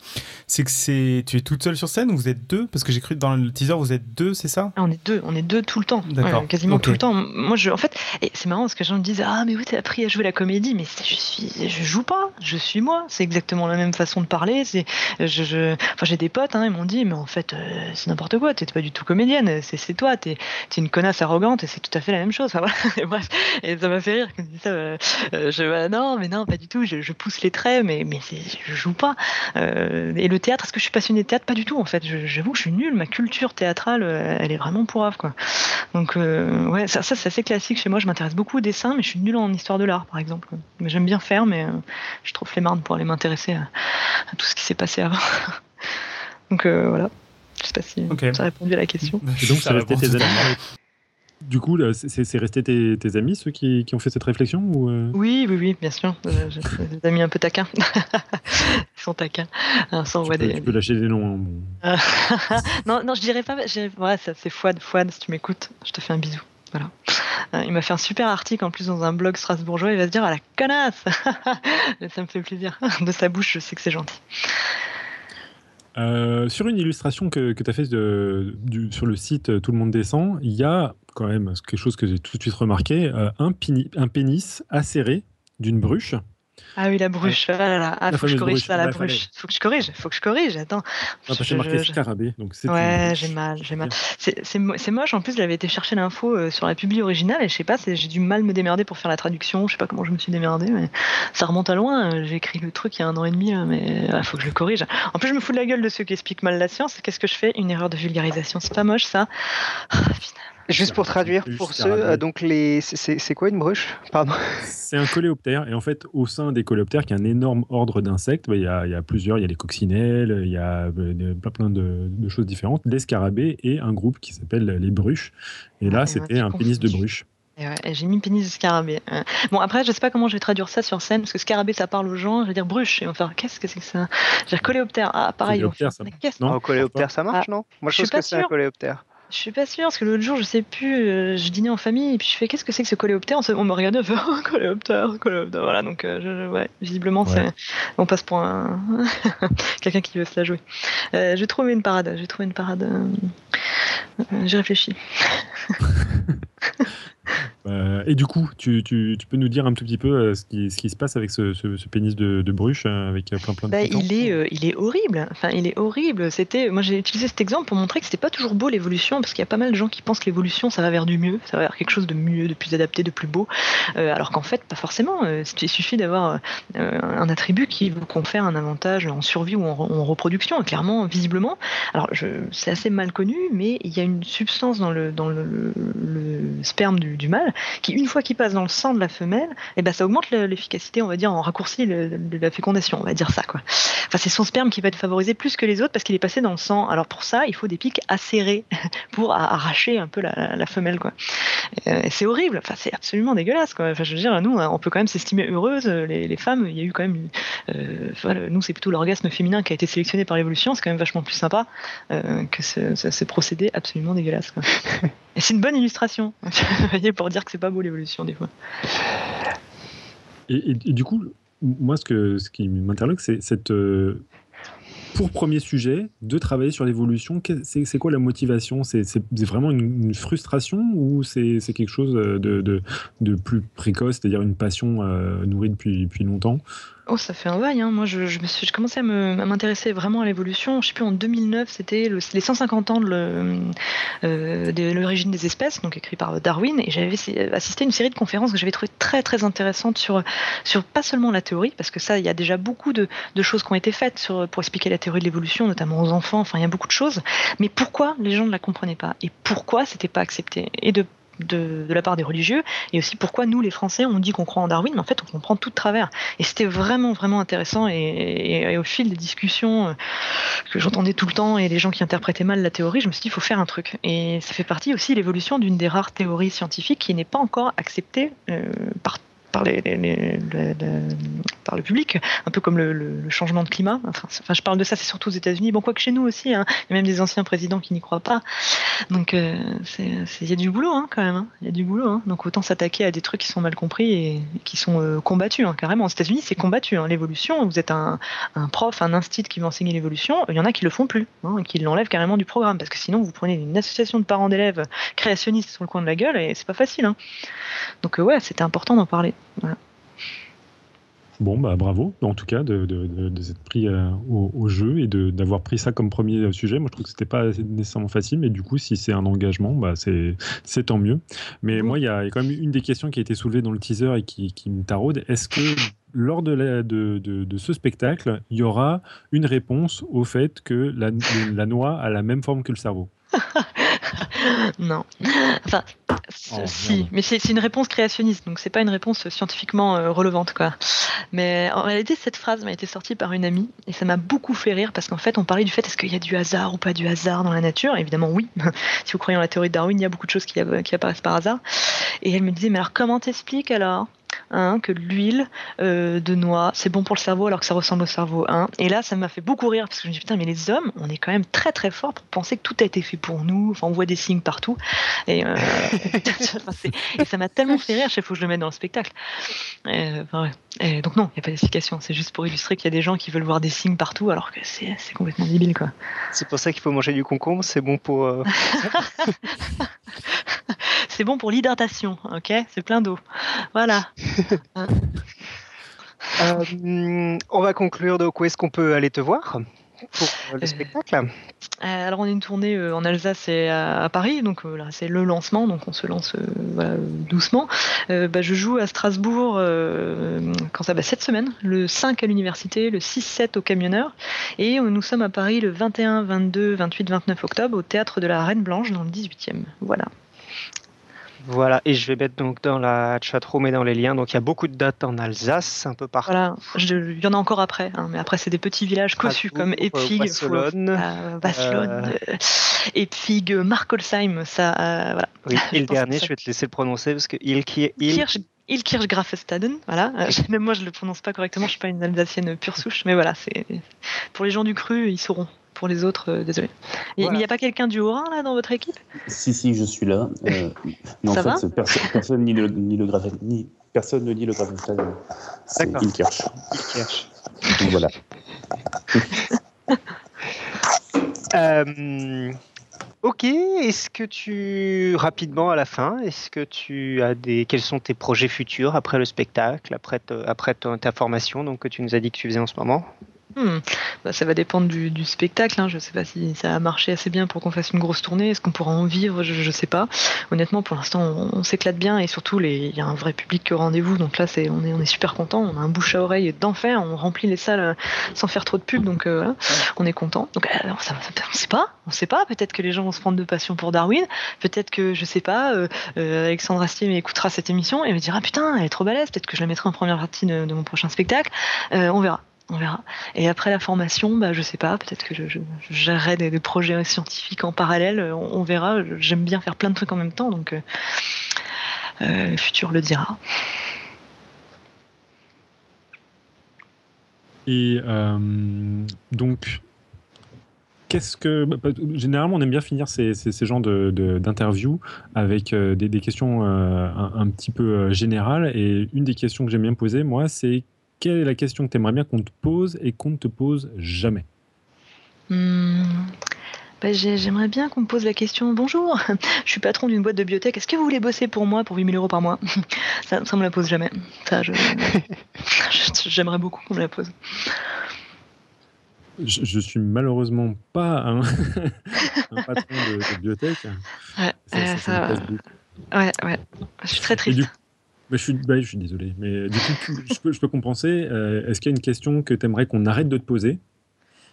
c'est que c'est tu es toute seule sur scène ou vous êtes deux? Parce que j'ai cru dans le teaser vous êtes deux, c'est ça? Ah, On est deux, on est deux tout le temps. D'accord. quasiment tout le temps. Moi, je, en fait, c'est marrant parce que les gens me disent ah mais oui t'as appris à jouer la comédie, mais je suis, je joue pas, je suis moi. C'est exactement la même façon de parler. C'est, je, enfin j'ai des potes, hein, ils m'ont dit mais en fait c'est n'importe quoi, t'es pas du tout comédienne, c'est toi, t'es es une connasse arrogante et c'est tout à fait la même chose. et, ça m'a fait rire ça. Euh, euh, je, bah, non, mais non, pas du tout, je, pousse les traits, mais, mais je joue pas. Euh, et le théâtre, est-ce que je suis passionnée de théâtre? Pas du tout, en fait. J'avoue que je suis nulle, ma culture théâtrale, elle est vraiment pourrave, quoi. Donc, ouais, ça, c'est assez classique chez moi. Je m'intéresse beaucoup au dessin, mais je suis nulle en histoire de l'art, par exemple. J'aime bien faire, mais je trouve marnes pour aller m'intéresser à, tout ce qui s'est passé avant. Donc voilà. Je sais pas si ça a répondu à la question. donc, ça restait tes du coup, c'est resté tes, tes, amis, ceux qui, qui, ont fait cette réflexion ou Oui, oui, oui, bien sûr. J'ai des amis un peu taquins. Ils sont taquins. Hein, tu, peux, des... tu peux lâcher des noms. Hein, non, non, je dirais pas. Ouais, c'est Fouad. Fouad, si tu m'écoutes, je te fais un bisou. Voilà. Il m'a fait un super article en plus dans un blog strasbourgeois. Il va se dire à la connasse Ça me fait plaisir. De sa bouche, je sais que c'est gentil. Euh, sur une illustration que, tu as faite sur le site euh, Tout le monde descend, il y a quand même quelque chose que j'ai tout de suite remarqué, euh, un pénis acéré d'une bruche ah oui, la bruche. Ah là là. Ah, faut que je corrige ça, la bruche. Faut que je corrige. Faut que je corrige. Attends. Ah, j'ai marqué scarabée. Donc ouais, j'ai mal. J'ai mal. C'est moche. En plus, j'avais été chercher l'info euh, sur la publi originale et je sais pas, j'ai du mal me démerder pour faire la traduction. Je sais pas comment je me suis démerdé, mais ça remonte à loin. J'ai écrit le truc il y a un an et demi, mais il faut que je le corrige. En plus, je me fous de la gueule de ceux qui expliquent mal la science. Qu'est-ce que je fais? Une erreur de vulgarisation. C'est pas moche, ça. Ah, Juste pour traduire pour ceux, euh, donc les, c'est quoi une bruche? Pardon. C'est un coléoptère et en fait au sein des coléoptères, qui est un énorme ordre d'insectes, bah, il y, a, y, a plusieurs, il y a les coccinelles, il y a euh, plein de, de, choses différentes, les scarabées et un groupe qui s'appelle les bruches. Et là, c'était un pénis de bruche. J'ai mis pénis de scarabée. Bon, après, je sais pas comment je vais traduire ça sur scène, parce que scarabée, ça parle aux gens. Je vais dire bruche, et on va faire qu'est-ce que c'est que ça? Je vais dire coléoptère. Ah, pareil. Coléoptère, ça... Non, coléoptère, ça marche, ah, non? Moi, je, je pense que c'est un coléoptère. Je suis pas sûre, parce que l'autre jour, je sais plus, euh, je dînais en famille, et puis je fais qu'est-ce que c'est que ce coléoptère? On me regardait, on fait oh, coléoptère, coléoptère. Voilà, donc euh, ouais, visiblement, on passe pour un quelqu'un qui veut se la jouer. Euh, j'ai trouvé une parade, j'ai trouvé une parade. j'ai réfléchi. Euh, et du coup, tu, tu, tu, peux nous dire un tout petit peu euh, ce, qui, ce qui se passe avec ce, ce, pénis de, de, bruche euh, avec plein plein de bah, il est il est horrible. Enfin, il est horrible. C'était moi j'ai utilisé cet exemple pour montrer que c'était pas toujours beau l'évolution parce qu'il y a pas mal de gens qui pensent que l'évolution ça va vers du mieux, ça va vers quelque chose de mieux, de plus adapté, de plus beau, alors qu'en fait pas forcément. il suffit d'avoir un attribut qui vous confère un avantage en survie ou en, reproduction. clairement, visiblement, alors c'est assez mal connu, mais il y a une substance dans le dans le, le, sperme du, du mâle qui une fois qu'il passe dans le sang de la femelle, et eh ben ça augmente l'efficacité, on va dire en raccourci de la fécondation, on va dire ça quoi. Enfin c'est son sperme qui va être favorisé plus que les autres parce qu'il est passé dans le sang. Alors pour ça, il faut des pics acérés pour arracher un peu la, femelle quoi. Euh, c'est horrible, enfin c'est absolument dégueulasse quoi. Enfin je veux dire nous on peut quand même s'estimer heureuses les, femmes, il y a eu quand même euh, nous c'est plutôt l'orgasme féminin qui a été sélectionné par l'évolution, c'est quand même vachement plus sympa euh, que ce, ce, procédé absolument dégueulasse quoi. Et c'est une bonne illustration, pour dire que c'est pas beau l'évolution des fois. Et, du coup, moi, ce, qui m'interloque, c'est cette. Euh, pour premier sujet, de travailler sur l'évolution, c'est quoi la motivation? C'est vraiment une, frustration ou c'est quelque chose de, de, plus précoce, c'est-à-dire une passion euh, nourrie depuis longtemps? Oh, ça fait un bail. Hein. Moi, je, je, suis, commencé à m'intéresser vraiment à l'évolution. Je sais plus, en 2009, c'était les 150 ans de euh, l'origine des espèces, donc écrit par Darwin. Et j'avais assisté à une série de conférences que j'avais trouvé très, très intéressantes sur, pas seulement la théorie, parce que ça, il y a déjà beaucoup de, de choses qui ont été faites pour expliquer la théorie de l'évolution, notamment aux enfants. Enfin, il y a beaucoup de choses. Mais pourquoi les gens ne la comprenaient pas? Et pourquoi c'était pas accepté? De de, la part des religieux, et aussi pourquoi nous, les Français, on dit qu'on croit en Darwin, mais en fait, on comprend tout de travers. Et c'était vraiment, vraiment intéressant, et, au fil des discussions euh, que j'entendais tout le temps, et les gens qui interprétaient mal la théorie, je me suis dit, il faut faire un truc. Et ça fait partie aussi de l'évolution d'une des rares théories scientifiques qui n'est pas encore acceptée euh, par par, le public, un peu comme le, changement de climat. Enfin, je parle de ça, c'est surtout aux États-Unis. Bon, quoi que chez nous aussi, hein. il y a même des anciens présidents qui n'y croient pas. Donc, euh, il y a du boulot hein, quand même. Hein. Il y a du boulot. Donc, autant s'attaquer à des trucs qui sont mal compris et, qui sont euh, combattus. Carrément, aux États-Unis, c'est combattu. L'évolution, vous êtes un, prof, un institut qui va enseigner l'évolution, il y en a qui le font plus, qui l'enlèvent carrément du programme. Parce que sinon, vous prenez une association de parents d'élèves créationnistes sur le coin de la gueule et c'est pas facile. Donc, euh, ouais, c'était important d'en parler. Bon, bah bravo, en tout cas, de, s'être pris euh, au, jeu et d'avoir pris ça comme premier sujet. Moi, je trouve que c'était pas nécessairement facile, mais du coup, si c'est un engagement, bah, c'est tant mieux. Mais moi, il y, a quand même une des questions qui a été soulevée dans le teaser et qui, me taraude. Est-ce que lors de, de, ce spectacle, il y aura une réponse au fait que la, la noix a la même forme que le cerveau? non. Enfin, Oh, si, merde. mais c'est une réponse créationniste, donc c'est pas une réponse scientifiquement euh, relevante, quoi. Mais en réalité, cette phrase m'a été sortie par une amie et ça m'a beaucoup fait rire parce qu'en fait, on parlait du fait est-ce qu'il y a du hasard ou pas du hasard dans la nature? Évidemment, oui. si vous croyez en la théorie de Darwin, il y a beaucoup de choses qui, qui apparaissent par hasard. Et elle me disait mais alors comment t'expliques alors? Hein, que l'huile euh, de noix, c'est bon pour le cerveau alors que ça ressemble au cerveau. Hein. Et là, ça m'a fait beaucoup rire parce que je me dis putain, mais les hommes, on est quand même très très fort pour penser que tout a été fait pour nous. Enfin, on voit des signes partout. Et, euh, et ça m'a tellement fait rire, il faut que je le mette dans le spectacle. Et, enfin, ouais. Et donc non, il n'y a pas d'explication. C'est juste pour illustrer qu'il y a des gens qui veulent voir des signes partout alors que c'est c'est complètement débile quoi. C'est pour ça qu'il faut manger du concombre, c'est bon pour. euh, C'est bon pour l'hydratation, ok? C'est plein d'eau. Voilà. Euh, on va conclure donc où est-ce qu'on peut aller te voir pour euh, le Euh, spectacle? alors on a une tournée en Alsace et à, Paris, donc là c'est le lancement, donc on se lance voilà, doucement. Euh, bah, je joue à Strasbourg euh, quand ça va cette semaine, le 5 à l'université, le 6-7 au camionneur, et nous sommes à Paris le 21, 22, 28, 29 octobre au théâtre de la Reine Blanche dans le 18e. Voilà. Voilà, et je vais mettre donc dans la chatroom et dans les liens. Donc il y a beaucoup de dates en Alsace, un peu partout. Voilà, il y en a encore après, hein, mais après c'est des petits villages cossus comme Epfig, euh, Wasselonne, euh, Wasselonne, euh, Epfig, euh, Markolsheim, ça, euh, voilà. Oui, et le dernier, je vais te laisser le prononcer parce que il qui est il. Kirch, Ilkirchgrafestaden, voilà. Euh, Même moi, je le prononce pas correctement, je suis pas une Alsacienne pure souche, mais voilà, c'est pour les gens du cru, ils sauront. Pour les autres, euh, désolé. Voilà. Mais il n'y a pas quelqu'un du Haut-Rhin là dans votre équipe? Si, si, je suis là. Euh, mais en Ça va? fait, perso- personne ni le, ni le graphe- ni- personne ne lit le Grafenstein. C'est D'accord. Ilkirch. Kirch. Donc voilà. Euh, ok, est-ce que tu rapidement à la fin, est-ce que tu as des quels sont tes projets futurs après le spectacle, après te- après ton- ta formation donc que tu nous as dit que tu faisais en ce moment? Hmm. Bah, Ça va dépendre du, du spectacle. Hein. Je sais pas si ça a marché assez bien pour qu'on fasse une grosse tournée. Est-ce qu'on pourra en vivre? Je, je sais pas. Honnêtement, pour l'instant, on, on s'éclate bien et surtout, les- il y a un vrai public au rendez-vous. Donc là, c'est, on, est, on est super content. On a un bouche à oreille d'enfer. On remplit les salles euh, sans faire trop de pub. Donc euh, on est content. Donc euh, ça, on sait pas. On sait pas. Peut-être que les gens vont se prendre de passion pour Darwin. Peut-être que je sais pas. euh, Alexandre Astier écoutera cette émission et me dira putain, elle est trop balèze. Peut-être que je la mettrai en première partie de, de mon prochain spectacle. Euh, on verra. On verra. Et après la formation, bah, je sais pas, peut-être que je, gérerai des, projets scientifiques en parallèle, on, verra. J'aime bien faire plein de trucs en même temps, donc euh, euh, le futur le dira. Et euh, donc, qu'est-ce que. bah, bah, généralement, on aime bien finir ces, genres d'interviews avec des, questions un, petit peu générales. Et une des questions que j'aime bien poser, moi, c'est quelle est la question que tu aimerais bien qu'on te pose et qu'on ne te pose jamais Hmm, bah, j'ai- J'aimerais bien qu'on me pose la question Bonjour, je suis patron d'une boîte de biotech, est-ce que vous voulez bosser pour moi pour 8000 euros par mois? Ça, ça me la pose jamais. Ça, je- J'aimerais beaucoup qu'on me la pose. je, je suis malheureusement pas un, un patron de, de biotech. Ouais, Ça, euh, ça, ça me ouais, ouais. Je suis très triste. Bah, je, suis, bah, je suis désolé, mais du coup, tu- je peux, je peux compenser. Euh, Est-ce qu'il y a une question que tu aimerais qu'on arrête de te poser?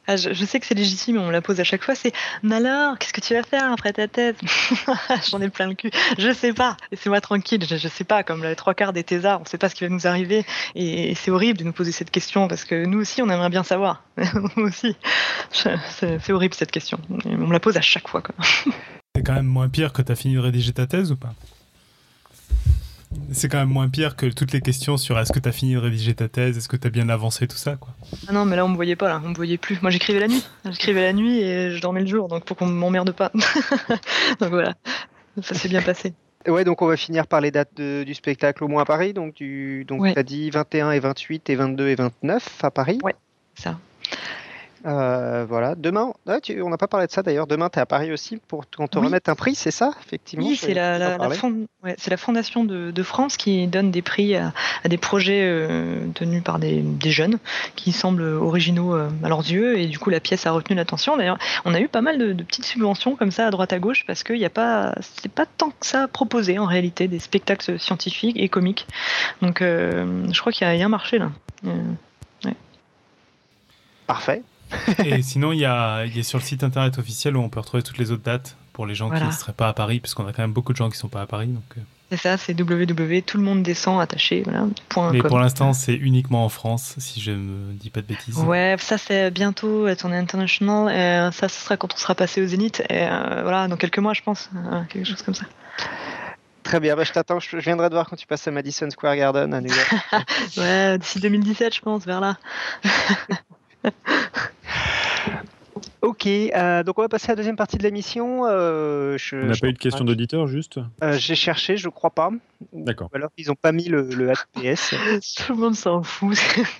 Ah, je, je sais que c'est légitime, on me la pose à chaque fois. C'est Mais alors, qu'est-ce que tu vas faire après ta thèse J'en ai plein le cul. Je sais pas. Laissez-moi tranquille. Je, je sais pas. Comme les trois quarts des thésards, on sait pas ce qui va nous arriver. Et, et c'est horrible de nous poser cette question parce que nous aussi, on aimerait bien savoir. nous aussi. C'est horrible cette question. Et on me la pose à chaque fois. C'est quand même moins pire que tu as fini de rédiger ta thèse ou pas? C'est quand même moins pire que toutes les questions sur est-ce que tu as fini de rédiger ta thèse, est-ce que tu as bien avancé, tout ça, quoi. Ah non, mais là, on me voyait pas. Là. On me voyait plus. Moi, j'écrivais la nuit. J'écrivais la nuit et je dormais le jour. Donc, pour qu'on m'emmerde pas. donc voilà. Ça s'est bien passé. Ouais, donc on va finir par les dates de- du spectacle au moins à Paris. Donc tu donc Ouais. as dit 21 et 28 et 22 et 29 à Paris. Ouais. Ça. Euh, voilà. Demain, ah, tu- on n'a pas parlé de ça d'ailleurs. Demain, tu es à Paris aussi pour t- on te Oui. remettre un prix, c'est ça Effectivement? Oui, c'est la, tu en la, la parlais. fond- ouais, c'est la Fondation de, de France qui donne des prix à, à des projets euh, tenus par des, des jeunes qui semblent originaux euh, à leurs yeux. Et du coup, la pièce a retenu l'attention. D'ailleurs, on a eu pas mal de, de petites subventions comme ça à droite à gauche parce qu'il n'y a pas, c'est pas tant que ça proposé en réalité des spectacles scientifiques et comiques. Donc, je crois qu'il y, a un marché là. Parfait. Et sinon, il y a, y a sur le site internet officiel où on peut retrouver toutes les autres dates pour les gens qui ne seraient pas à Paris, parce qu'on a quand même beaucoup de gens qui ne sont pas à Paris. Donc... Euh. C'est ça, c'est www, tout le monde descend attaché. Voilà, Mais pour l'instant, c'est uniquement en France, si je me dis pas de bêtises. Ouais, ça c'est bientôt on est international. Et ça, ce sera quand on sera passé au Zénith. Et euh, voilà, dans quelques mois, je pense, euh, quelque chose comme ça. Très bien, bah, je t'attends. Je viendrai te voir quand tu passes à Madison Square Garden à New York. ouais, d'ici 2017, je pense, vers là. Ok, euh, donc on va passer à la deuxième partie de l'émission. Euh, on n'a pas eu de question d'auditeur, juste euh, J'ai cherché, je crois pas. D'accord. alors ils n'ont pas mis le, le HPS. Tout le monde s'en fout.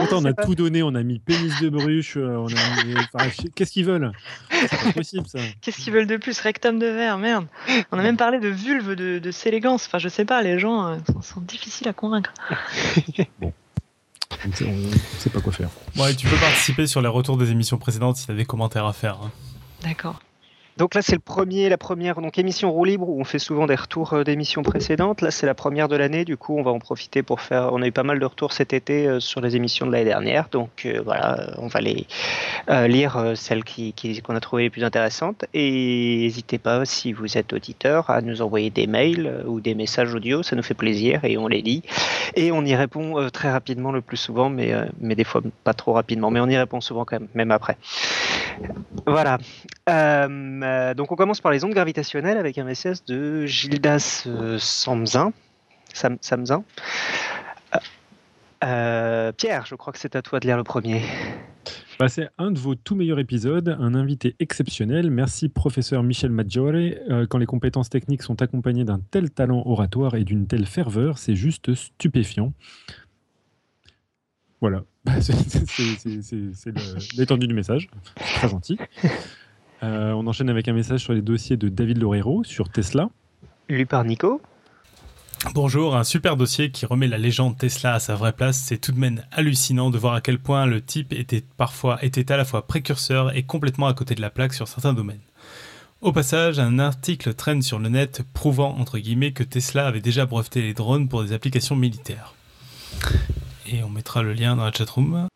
Attends, on a tout donné, on a mis pénis de bruche, on a Qu'est-ce qu'ils veulent? C'est possible ça. Qu'est-ce qu'ils veulent de plus? Rectum de verre, merde. On a même parlé de vulve, de, de s'élégance. Enfin, je sais pas, les gens sont, sont difficiles à convaincre. bon. On ne sait pas quoi faire. Ouais, tu peux participer sur les retours des émissions précédentes si tu as des commentaires à faire. Hein. D'accord. Donc là, c'est le premier, la première donc émission roue libre où on fait souvent des retours euh, d'émissions précédentes. Là, c'est la première de l'année. Du coup, on va en profiter pour faire. On a eu pas mal de retours cet été euh, sur les émissions de l'année dernière. Donc euh, voilà, on va les lire celles qui, qu'on a trouvées les plus intéressantes. Et n'hésitez pas, si vous êtes auditeur, à nous envoyer des mails ou des messages audio. Ça nous fait plaisir et on les lit. Et on y répond très rapidement le plus souvent, mais, mais des fois pas trop rapidement. Mais on y répond souvent quand même, même après. Voilà. Euh, donc on commence par les ondes gravitationnelles avec un message de Gildas euh, Samzin. Samzin. Euh, Pierre, je crois que c'est à toi de lire le premier. Bah, c'est un de vos tout meilleurs épisodes, un invité exceptionnel. Merci professeur Michel Maggiore. quand les compétences techniques sont accompagnées d'un tel talent oratoire et d'une telle ferveur, c'est juste stupéfiant. Voilà, c'est l'étendue du message. Très gentil. Euh, on enchaîne avec un message sur les dossiers de David Lorero sur Tesla. Lu par Nico. Bonjour, un super dossier qui remet la légende Tesla à sa vraie place. C'est tout de même hallucinant de voir à quel point le type était parfois était à la fois précurseur et complètement à côté de la plaque sur certains domaines. Au passage, un article traîne sur le net prouvant entre guillemets que Tesla avait déjà breveté les drones pour des applications militaires. Et on mettra le lien dans la chatroom.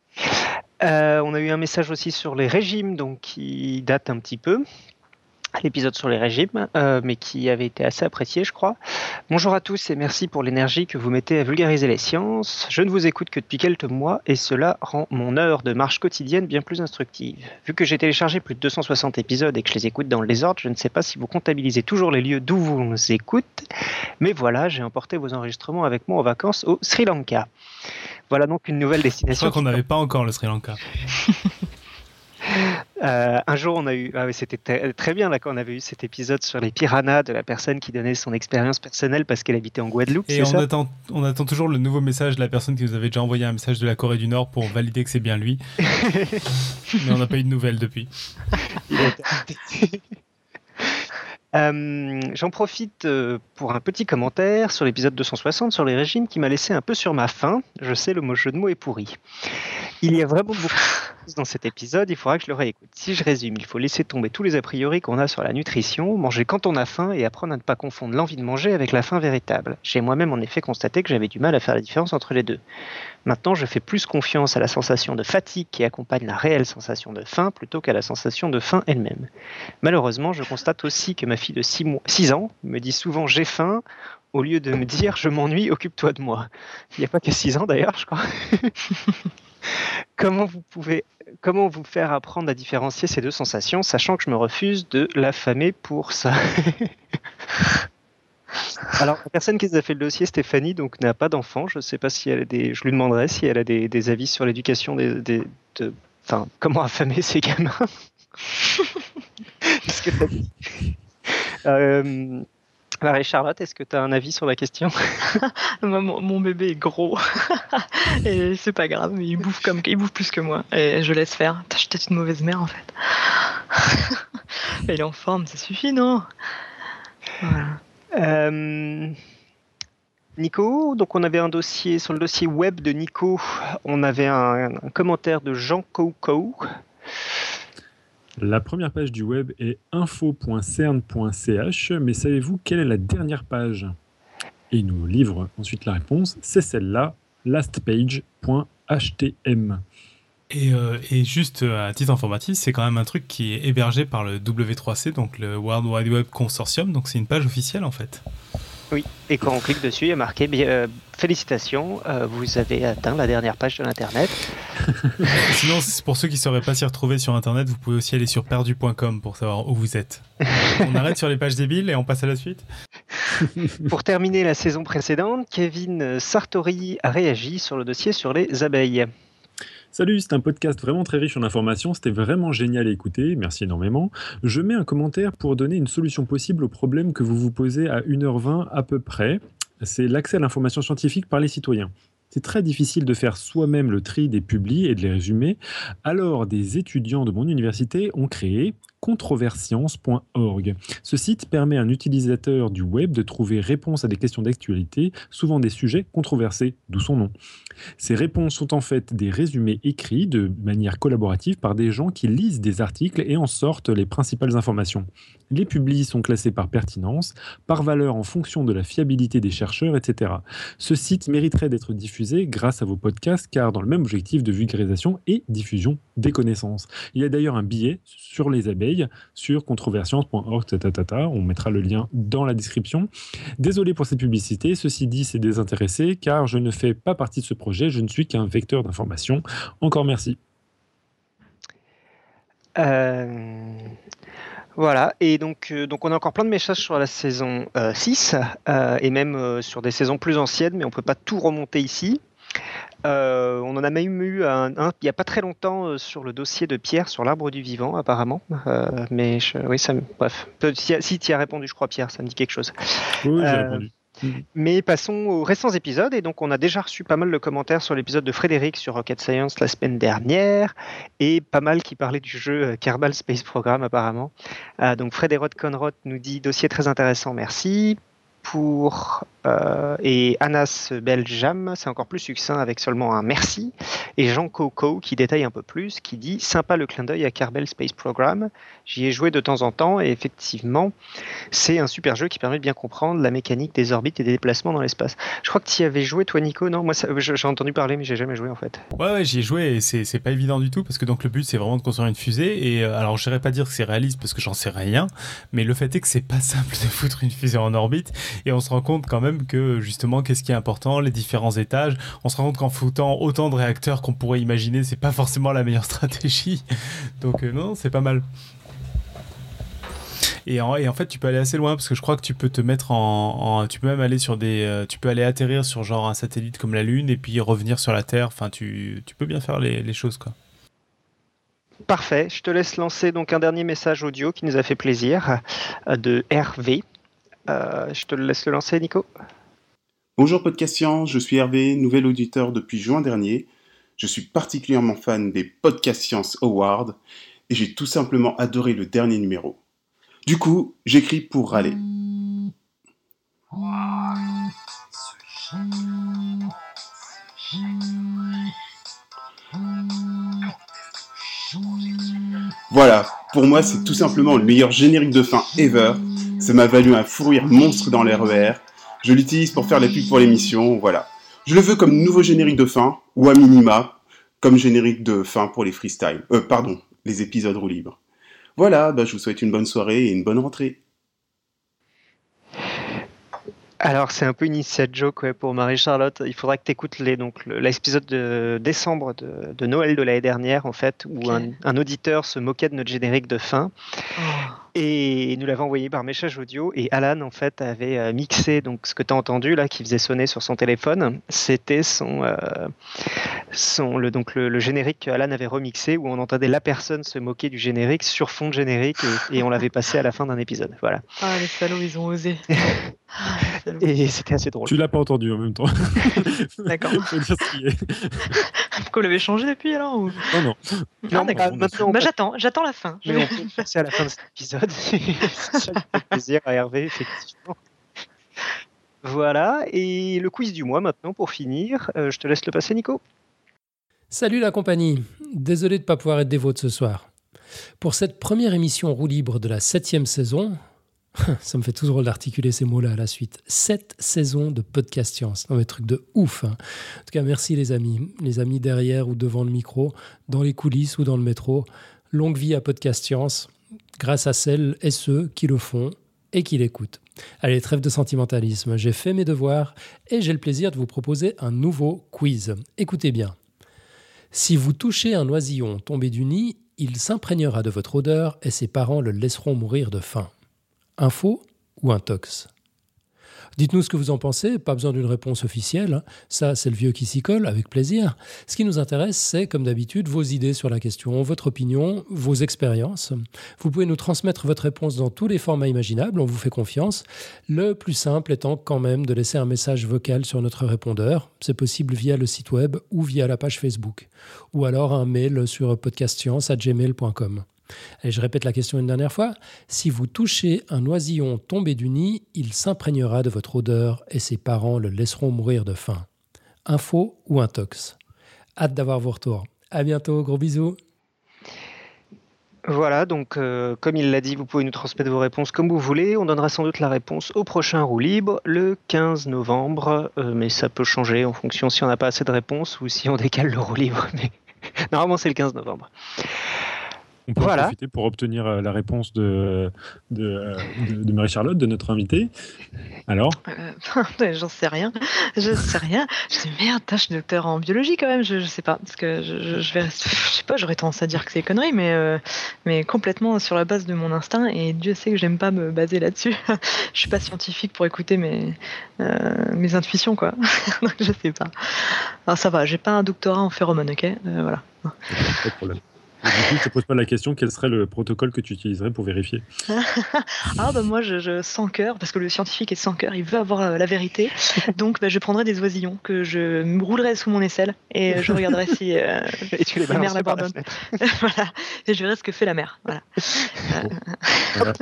Euh, on a eu un message aussi sur les régimes, donc qui date un petit peu l'épisode sur les régimes, euh, mais qui avait été assez apprécié, je crois. Bonjour à tous et merci pour l'énergie que vous mettez à vulgariser les sciences. Je ne vous écoute que depuis quelques mois et cela rend mon heure de marche quotidienne bien plus instructive. Vu que j'ai téléchargé plus de 260 épisodes et que je les écoute dans le désordre, je ne sais pas si vous comptabilisez toujours les lieux d'où vous nous écoutez, mais voilà, j'ai emporté vos enregistrements avec moi en vacances au Sri Lanka. Voilà donc une nouvelle destination. Je crois qu'on n'avait pas encore le Sri Lanka. Euh, un jour, on a eu, ah c'était très bien là quand on avait eu cet épisode sur les piranhas de la personne qui donnait son expérience personnelle parce qu'elle habitait en Guadeloupe. Et on attend, on attend toujours le nouveau message de la personne qui nous avait déjà envoyé un message de la Corée du Nord pour valider que c'est bien lui. Mais on n'a pas eu de nouvelles depuis. Euh, j'en profite euh, pour un petit commentaire sur l'épisode 260 sur les régimes qui m'a laissé un peu sur ma faim. Je sais, le mot jeu de mots est pourri. Il y a vraiment beaucoup dans cet épisode, il faudra que je le réécoute. Si je résume, il faut laisser tomber tous les a priori qu'on a sur la nutrition, manger quand on a faim et apprendre à ne pas confondre l'envie de manger avec la faim véritable. J'ai moi-même en effet constaté que j'avais du mal à faire la différence entre les deux. Maintenant, je fais plus confiance à la sensation de fatigue qui accompagne la réelle sensation de faim plutôt qu'à la sensation de faim elle-même. Malheureusement, je constate aussi que ma fille de 6, ans me dit souvent j'ai faim au lieu de me dire je m'ennuie, occupe-toi de moi. Il n'y a pas que 6 ans d'ailleurs, je crois. comment vous pouvez comment vous faire apprendre à différencier ces deux sensations, sachant que je me refuse de l'affamer pour ça? Alors, la personne qui nous a fait le dossier, Stéphanie, donc n'a pas d'enfant. Je sais pas si elle a des. Je lui demanderai si elle a des, avis sur l'éducation des, de, enfin, comment affamer ses gamins. dit euh, Marie-Charlotte, est-ce que tu as un avis sur la question? Mon, bébé est gros. et c'est pas grave, il bouffe, comme, il bouffe plus que moi. Et je laisse faire. Je suis peut-être une mauvaise mère en fait. il est en forme, ça suffit, non? Voilà. Euh, Nico, donc on avait un dossier sur le dossier web de Nico, on avait un, commentaire de Jean Koukou. La première page du web est info.cern.ch, mais savez-vous quelle est la dernière page? Et il nous livre ensuite la réponse, c'est celle-là, lastpage.htm. Euh, et, juste euh, à titre informatif, c'est quand même un truc qui est hébergé par le W3C, donc le World Wide Web Consortium, donc c'est une page officielle en fait. Oui, et quand on clique dessus, il y a marqué euh, Félicitations, vous avez atteint la dernière page de l'Internet. Sinon, pour ceux qui ne sauraient pas s'y retrouver sur Internet, vous pouvez aussi aller sur perdu.com pour savoir où vous êtes. on arrête sur les pages débiles et on passe à la suite Pour terminer la saison précédente, Kevin Sartori a réagi sur le dossier sur les abeilles. Salut, c'est un podcast vraiment très riche en informations, c'était vraiment génial à écouter, merci énormément. Je mets un commentaire pour donner une solution possible au problème que vous vous posez à 1h20 à peu près, c'est l'accès à l'information scientifique par les citoyens. C'est très difficile de faire soi-même le tri des publis et de les résumer. Alors, des étudiants de mon université ont créé controversience.org. Ce site permet à un utilisateur du web de trouver réponse à des questions d'actualité, souvent des sujets controversés, d'où son nom. Ces réponses sont en fait des résumés écrits de manière collaborative par des gens qui lisent des articles et en sortent les principales informations. Les publis sont classés par pertinence, par valeur en fonction de la fiabilité des chercheurs, etc. Ce site mériterait d'être diffusé grâce à vos podcasts car dans le même objectif de vulgarisation et diffusion des connaissances. Il y a d'ailleurs un billet sur les abeilles sur controversience.org. On mettra le lien dans la description. Désolé pour cette publicité, ceci dit c'est désintéressé car je ne fais pas partie de ce projet, je ne suis qu'un vecteur d'information. Encore merci. Euh, voilà, et donc, euh, donc on a encore plein de messages sur la saison 6, euh, et même sur des saisons plus anciennes, mais on ne peut pas tout remonter ici. On en a même eu un, il n'y a pas très longtemps sur le dossier de Pierre sur l'arbre du vivant, apparemment. mais oui, ça, bref. Si, tu y as répondu, je crois, Pierre, ça me dit quelque chose. Oui, j'ai répondu. Mhm. Mais passons aux récents épisodes. Et donc, on a déjà reçu pas mal de commentaires sur l'épisode de Frédéric sur Rocket Science la semaine dernière, et pas mal qui parlaient du jeu euh, Kerbal Space Program, apparemment. Euh, donc, Frédéric Conrod nous dit dossier très intéressant, merci pour euh, et Anas Beljam, c'est encore plus succinct avec seulement un merci. Et Jean Coco qui détaille un peu plus, qui dit sympa le clin d'œil à Kerbal Space Program. J'y ai joué de temps en temps et effectivement, c'est un super jeu qui permet de bien comprendre la mécanique des orbites et des déplacements dans l'espace. Je crois que tu y avais joué toi, Nico. Non, moi j'ai entendu parler, mais j'ai jamais joué en fait. Ouais, j'y ai joué et c'est pas évident du tout parce que donc le but c'est vraiment de construire une fusée. Et euh, alors, je pas dire que c'est réaliste parce que j'en sais rien, mais le fait est que c'est pas simple de foutre une fusée en orbite et on se rend compte quand même que justement, qu'est-ce qui est important, les différents étages. On se rend compte qu'en foutant autant de réacteurs qu'on pourrait imaginer, c'est pas forcément la meilleure stratégie. Donc euh, non, c'est pas mal. Et en, fait, tu peux aller assez loin parce que je crois que tu peux te mettre en, tu peux même aller sur des, euh, tu peux aller atterrir sur genre un satellite comme la Lune et puis revenir sur la Terre. Enfin, tu, tu peux bien faire les, les, choses quoi. Parfait. Je te laisse lancer donc un dernier message audio qui nous a fait plaisir euh, de Hervé euh, je te laisse le lancer, Nico. Bonjour Podcast Science, je suis Hervé, nouvel auditeur depuis juin dernier. Je suis particulièrement fan des Podcast Science Awards et j'ai tout simplement adoré le dernier numéro. Du coup, j'écris pour râler. Voilà, pour moi c'est tout simplement le meilleur générique de fin ever ça m'a valu un fou rire monstre dans l'RER. Je l'utilise pour faire la pub pour l'émission, voilà. Je le veux comme nouveau générique de fin, ou à minima, comme générique de fin pour les freestyles. Euh, pardon, les épisodes roue libre. Voilà, bah, je vous souhaite une bonne soirée et une bonne rentrée. Alors, c'est un peu une inside joke pour Marie-Charlotte. Il faudra que tu écoutes l'épisode de décembre de, Noël de l'année dernière, en fait, où un, auditeur se moquait de notre générique de fin. Oh. Et nous l'avait envoyé par message audio. Et Alan, en fait, avait euh, mixé donc ce que tu as entendu là, qui faisait sonner sur son téléphone. C'était son, euh, son le, donc le, générique qu'Alan avait remixé, où on entendait la personne se moquer du générique sur fond de générique, et, on l'avait passé à la fin d'un épisode. Voilà. Ah, les salauds, ils ont osé. Ah, et c'était assez drôle. Tu l'as pas entendu en même temps. D'accord. Pourquoi l'avait changé depuis alors ou... Non, non. non, d'accord. Bah, j'attends, j'attends la fin. Passer à la fin de cet épisode. Ça fait plaisir à Hervé, effectivement. Voilà, et le quiz du mois maintenant pour finir. Euh, je te laisse le passer, Nico. Salut la compagnie. Désolé de ne pas pouvoir être des vôtres ce soir. Pour cette première émission roue libre de la septième saison, Ça me fait tout drôle d'articuler ces mots-là à la suite. Sept saisons de podcast science. Non, mais truc de ouf. Hein. En tout cas, merci les amis. Les amis derrière ou devant le micro, dans les coulisses ou dans le métro. Longue vie à podcast science, grâce à celles et ceux qui le font et qui l'écoutent. Allez, trêve de sentimentalisme. J'ai fait mes devoirs et j'ai le plaisir de vous proposer un nouveau quiz. Écoutez bien. Si vous touchez un oisillon tombé du nid, il s'imprégnera de votre odeur et ses parents le laisseront mourir de faim. Info ou intox Dites-nous ce que vous en pensez, pas besoin d'une réponse officielle, hein. ça c'est le vieux qui s'y colle, avec plaisir. Ce qui nous intéresse, c'est comme d'habitude vos idées sur la question, votre opinion, vos expériences. Vous pouvez nous transmettre votre réponse dans tous les formats imaginables, on vous fait confiance. Le plus simple étant quand même de laisser un message vocal sur notre répondeur, c'est possible via le site web ou via la page Facebook, ou alors un mail sur podcastscience.gmail.com. Et je répète la question une dernière fois. Si vous touchez un oisillon tombé du nid, il s'imprégnera de votre odeur et ses parents le laisseront mourir de faim. Info ou intox? Hâte d'avoir vos retours. À bientôt, gros bisous. Voilà, donc euh, comme il l'a dit, vous pouvez nous transmettre vos réponses comme vous voulez. On donnera sans doute la réponse au prochain roue libre le 15 novembre, euh, mais ça peut changer en fonction si on n'a pas assez de réponses ou si on décale le roue libre. Mais normalement, c'est le 15 novembre. On peut en profiter pour obtenir euh, la réponse de, euh, de, de, Marie-Charlotte, de notre invitée. Alors euh, J'en sais rien. Je sais rien. Je dis merde, je suis docteur en biologie quand même. Je, je sais pas. Parce que je, je, vais, je sais pas, j'aurais tendance à dire que c'est conneries, mais, mais complètement sur la base de mon instinct. Et Dieu sait que j'aime pas me baser là-dessus. je suis pas scientifique pour écouter mes, mes intuitions, quoi. Donc je sais pas. Alors ça va, j'ai pas un doctorat en phéromone, ok? Voilà. Pas de problème. Du coup, je te pose pas la question, quel serait le protocole que tu utiliserais pour vérifier Ah bah moi, je, je sans cœur, parce que le scientifique est sans cœur, il veut avoir euh, la vérité. Donc bah, je prendrais des oisillons que je me roulerais sous mon aisselle et je regarderais si euh, et tu les la mer l'abandonne. voilà, et je verrais ce que fait la mer. Voilà. Bon. voilà.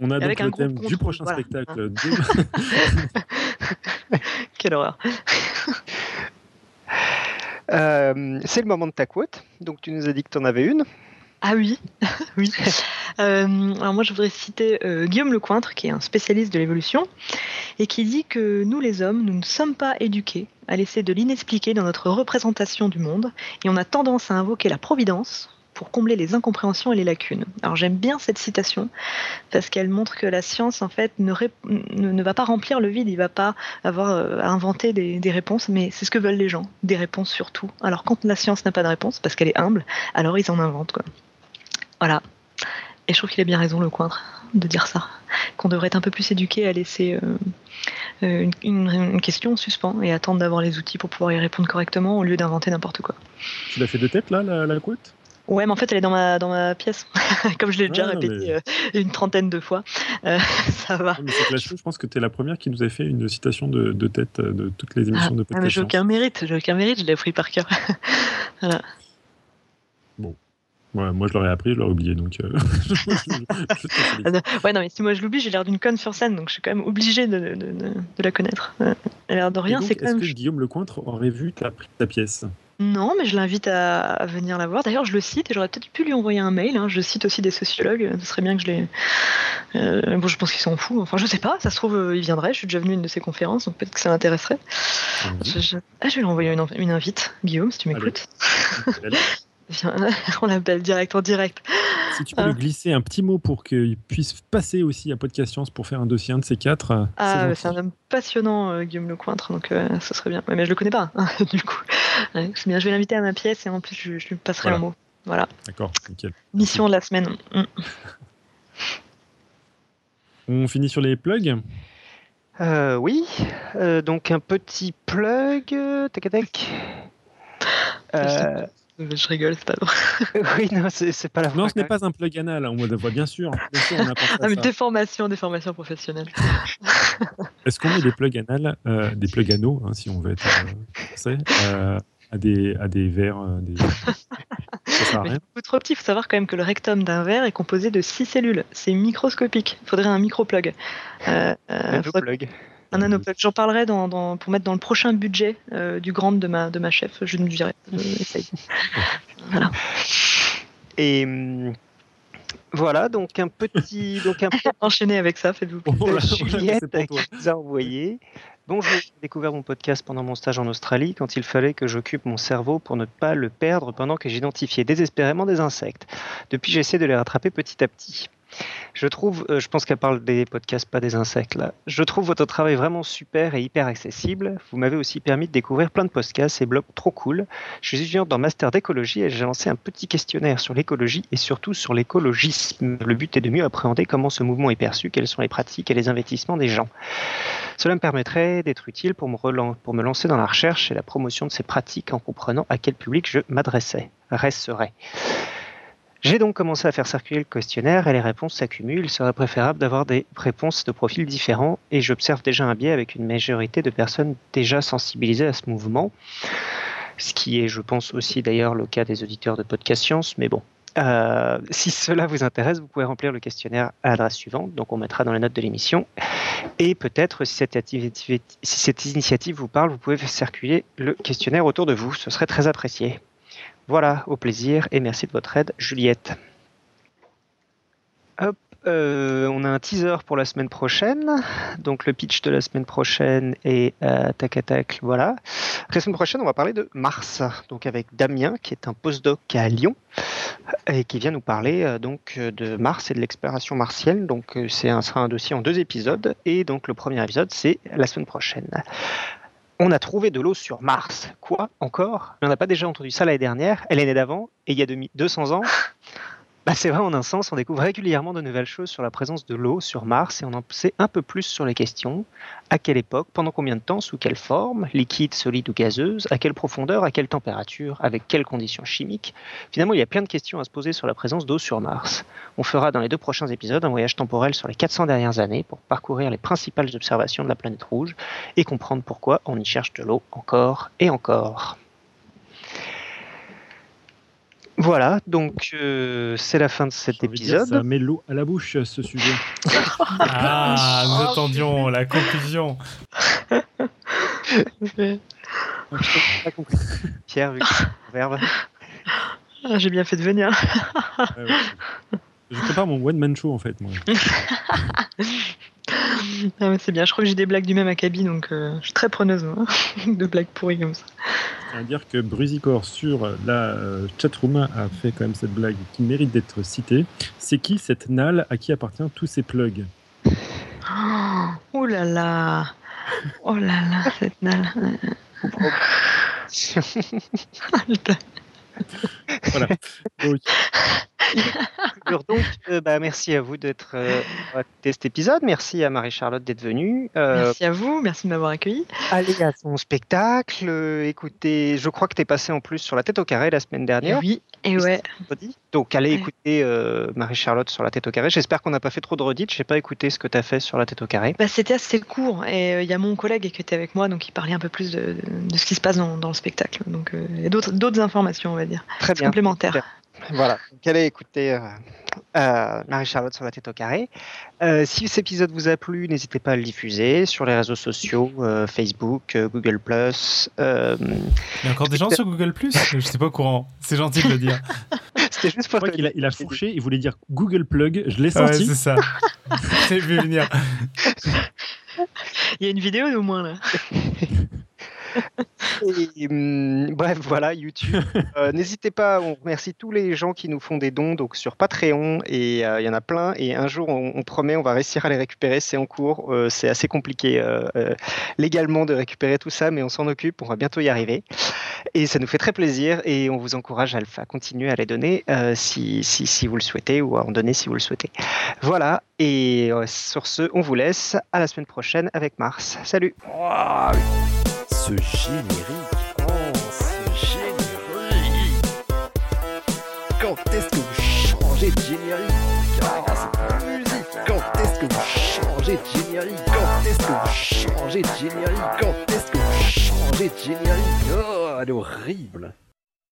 On a donc le thème du prochain voilà. spectacle. De... Quelle horreur euh, c'est le moment de ta quote. Donc tu nous as dit que tu en avais une. Ah oui, oui. Euh, alors moi je voudrais citer euh, Guillaume Lecointre, qui est un spécialiste de l'évolution, et qui dit que nous les hommes, nous ne sommes pas éduqués à laisser de l'inexpliqué dans notre représentation du monde, et on a tendance à invoquer la providence pour combler les incompréhensions et les lacunes. Alors j'aime bien cette citation parce qu'elle montre que la science en fait ne, ne, va pas remplir le vide, il va pas avoir euh, à inventer des, réponses, mais c'est ce que veulent les gens, des réponses surtout. Alors quand la science n'a pas de réponse parce qu'elle est humble, alors ils en inventent quoi. Voilà. Et je trouve qu'il a bien raison le coindre de dire ça, qu'on devrait être un peu plus éduqué à laisser euh, une, une, question en suspens et attendre d'avoir les outils pour pouvoir y répondre correctement au lieu d'inventer n'importe quoi. Tu l'as fait de tête là, la, la Ouais, mais en fait, elle est dans ma, dans ma pièce. Comme je l'ai déjà ah, répété mais... euh, une trentaine de fois. Euh, ça va. Mais je pense que tu es la première qui nous a fait une citation de, de tête de toutes les émissions ah, de podcast. Ah, mais j'ai aucun mérite, j'ai aucun mérite, je l'ai appris par cœur. voilà. Bon. Ouais, moi je l'aurais appris, je l'aurais oublié donc. Euh... ouais, non, mais si moi je l'oublie, j'ai l'air d'une conne sur scène donc je suis quand même obligé de, de, de, la connaître. Elle a l'air de rien, c'est quand est-ce même. Est-ce que Guillaume Lecointre aurait vu ta, ta pièce? Non, mais je l'invite à, à, venir la voir. D'ailleurs, je le cite et j'aurais peut-être pu lui envoyer un mail. Hein. Je cite aussi des sociologues. Ce serait bien que je les. Euh, bon, je pense qu'ils s'en foutent. Enfin, je sais pas. Ça se trouve, euh, il viendrait. Je suis déjà venu à une de ses conférences, donc peut-être que ça l'intéresserait. Mmh. Je, je... Ah, je vais lui envoyer une, une, invite, Guillaume, si tu m'écoutes. On l'appelle direct en direct. Si tu peux ah. lui glisser un petit mot pour qu'il puisse passer aussi à Podcast Science pour faire un dossier un de ces quatre. Ah, c'est un homme passionnant, euh, Guillaume Lecointre, donc euh, ce serait bien. Ouais, mais je le connais pas, hein, du coup. Ouais, c'est bien, je vais l'inviter à ma pièce et en plus je, je lui passerai voilà. un mot. Voilà. D'accord, nickel. Mission de la semaine. Mm. On finit sur les plugs? Euh, Oui, euh, donc un petit plug. Tac, tac. Euh, je rigole, c'est pas drôle. oui, non, c'est pas la Non, ce n'est pas un plug anal, on voit bien sûr. Bien sûr on a ah, mais des formations, des formations professionnelles. Est-ce qu'on met des plugs anal, euh, des plugs anneaux, hein, si on veut être euh, français, euh, à, des, à des verres des... Ça sert à rien. beaucoup trop petit, il faut savoir quand même que le rectum d'un verre est composé de 6 cellules. C'est microscopique. Il faudrait un microplug. Euh, plug. Un nanoplug. J'en parlerai dans, dans, pour mettre dans le prochain budget euh, du grand de ma, de ma chef. Je nous dirai. Euh, essaye. voilà. Et, Voilà, donc un petit. Donc un Enchaîner avec ça, faites-vous plaisir. Juliette qui nous a envoyé. Bonjour, j'ai découvert mon podcast pendant mon stage en Australie quand il fallait que j'occupe mon cerveau pour ne pas le perdre pendant que j'identifiais désespérément des insectes. Depuis, j'essaie de les rattraper petit à petit. Je trouve, euh, je pense qu'elle parle des podcasts, pas des insectes. Je trouve votre travail vraiment super et hyper accessible. Vous m'avez aussi permis de découvrir plein de podcasts et blogs trop cool. Je suis étudiante dans master d'écologie et j'ai lancé un petit questionnaire sur l'écologie et surtout sur l'écologisme. Le but est de mieux appréhender comment ce mouvement est perçu, quelles sont les pratiques et les investissements des gens. Cela me permettrait d'être utile pour me, pour me lancer dans la recherche et la promotion de ces pratiques en comprenant à quel public je m'adressais, resterais. J'ai donc commencé à faire circuler le questionnaire et les réponses s'accumulent. Il serait préférable d'avoir des réponses de profils différents et j'observe déjà un biais avec une majorité de personnes déjà sensibilisées à ce mouvement, ce qui est, je pense, aussi d'ailleurs le cas des auditeurs de Podcast Science, mais bon. Euh, si cela vous intéresse, vous pouvez remplir le questionnaire à l'adresse suivante, donc on mettra dans les notes de l'émission. Et peut-être, si cette, si cette initiative vous parle, vous pouvez faire circuler le questionnaire autour de vous, ce serait très apprécié. Voilà, au plaisir et merci de votre aide, Juliette. Hop, euh, on a un teaser pour la semaine prochaine. Donc le pitch de la semaine prochaine est euh, tac à tac, voilà. La semaine prochaine, on va parler de Mars, donc avec Damien, qui est un postdoc à Lyon et qui vient nous parler euh, donc de Mars et de l'exploration martienne. Donc c'est sera un dossier en deux épisodes et donc le premier épisode c'est la semaine prochaine on a trouvé de l'eau sur Mars. Quoi encore? On n'a pas déjà entendu ça l'année dernière. Elle est née d'avant, et il y a 200 ans, bah, c'est vrai, en un sens, on découvre régulièrement de nouvelles choses sur la présence de l'eau sur Mars et on en sait un peu plus sur les questions. À quelle époque, pendant combien de temps, sous quelle forme, liquide, solide ou gazeuse, à quelle profondeur, à quelle température, avec quelles conditions chimiques? Finalement, il y a plein de questions à se poser sur la présence d'eau sur Mars. On fera dans les deux prochains épisodes un voyage temporel sur les 400 dernières années pour parcourir les principales observations de la planète rouge et comprendre pourquoi on y cherche de l'eau encore et encore. Voilà, donc euh, c'est la fin de cet épisode. ça met l'eau à la bouche, ce sujet. ah, nous attendions la conclusion. Pierre, vu verbe. Ah, j'ai bien fait de venir. Je prépare mon one-man show en fait, moi. Ah, c'est bien, je crois que j'ai des blagues du même acabit, donc euh, je suis très preneuse hein, de blagues pourries comme ça. C'est-à-dire que Brusicor sur la euh, chatroom a fait quand même cette blague qui mérite d'être citée. C'est qui cette nalle à qui appartient tous ces plugs? Oh, là là. Oh là là, cette nalle voilà. Donc, euh, bah, merci à vous d'être euh, cet épisode. Merci à Marie-Charlotte d'être venue. Euh, merci à vous, merci de m'avoir accueilli. Allez à son spectacle. écoutez, je crois que tu es passé en plus sur la tête au carré la semaine dernière. Oui, et ouais. Donc, allez écouter Marie-Charlotte sur la tête au carré. J'espère qu'on n'a pas fait trop de redites. Je n'ai pas écouté ce que tu as fait sur la tête au carré. Bah, C'était assez court. Et il y a mon collègue qui était avec moi, donc il parlait un peu plus de, ce qui se passe dans, le spectacle. Donc, il y a d'autres informations, on va dire. Très bien. Complémentaires. Voilà, donc allez écouter euh, euh, Marie-Charlotte sur la tête au carré. Euh, si cet épisode vous a plu, n'hésitez pas à le diffuser sur les réseaux sociaux, Facebook, Google+. Il y a encore des gens sur Google+, je ne suis pas au courant, c'est gentil de le dire. C'était juste pour qu'il a, il a fourché, il voulait dire Google Plug, je l'ai senti. Ouais, c'est ça, c'est vu venir. Il y a une vidéo au moins là. Hum, bref, voilà, YouTube. Euh, n'hésitez pas, on remercie tous les gens qui nous font des dons donc sur Patreon et euh, il y en a plein. Et un jour, on, promet, on va réussir à les récupérer. C'est en cours, euh, c'est assez compliqué légalement de récupérer tout ça, mais on s'en occupe. On va bientôt y arriver. Et ça nous fait très plaisir et on vous encourage à, continuer à les donner si, si, si, vous le souhaitez ou à en donner si vous le souhaitez. Voilà, et sur ce, on vous laisse. À la semaine prochaine avec Mars. Salut! Ce générique. Oh, ce générique. Quand est-ce que vous changez de générique? Ah, cette musique. Quand est-ce que vous changez de générique? Quand est-ce que vous changez de générique? Quand est-ce que vous changez de générique? Oh, elle est horrible.